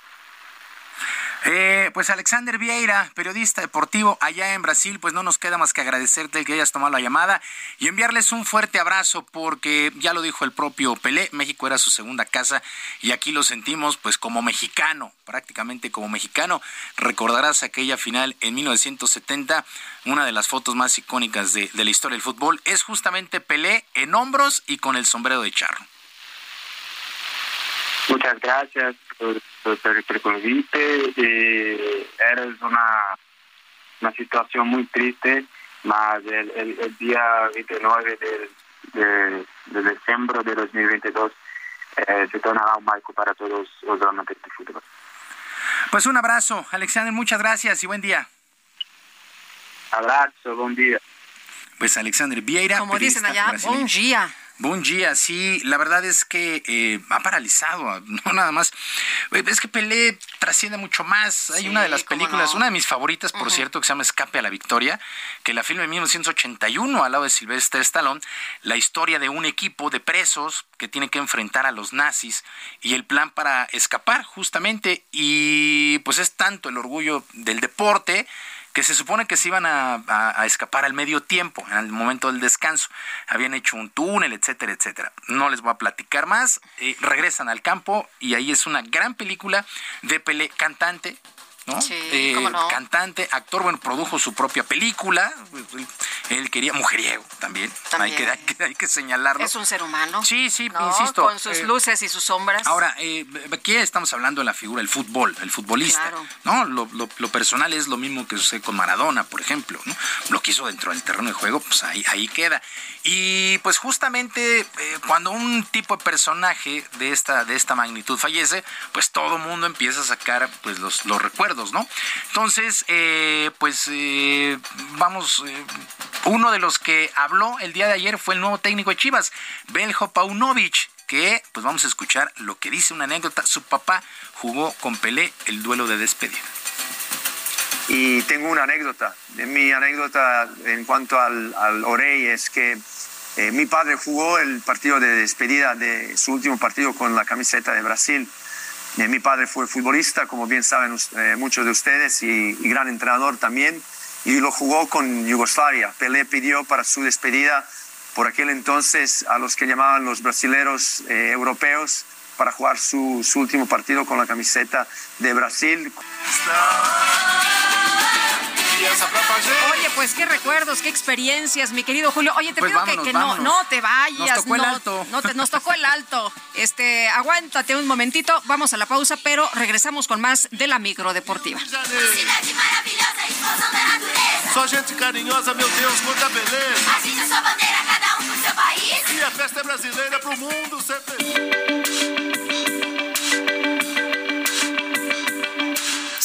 Eh, pues Alexander Vieira, periodista deportivo allá en Brasil, pues no nos queda más que agradecerte que hayas tomado la llamada y enviarles un fuerte abrazo porque ya lo dijo el propio Pelé, México era su segunda casa y aquí lo sentimos pues como mexicano, prácticamente como mexicano. Recordarás aquella final en 1970, una de las fotos más icónicas de, de la historia del fútbol, es justamente Pelé en hombros y con el sombrero de charro. Muchas gracias por, por, por el convite. Eh, eres una, una situación muy triste más el, el, día 29 de, de, diciembre de 2022 eh, se tornará un marco para todos los amantes de fútbol. Pues un abrazo, Alexander, muchas gracias y buen día. Abrazo, buen día. Pues Alexander Vieira. Como dicen allá, buen día. Buen día, sí, la verdad es que eh, ha paralizado, <laughs> no nada más. Eh, es que Pelé trasciende mucho más. Hay una de las películas, una de mis favoritas, por cierto, que se llama Escape a la Victoria, que la filma en 1981 al lado de Sylvester Stallone, la historia de un equipo de presos que tiene que enfrentar a los nazis y el plan para escapar, justamente. Y pues es tanto el orgullo del deporte que se supone que se iban a, escapar al medio tiempo, en el momento del descanso. Habían hecho un túnel, etcétera, etcétera. No les voy a platicar más. Eh, regresan al campo y ahí es una gran película de Pelé, cantante, ¿no? Eh, cantante, actor, bueno, produjo su propia película. Él quería mujeriego también. Hay, que, hay, que, señalarlo. Es un ser humano. Sí, sí, insisto. Con sus eh, luces y sus sombras. Ahora, eh, aquí estamos hablando de la figura del fútbol, el futbolista. ¿no? Lo, personal es lo mismo que sucede con Maradona, por ejemplo. ¿no? Lo que hizo dentro del terreno de juego, pues ahí, ahí queda. Y pues justamente cuando un tipo de personaje de esta, de esta magnitud fallece, pues todo mundo empieza a sacar pues los, los recuerdos ¿no? Entonces, eh, pues eh, vamos, eh, uno de los que habló el día de ayer fue el nuevo técnico de Chivas, Beljo Paunovic, que pues vamos a escuchar lo que dice una anécdota. Su papá jugó con Pelé el duelo de despedida. Y tengo una anécdota. Mi anécdota en cuanto al, al Orey es que mi padre jugó el partido de despedida de su último partido con la camiseta de Brasil eh, mi padre fue futbolista, como bien saben eh, muchos de ustedes, y, gran entrenador también, y lo jugó con Yugoslavia. Pelé pidió para su despedida por aquel entonces a los que llamaban los brasileros eh, europeos para jugar su, su último partido con la camiseta de Brasil. Oye, pues qué recuerdos, qué experiencias, mi querido Julio. Oye, te pues pido que, no, no te vayas. Nos tocó el alto. No te, nos tocó el alto. Este, aguántate un momentito, vamos a la pausa, pero regresamos con más de la micro deportiva. Só gente carinhosa, meu Deus, quanta beleza. Agita sua bandeira, cada um pro seu país. E a festa é brasileira pro mundo sempre.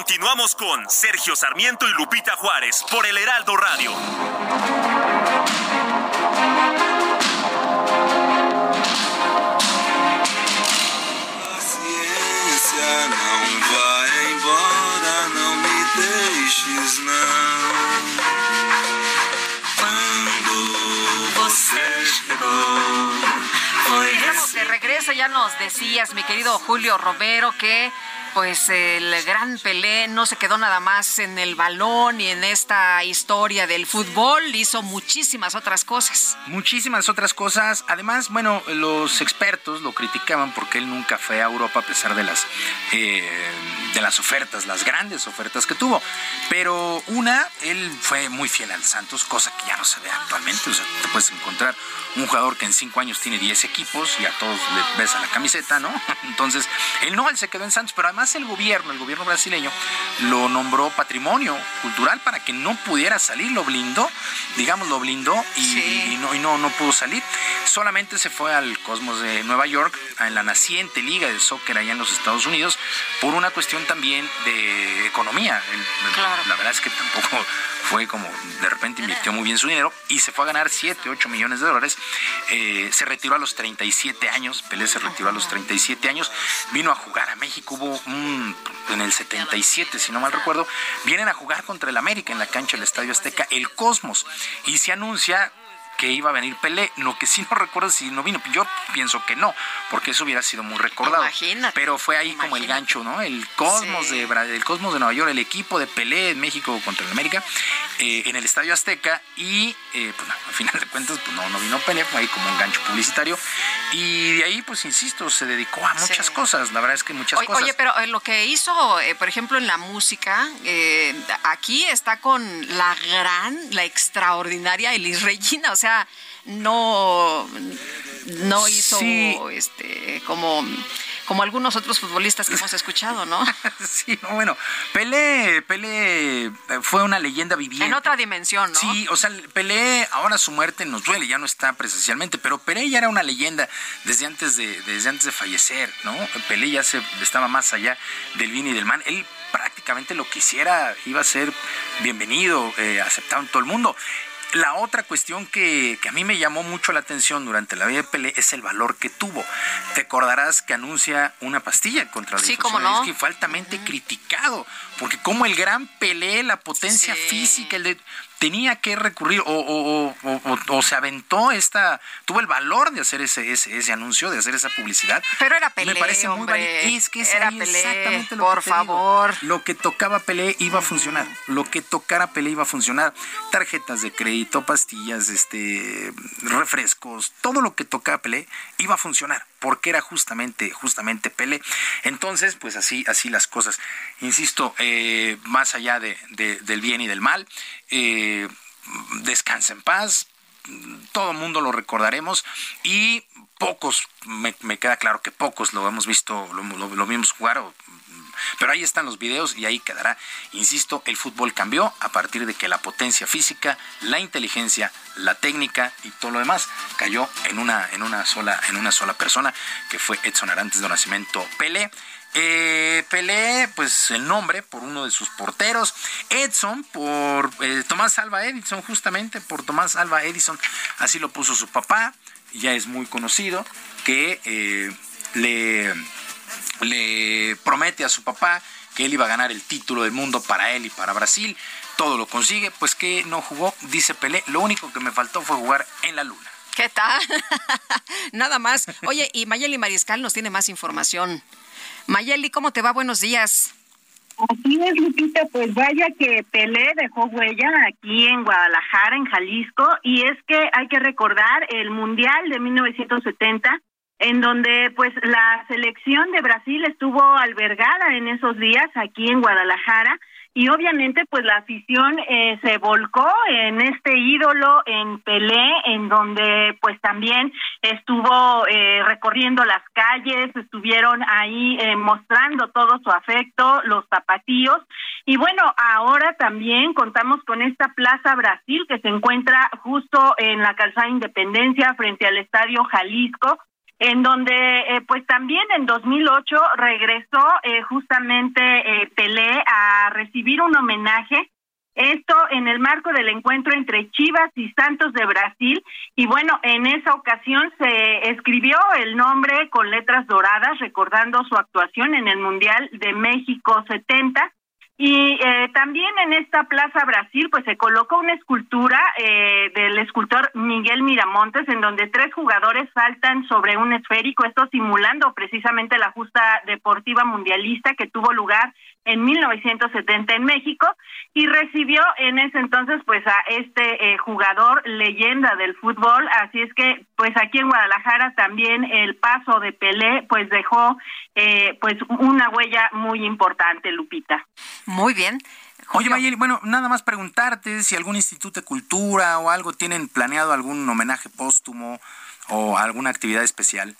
Continuamos con Sergio Sarmiento y Lupita Juárez por el Heraldo Radio. de regreso, ya nos decías, mi querido Julio Romero, que pues el gran Pelé no se quedó nada más en el balón y en esta historia del fútbol, hizo muchísimas otras cosas. Muchísimas otras cosas. Además, bueno, los expertos lo criticaban porque él nunca fue a Europa a pesar de las eh, de las ofertas, las grandes ofertas que tuvo. Pero una, él fue muy fiel al Santos, cosa que ya no se ve actualmente. O sea, te puedes encontrar un jugador que en cinco años tiene 10 equipos y a todos le besa la camiseta, ¿no? <laughs> Entonces, él no, él se quedó en Santos, pero además el gobierno, el gobierno brasileño, lo nombró patrimonio cultural para que no pudiera salir, lo blindó, digamos, lo blindó y, no, y no, no pudo salir. Solamente se fue al Cosmos de Nueva York, en la naciente liga de soccer allá en los Estados Unidos, por una cuestión también de economía. La verdad es que tampoco fue como de repente invirtió muy bien su dinero y se fue a ganar 7, 8 millones de dólares. Eh, se retiró a los 37 años, Pelé se retiró a los 37 años, vino a jugar a México, hubo un, en el 77, si no mal recuerdo, vienen a jugar contra el América en la cancha del Estadio Azteca, el Cosmos, y se anuncia que iba a venir Pelé. Lo que sí no recuerdo si no vino. Yo pienso que no, porque eso hubiera sido muy recordado. Imagínate. Pero fue ahí como el gancho, ¿no? El Cosmos, de, el Cosmos de Nueva York, el equipo de Pelé en México contra el América, eh, en el Estadio Azteca. Y eh, pues, al final de cuentas, pues no, no vino Pelé, fue ahí como un gancho publicitario. Y de ahí, pues insisto, se dedicó a muchas cosas. La verdad es que muchas cosas. Oye, pero lo que hizo, por ejemplo, en la música, aquí está con la gran, la extraordinaria Elis Regina. O sea, no, no hizo este como como algunos otros futbolistas que hemos escuchado, ¿no? <laughs> sí, bueno, Pelé, Pelé eh, fue una leyenda viviente. En otra dimensión, ¿no? Sí, o sea, Pelé, ahora su muerte nos duele, ya no está presencialmente, pero Pelé ya era una leyenda desde antes de, desde antes de fallecer, ¿no? Pelé ya se, estaba más allá del bien y del mal. Él prácticamente lo que hiciera iba a ser bienvenido, eh, aceptado en todo el mundo. La otra cuestión que, a mí me llamó mucho la atención durante la vida de Pelé es el valor que tuvo. Te acordarás que anuncia una pastilla contra la sí, no. que fue altamente criticado, porque como el gran Pelé, la potencia física, el de, tenía que recurrir o, o, se aventó esta, tuvo el valor de hacer ese, ese, ese, anuncio, de hacer esa publicidad. Pero era Pelé, Me parece muy Es que era Pelé, exactamente lo por favor. Lo que tocaba Pelé iba a funcionar, lo que tocara Pelé iba a funcionar. Tarjetas de crédito, pastillas, este, refrescos, todo lo que tocaba Pelé iba a funcionar, porque era justamente, justamente Pelé. Entonces, pues así, así las cosas. Insisto, eh, más allá de, del bien y del mal, eh, descansa en paz, todo mundo lo recordaremos y pocos, me, queda claro que pocos lo hemos visto, lo, lo, vimos jugar, pero ahí están los videos y ahí quedará. Insisto, el fútbol cambió a partir de que la potencia física, la inteligencia, la técnica y todo lo demás cayó en una, en una, sola, en una sola persona, que fue Edson Arantes de Nacimiento Pele. Pelé, pues el nombre por uno de sus porteros. Edson por eh, Tomás Alba Edison, justamente por Tomás Alba Edison. Así lo puso su papá. Ya es muy conocido que eh, le, le promete a su papá que él iba a ganar el título del mundo para él y para Brasil. Todo lo consigue, pues que no jugó, dice Pelé. Lo único que me faltó fue jugar en la luna. ¿Qué tal? <laughs> Nada más. Oye, y Mayeli Mariscal nos tiene más información. Mayeli, ¿cómo te va? Buenos días. Así es, Lupita, pues vaya que Pelé dejó huella aquí en Guadalajara, en Jalisco, y es que hay que recordar el Mundial de 1970, en donde pues la selección de Brasil estuvo albergada en esos días aquí en Guadalajara, y obviamente pues la afición eh, se volcó en este ídolo en Pelé en donde pues también estuvo eh, recorriendo las calles estuvieron ahí eh, mostrando todo su afecto los zapatillos y bueno ahora también contamos con esta Plaza Brasil que se encuentra justo en la calzada Independencia frente al Estadio Jalisco en donde eh, pues también en 2008 regresó eh, justamente eh, Pelé a recibir un homenaje esto en el marco del encuentro entre Chivas y Santos de Brasil. Y bueno, en esa ocasión se escribió el nombre con letras doradas, recordando su actuación en el Mundial de México 70. Y eh, también en esta Plaza Brasil, pues se colocó una escultura eh, del escultor Miguel Miramontes, en donde tres jugadores saltan sobre un esférico, esto simulando precisamente la justa deportiva mundialista que tuvo lugar en 1970 en México y recibió en ese entonces pues a este eh, jugador leyenda del fútbol. Así es que pues aquí en Guadalajara también el paso de Pelé pues dejó eh, pues una huella muy importante Lupita. Muy bien. Oye, Mayeli, bueno, nada más preguntarte si algún instituto de cultura o algo tienen planeado algún homenaje póstumo o alguna actividad especial.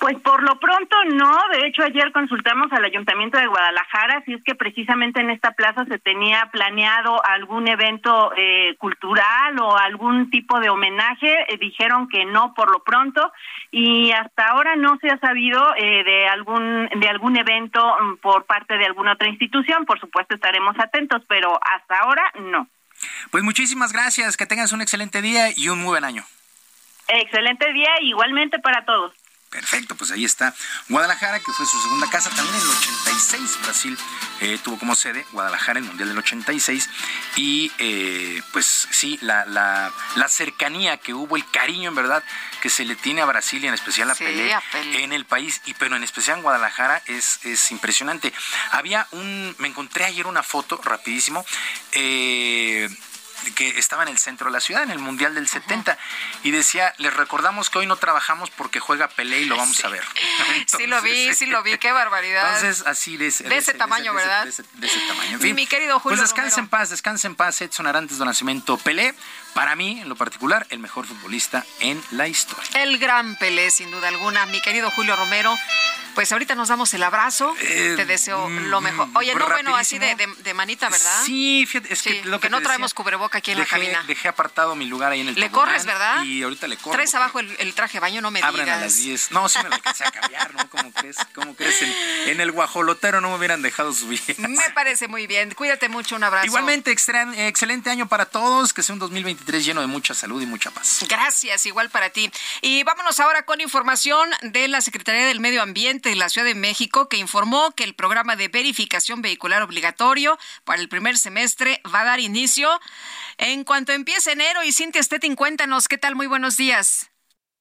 Pues por lo pronto no, de hecho ayer consultamos al Ayuntamiento de Guadalajara si es que precisamente en esta plaza se tenía planeado algún evento eh, cultural o algún tipo de homenaje, eh, dijeron que no por lo pronto y hasta ahora no se ha sabido eh, de algún de algún evento mm, por parte de alguna otra institución, por supuesto estaremos atentos, pero hasta ahora no. Pues muchísimas gracias, que tengas un excelente día y un muy buen año. Excelente día igualmente para todos. Perfecto, pues ahí está Guadalajara, que fue su segunda casa. También en el 86 Brasil eh, tuvo como sede Guadalajara en el Mundial del 86. Y eh, pues sí, la, la, la, cercanía que hubo, el cariño en verdad que se le tiene a Brasil y en especial a, Pelé, en el país, y pero en especial en Guadalajara es, es impresionante. Había un, me encontré ayer una foto rapidísimo. Eh, que estaba en el centro de la ciudad, en el Mundial del 70, y decía, les recordamos que hoy no trabajamos porque juega Pelé y lo vamos a ver. sí <laughs> lo vi, sí lo vi, qué barbaridad. Entonces, así de ese, de ese, tamaño, ¿verdad? De ese, tamaño. En fin, Mi querido Julio Pues descansa en paz, descansa en paz Edson Arantes do Nacimiento Pelé, para mí, en lo particular, el mejor futbolista en la historia. El gran Pelé, sin duda alguna. Mi querido Julio Romero, pues ahorita nos damos el abrazo. Eh, te deseo lo mejor. Oye, no, bueno, así de, de, manita, ¿verdad? Sí, fíjate, es que, lo que, no traemos cubreboca aquí en dejé, la cabina. Dejé apartado mi lugar ahí en el Le corres, ¿verdad? Y ahorita le corro. Traes abajo el, el, traje de baño, no me digas. a las 10. No, sí me lo alcancé a cambiar, ¿no? ¿Cómo crees? ¿Cómo crees? En, en, el guajolotero no me hubieran dejado subir. Me parece muy bien. Cuídate mucho, un abrazo. Igualmente, excelente año para todos. Que sea un 2023 lleno de mucha salud y mucha paz. Gracias, igual para ti. Y vámonos ahora con información de la Secretaría del Medio Ambiente de la Ciudad de México, que informó que el programa de verificación vehicular obligatorio para el primer semestre va a dar inicio en cuanto empiece enero. Y Cintia Stettin, cuéntanos, ¿qué tal? Muy buenos días.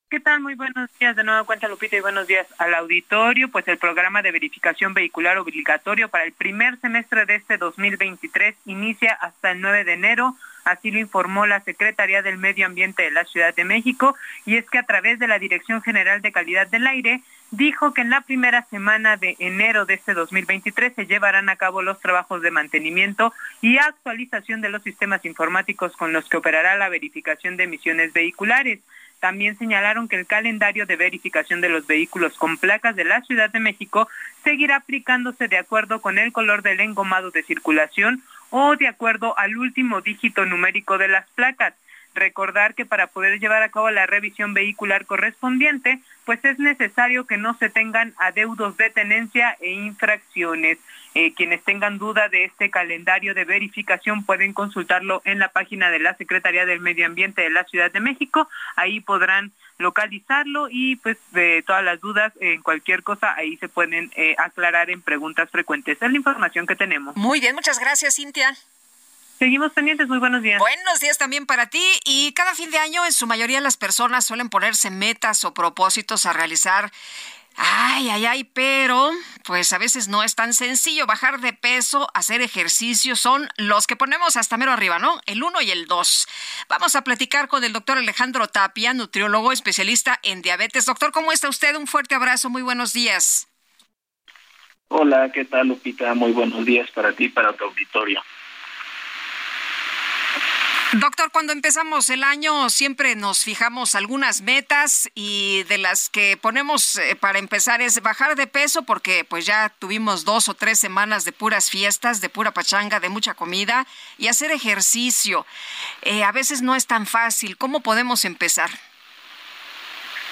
¿Qué tal? Muy buenos días. De nuevo cuenta Lupita y buenos días al auditorio. Pues el programa de verificación vehicular obligatorio para el primer semestre de este 2023 inicia hasta el 9 de enero. Así lo informó la Secretaría del Medio Ambiente de la Ciudad de México. Y es que a través de la Dirección General de Calidad del Aire dijo que en la primera semana de enero de este 2023 se llevarán a cabo los trabajos de mantenimiento y actualización de los sistemas informáticos con los que operará la verificación de emisiones vehiculares. También señalaron que el calendario de verificación de los vehículos con placas de la Ciudad de México seguirá aplicándose de acuerdo con el color del engomado de circulación o de acuerdo al último dígito numérico de las placas. Recordar que para poder llevar a cabo la revisión vehicular correspondiente, pues es necesario que no se tengan adeudos de tenencia e infracciones. Eh, quienes tengan duda de este calendario de verificación pueden consultarlo en la página de la Secretaría del Medio Ambiente de la Ciudad de México. Ahí podrán localizarlo y pues de todas las dudas en cualquier cosa ahí se pueden eh, aclarar en preguntas frecuentes. Es la información que tenemos. Muy bien, muchas gracias, Cintia. Seguimos pendientes, muy buenos días. Buenos días también para ti. Y cada fin de año, en su mayoría, las personas suelen ponerse metas o propósitos a realizar. Ay, ay, ay, pero pues a veces no es tan sencillo. Bajar de peso, hacer ejercicio, son los que ponemos hasta mero arriba, ¿no? El uno y el dos. Vamos a platicar con el doctor Alejandro Tapia, nutriólogo especialista en diabetes. Doctor, ¿cómo está usted? Un fuerte abrazo, muy buenos días. Hola, ¿qué tal, Lupita? Muy buenos días para ti para tu auditorio. Doctor, cuando empezamos el año siempre nos fijamos algunas metas y de las que ponemos eh, para empezar es bajar de peso porque pues ya tuvimos dos o tres semanas de puras fiestas, de pura pachanga, de mucha comida y hacer ejercicio. Eh, a veces no es tan fácil. ¿Cómo podemos empezar?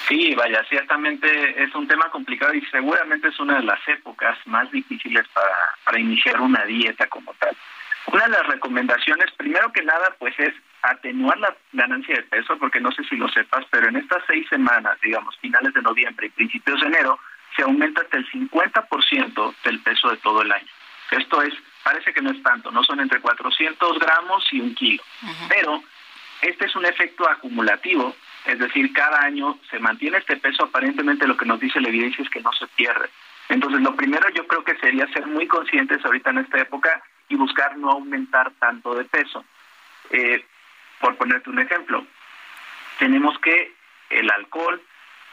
Sí, vaya, ciertamente es un tema complicado y seguramente es una de las épocas más difíciles para, para iniciar una dieta como tal. Una de las recomendaciones, primero que nada, pues es atenuar la ganancia de peso, porque no sé si lo sepas, pero en estas seis semanas, digamos, finales de noviembre y principios de enero, se aumenta hasta el 50% del peso de todo el año. Esto es, parece que no es tanto, no son entre 400 gramos y un kilo, pero este es un efecto acumulativo, es decir, cada año se mantiene este peso, aparentemente lo que nos dice la evidencia es que no se pierde. Entonces, lo primero yo creo que sería ser muy conscientes ahorita en esta época y buscar no aumentar tanto de peso. Eh, por ponerte un ejemplo, tenemos que el alcohol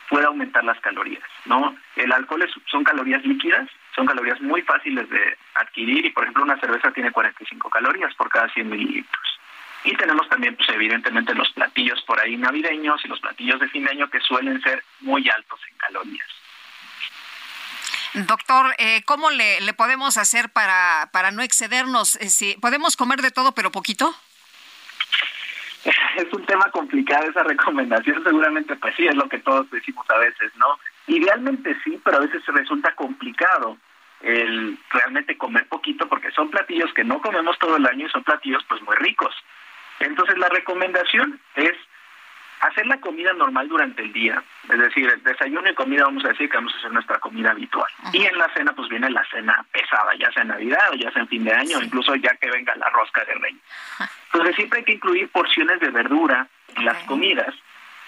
puede aumentar las calorías, ¿no? El alcohol es, son calorías líquidas, son calorías muy fáciles de adquirir y, por ejemplo, una cerveza tiene 45 calorías por cada 100 mililitros. Y tenemos también, pues evidentemente, los platillos por ahí navideños y los platillos de fin de año que suelen ser muy altos en calorías. Doctor, eh, ¿cómo le, le, podemos hacer para, para no excedernos? Eh, si ¿Podemos comer de todo pero poquito? <laughs> Es un tema complicado esa recomendación, seguramente pues sí, es lo que todos decimos a veces, ¿no? Idealmente sí, pero a veces resulta complicado el realmente comer poquito porque son platillos que no comemos todo el año y son platillos pues muy ricos. Entonces la recomendación es hacer la comida normal durante el día, es decir, el desayuno y comida vamos a decir que vamos a hacer nuestra comida habitual. Y en la cena pues viene la cena pesada, ya sea en Navidad o ya sea en fin de año, incluso ya que venga la rosca de rey. Entonces siempre hay que incluir porciones de verdura en las comidas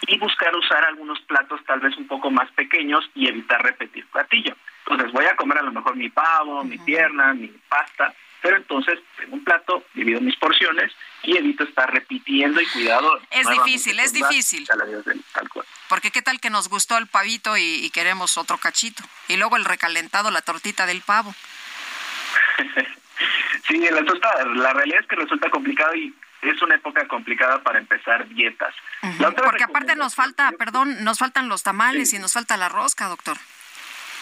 y buscar usar algunos platos tal vez un poco más pequeños y evitar repetir platillo. Entonces voy a comer a lo mejor mi pavo, mi pierna, mi pasta, pero entonces tengo un plato, divido mis porciones y evito estar repitiendo y cuidado. Es difícil, es difícil. Porque qué tal que nos gustó el pavito y, queremos otro cachito. Y luego el recalentado, la tortita del pavo. <laughs> sí, la realidad es que resulta complicado y es una época complicada para empezar dietas. Porque aparte nos falta, perdón, nos faltan los tamales y nos falta la rosca, doctor.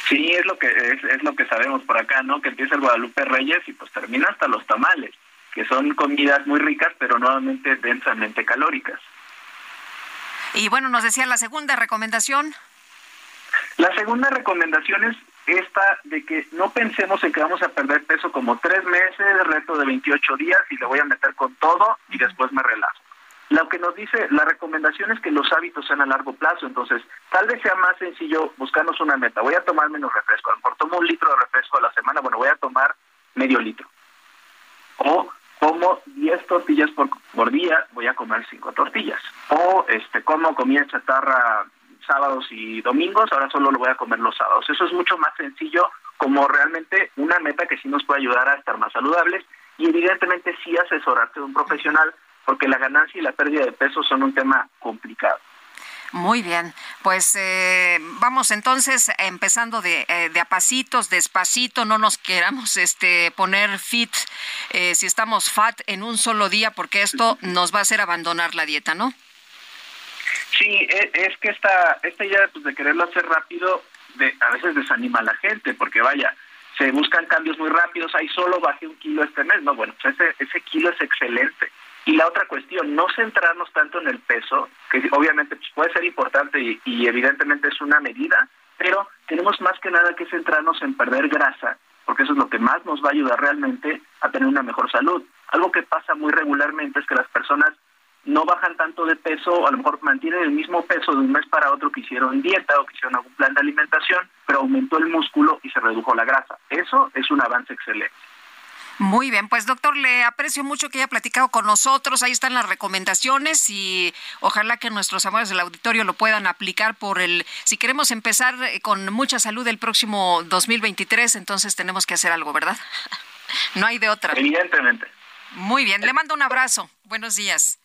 Sí, es lo que es, es lo que sabemos por acá, ¿no? Que empieza el Guadalupe Reyes y pues termina hasta los tamales, que son comidas muy ricas, pero nuevamente densamente calóricas. Y bueno, nos decía la segunda recomendación. La segunda recomendación es esta de que no pensemos en que vamos a perder peso como tres meses, reto de 28 días y le voy a meter con todo y después me relajo. Lo que nos dice la recomendación es que los hábitos sean a largo plazo, entonces tal vez sea más sencillo buscarnos una meta. Voy a tomar menos refresco, a lo mejor tomo un litro de refresco a la semana, bueno, voy a tomar medio litro. O como 10 tortillas por, por día, voy a comer 5 tortillas. O este como comida chatarra sábados y domingos, ahora solo lo voy a comer los sábados. Eso es mucho más sencillo como realmente una meta que sí nos puede ayudar a estar más saludables y evidentemente sí asesorarte de un profesional porque la ganancia y la pérdida de peso son un tema complicado. Muy bien, pues eh, vamos entonces empezando de, eh, de a pasitos, despacito, no nos queramos este, poner fit eh, si estamos fat en un solo día porque esto nos va a hacer abandonar la dieta, ¿no? Sí, e, es que esta, esta idea pues, de quererlo hacer rápido de, a veces desanima a la gente porque vaya, se buscan cambios muy rápidos, ahí solo bajé un kilo este mes, no, bueno, pues ese, ese kilo es excelente y la otra cuestión, no centrarnos tanto en el peso, que obviamente pues, puede ser importante y, evidentemente es una medida, pero tenemos más que nada que centrarnos en perder grasa, porque eso es lo que más nos va a ayudar realmente a tener una mejor salud. Algo que pasa muy regularmente es que las personas no bajan tanto de peso, a lo mejor mantienen el mismo peso de un mes para otro que hicieron dieta o que hicieron algún plan de alimentación, pero aumentó el músculo y se redujo la grasa. Eso es un avance excelente. Muy bien, pues doctor, le aprecio mucho que haya platicado con nosotros. Ahí están las recomendaciones y ojalá que nuestros amores del auditorio lo puedan aplicar por el... Si queremos empezar eh, con mucha salud el próximo 2023, entonces tenemos que hacer algo, ¿verdad? <laughs> no hay de otra. Evidentemente. Muy bien, le mando un abrazo. Buenos días.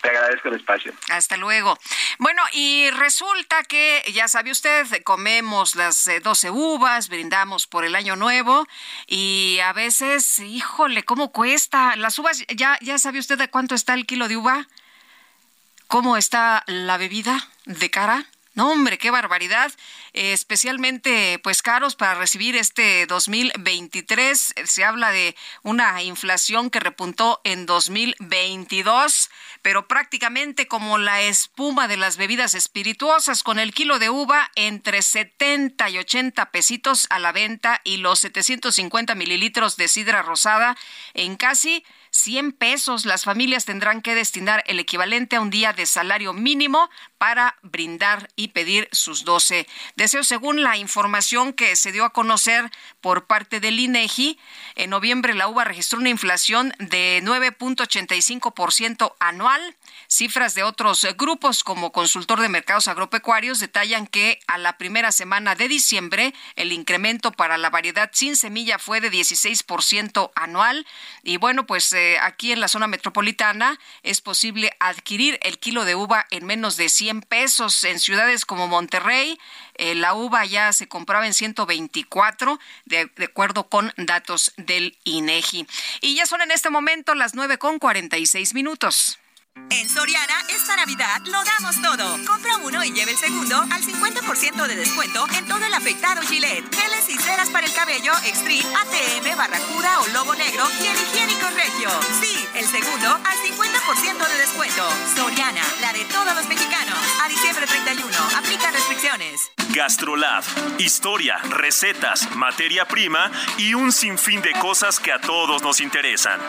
Te agradezco el espacio. Hasta luego. Bueno, y resulta que, ya sabe usted, comemos las 12 eh, uvas, brindamos por el año nuevo y a veces, híjole, ¿cómo cuesta? Las uvas, ¿ya, ya sabe usted de cuánto está el kilo de uva? ¿Cómo está la bebida de cara? No, hombre, qué barbaridad. especialmente, pues, caros para recibir este 2023. Se habla de una inflación que repuntó en 2022, pero prácticamente como la espuma de las bebidas espirituosas, con el kilo de uva entre 70 y 80 pesitos a la venta y los 750 mililitros de sidra rosada en casi 100 pesos. Las familias tendrán que destinar el equivalente a un día de salario mínimo para brindar y pedir sus 12 deseos. Según la información que se dio a conocer por parte del INEGI, en noviembre la uva registró una inflación de 9.85% anual. Cifras de otros grupos como consultor de mercados agropecuarios detallan que a la primera semana de diciembre el incremento para la variedad sin semilla fue de 16% anual. Y bueno, pues eh, aquí en la zona metropolitana es posible adquirir el kilo de uva en menos de 100 pesos. En ciudades como Monterrey, eh, la uva ya se compraba en 124, de, de acuerdo con datos del INEGI. Y ya son en este momento las 9 con 46 minutos. En Soriana, esta Navidad lo damos todo. Compra uno y lleve el segundo al 50% de descuento en todo el afeitado Gillette, geles y ceras para el cabello Extreme, ATM, Barracuda o Lobo Negro y el higiénico Regio. Sí, el segundo al 50% de descuento. Soriana, la de todos los mexicanos. A diciembre 31, aplica restricciones. Gastrolab, historia, recetas, materia prima y un sinfín de cosas que a todos nos interesan.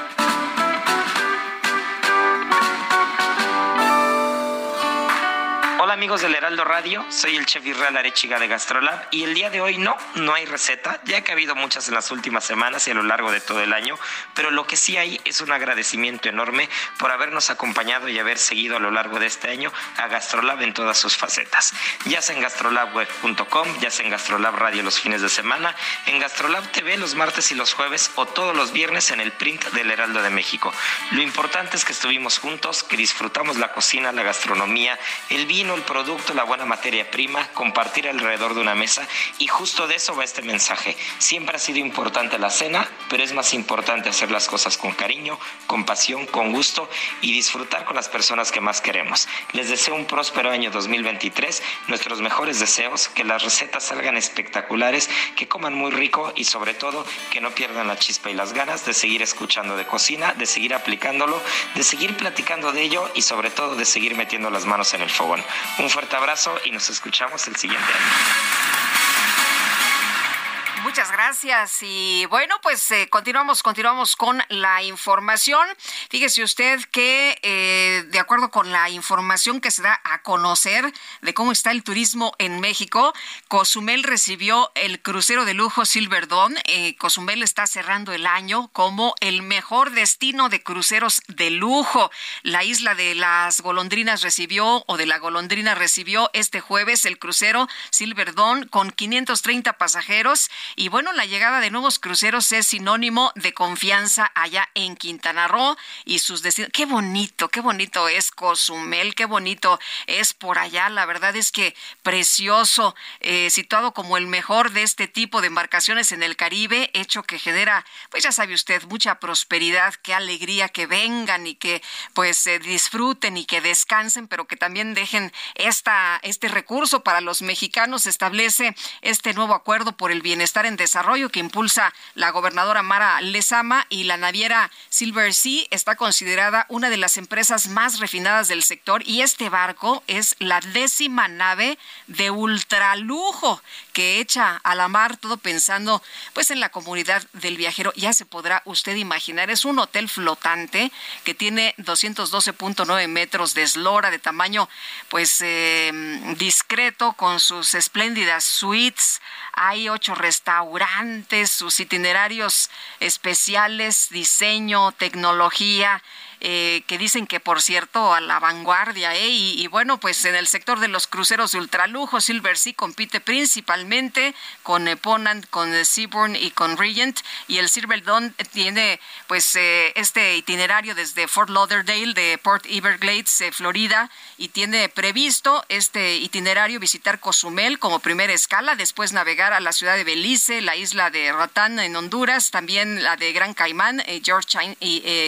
Amigos del Heraldo Radio? Soy el chef Israel Arechiga de Gastrolab y el día de hoy no, no hay receta, ya que ha habido muchas en las últimas semanas y a lo largo de todo el año, pero lo que sí hay es un agradecimiento enorme por habernos acompañado y haber seguido a lo largo de este año a Gastrolab en todas sus facetas, ya sea en gastrolabweb.com, ya sea en Gastrolab Radio los fines de semana, en Gastrolab TV los martes y los jueves o todos los viernes en el print del Heraldo de México. Lo importante es que estuvimos juntos, que disfrutamos la cocina, la gastronomía, el vino, el producto, la buena materia prima, compartir alrededor de una mesa y justo de eso va este mensaje. Siempre ha sido importante la cena, pero es más importante hacer las cosas con cariño, con pasión, con gusto y disfrutar con las personas que más queremos. Les deseo un próspero año 2023, nuestros mejores deseos, que las recetas salgan espectaculares, que coman muy rico y sobre todo que no pierdan la chispa y las ganas de seguir escuchando de cocina, de seguir aplicándolo, de seguir platicando de ello y sobre todo de seguir metiendo las manos en el fogón. Un fuerte abrazo y nos escuchamos el siguiente año. Muchas gracias. Y bueno, pues eh, continuamos, continuamos con la información. Fíjese usted que eh, de acuerdo con la información que se da a conocer de cómo está el turismo en México, Cozumel recibió el crucero de lujo Silver Dawn. Eh, Cozumel está cerrando el año como el mejor destino de cruceros de lujo. La isla de las golondrinas recibió o de la golondrina recibió este jueves el crucero Silver Dawn con 530 pasajeros y bueno, la llegada de nuevos cruceros es sinónimo de confianza allá en Quintana Roo y sus destinos. Qué bonito, qué bonito es Cozumel, qué bonito es por allá. La verdad es que precioso, eh, situado como el mejor de este tipo de embarcaciones en el Caribe, hecho que genera, pues ya sabe usted, mucha prosperidad, qué alegría que vengan y que pues disfruten y que descansen, pero que también dejen esta, este recurso para los mexicanos. Establece este nuevo acuerdo por el bienestar en Desarrollo que impulsa la gobernadora Mara Lezama y la naviera Silver Sea está considerada una de las empresas más refinadas del sector y este barco es la décima nave de ultralujo que echa a la mar todo pensando pues en la comunidad del viajero. Ya se podrá usted imaginar, es un hotel flotante que tiene 212.9 metros de eslora de tamaño pues eh, discreto con sus espléndidas suites. Hay ocho restaurantes, sus itinerarios especiales, diseño, tecnología. Eh, que dicen que por cierto a la vanguardia, ¿eh? y, bueno, pues en el sector de los cruceros de ultralujo, Silver Sea compite principalmente con eh, Ponant, con eh, Seabourn y con Regent, y el Silver Dawn tiene pues este itinerario desde Fort Lauderdale de Port Everglades, Florida, y tiene previsto este itinerario visitar Cozumel como primera escala, después navegar a la ciudad de Belice, la isla de Ratán en Honduras, también la de Gran Caimán, y,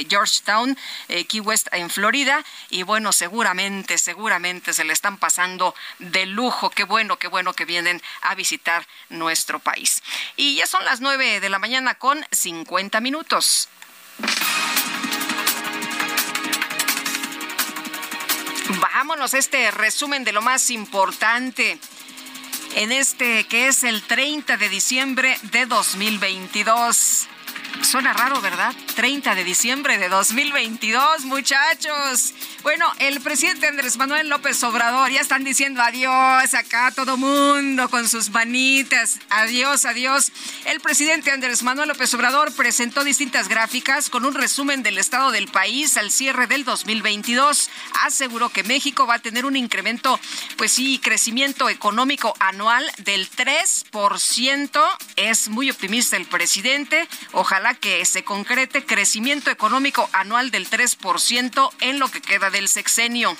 Georgetown eh, Key West en Florida. Y bueno, seguramente, seguramente se le están pasando de lujo. Qué bueno, qué bueno que vienen a visitar nuestro país. Y ya son las nueve de la mañana con 50 minutos. Vámonos a este resumen de lo más importante en este que es el 30 de diciembre de 2022. Suena raro, ¿verdad? 30 de diciembre de 2022, muchachos. Bueno, el presidente Andrés Manuel López Obrador ya están diciendo adiós acá todo mundo con sus manitas. Adiós, adiós. El presidente Andrés Manuel López Obrador presentó distintas gráficas con un resumen del estado del país al cierre del 2022. Aseguró que México va a tener un incremento, pues sí, crecimiento económico anual del 3%. Es muy optimista el presidente. Ojalá que se concrete crecimiento económico anual del 3% en lo que queda del sexenio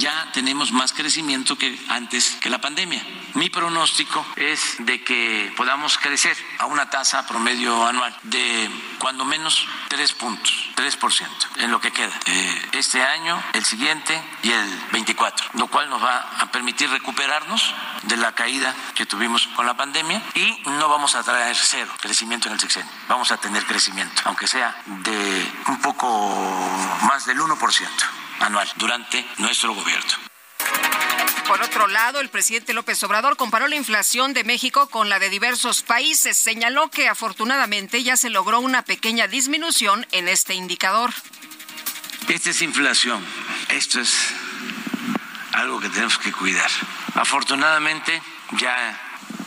ya tenemos más crecimiento que antes que la pandemia. Mi pronóstico es de que podamos crecer a una tasa promedio anual de cuando menos 3 puntos, 3% en lo que queda. Eh, este año, el siguiente y el 24, lo cual nos va a permitir recuperarnos de la caída que tuvimos con la pandemia y no vamos a traer cero crecimiento en el sexenio. Vamos a tener crecimiento, aunque sea de un poco más del 1% anual durante nuestro gobierno. Por otro lado, el presidente López Obrador comparó la inflación de México con la de diversos países. Señaló que afortunadamente ya se logró una pequeña disminución en este indicador. Esta es inflación. Esto es algo que tenemos que cuidar. Afortunadamente ya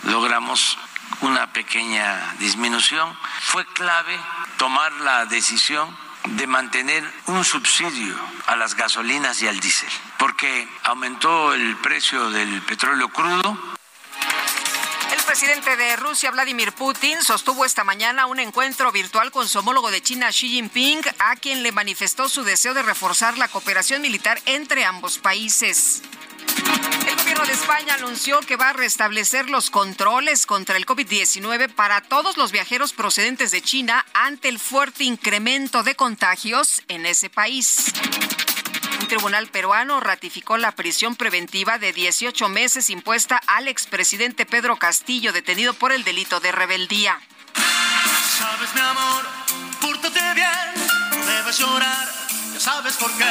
logramos una pequeña disminución. Fue clave tomar la decisión de mantener un subsidio a las gasolinas y al diésel, porque aumentó el precio del petróleo crudo. El presidente de Rusia, Vladimir Putin, sostuvo esta mañana un encuentro virtual con su homólogo de China, Xi Jinping, a quien le manifestó su deseo de reforzar la cooperación militar entre ambos países. El gobierno de España anunció que va a restablecer los controles contra el COVID-19 para todos los viajeros procedentes de China ante el fuerte incremento de contagios en ese país. Un tribunal peruano ratificó la prisión preventiva de 18 meses impuesta al expresidente Pedro Castillo, detenido por el delito de rebeldía. Sabes, mi amor, bien, debes llorar, sabes por qué.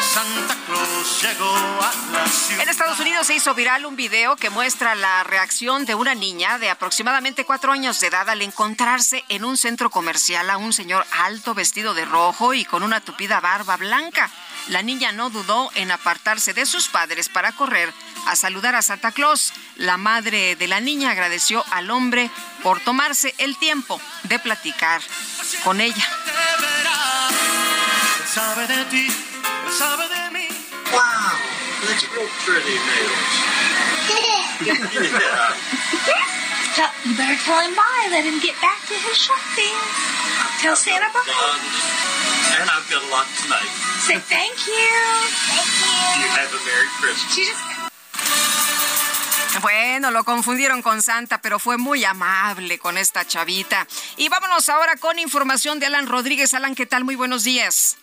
Santa Claus llegó a la ciudad. En Estados Unidos se hizo viral un video que muestra la reacción de una niña de aproximadamente cuatro años de edad al encontrarse en un centro comercial a un señor alto vestido de rojo y con una tupida barba blanca. La niña no dudó en apartarse de sus padres para correr a saludar a Santa Claus. La madre de la niña agradeció al hombre por tomarse el tiempo de platicar con ella. Sabe de ti, él sabe de mí. Wow, that's real pretty nails. <laughs> Tell, you better tell him bye. Let him get back to his shopping. Tell Santa bye. And I've got a lot tonight. Say thank you. Thank You have a Merry Christmas. She just Bueno, lo confundieron con Santa, pero fue muy amable con esta chavita. Y vámonos ahora con información de Alan Rodríguez. Alan, ¿qué tal? Muy buenos días.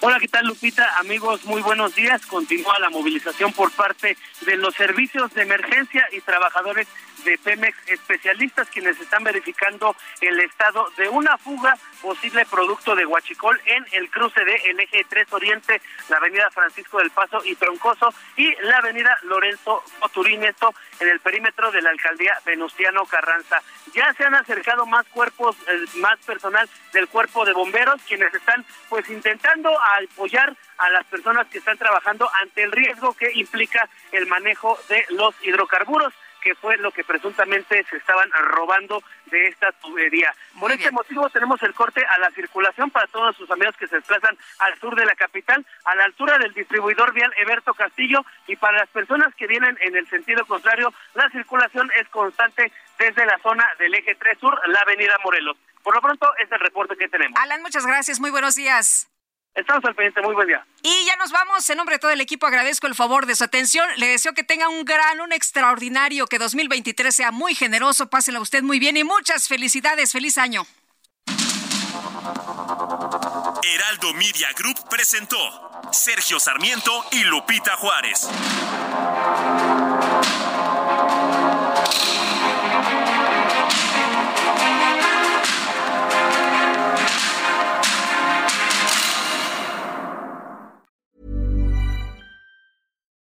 Hola, ¿qué tal Lupita? Amigos, muy buenos días. Continúa la movilización por parte de los servicios de emergencia y trabajadores de Pemex, especialistas quienes están verificando el estado de una fuga posible producto de Huachicol en el cruce de el eje 3 Oriente, la avenida Francisco del Paso y Troncoso y la avenida Lorenzo Oturín, esto en el perímetro de la alcaldía Venustiano Carranza. Ya se han acercado más cuerpos, eh, más personal del cuerpo de bomberos, quienes están pues intentando apoyar a las personas que están trabajando ante el riesgo que implica el manejo de los hidrocarburos que fue lo que presuntamente se estaban robando de esta tubería. Por este motivo tenemos el corte a la circulación para todos sus amigos que se desplazan al sur de la capital, a la altura del distribuidor vial Eberto Castillo y para las personas que vienen en el sentido contrario, la circulación es constante desde la zona del eje 3 sur, la avenida Morelos. Por lo pronto es el reporte que tenemos. Alan, muchas gracias. Muy buenos días. Estamos al pendiente, muy buen día. Y ya nos vamos. En nombre de todo el equipo agradezco el favor de su atención. Le deseo que tenga un gran, un extraordinario, que 2023 sea muy generoso. Pásela usted muy bien y muchas felicidades. Feliz año. Heraldo Media Group presentó Sergio Sarmiento y Lupita Juárez.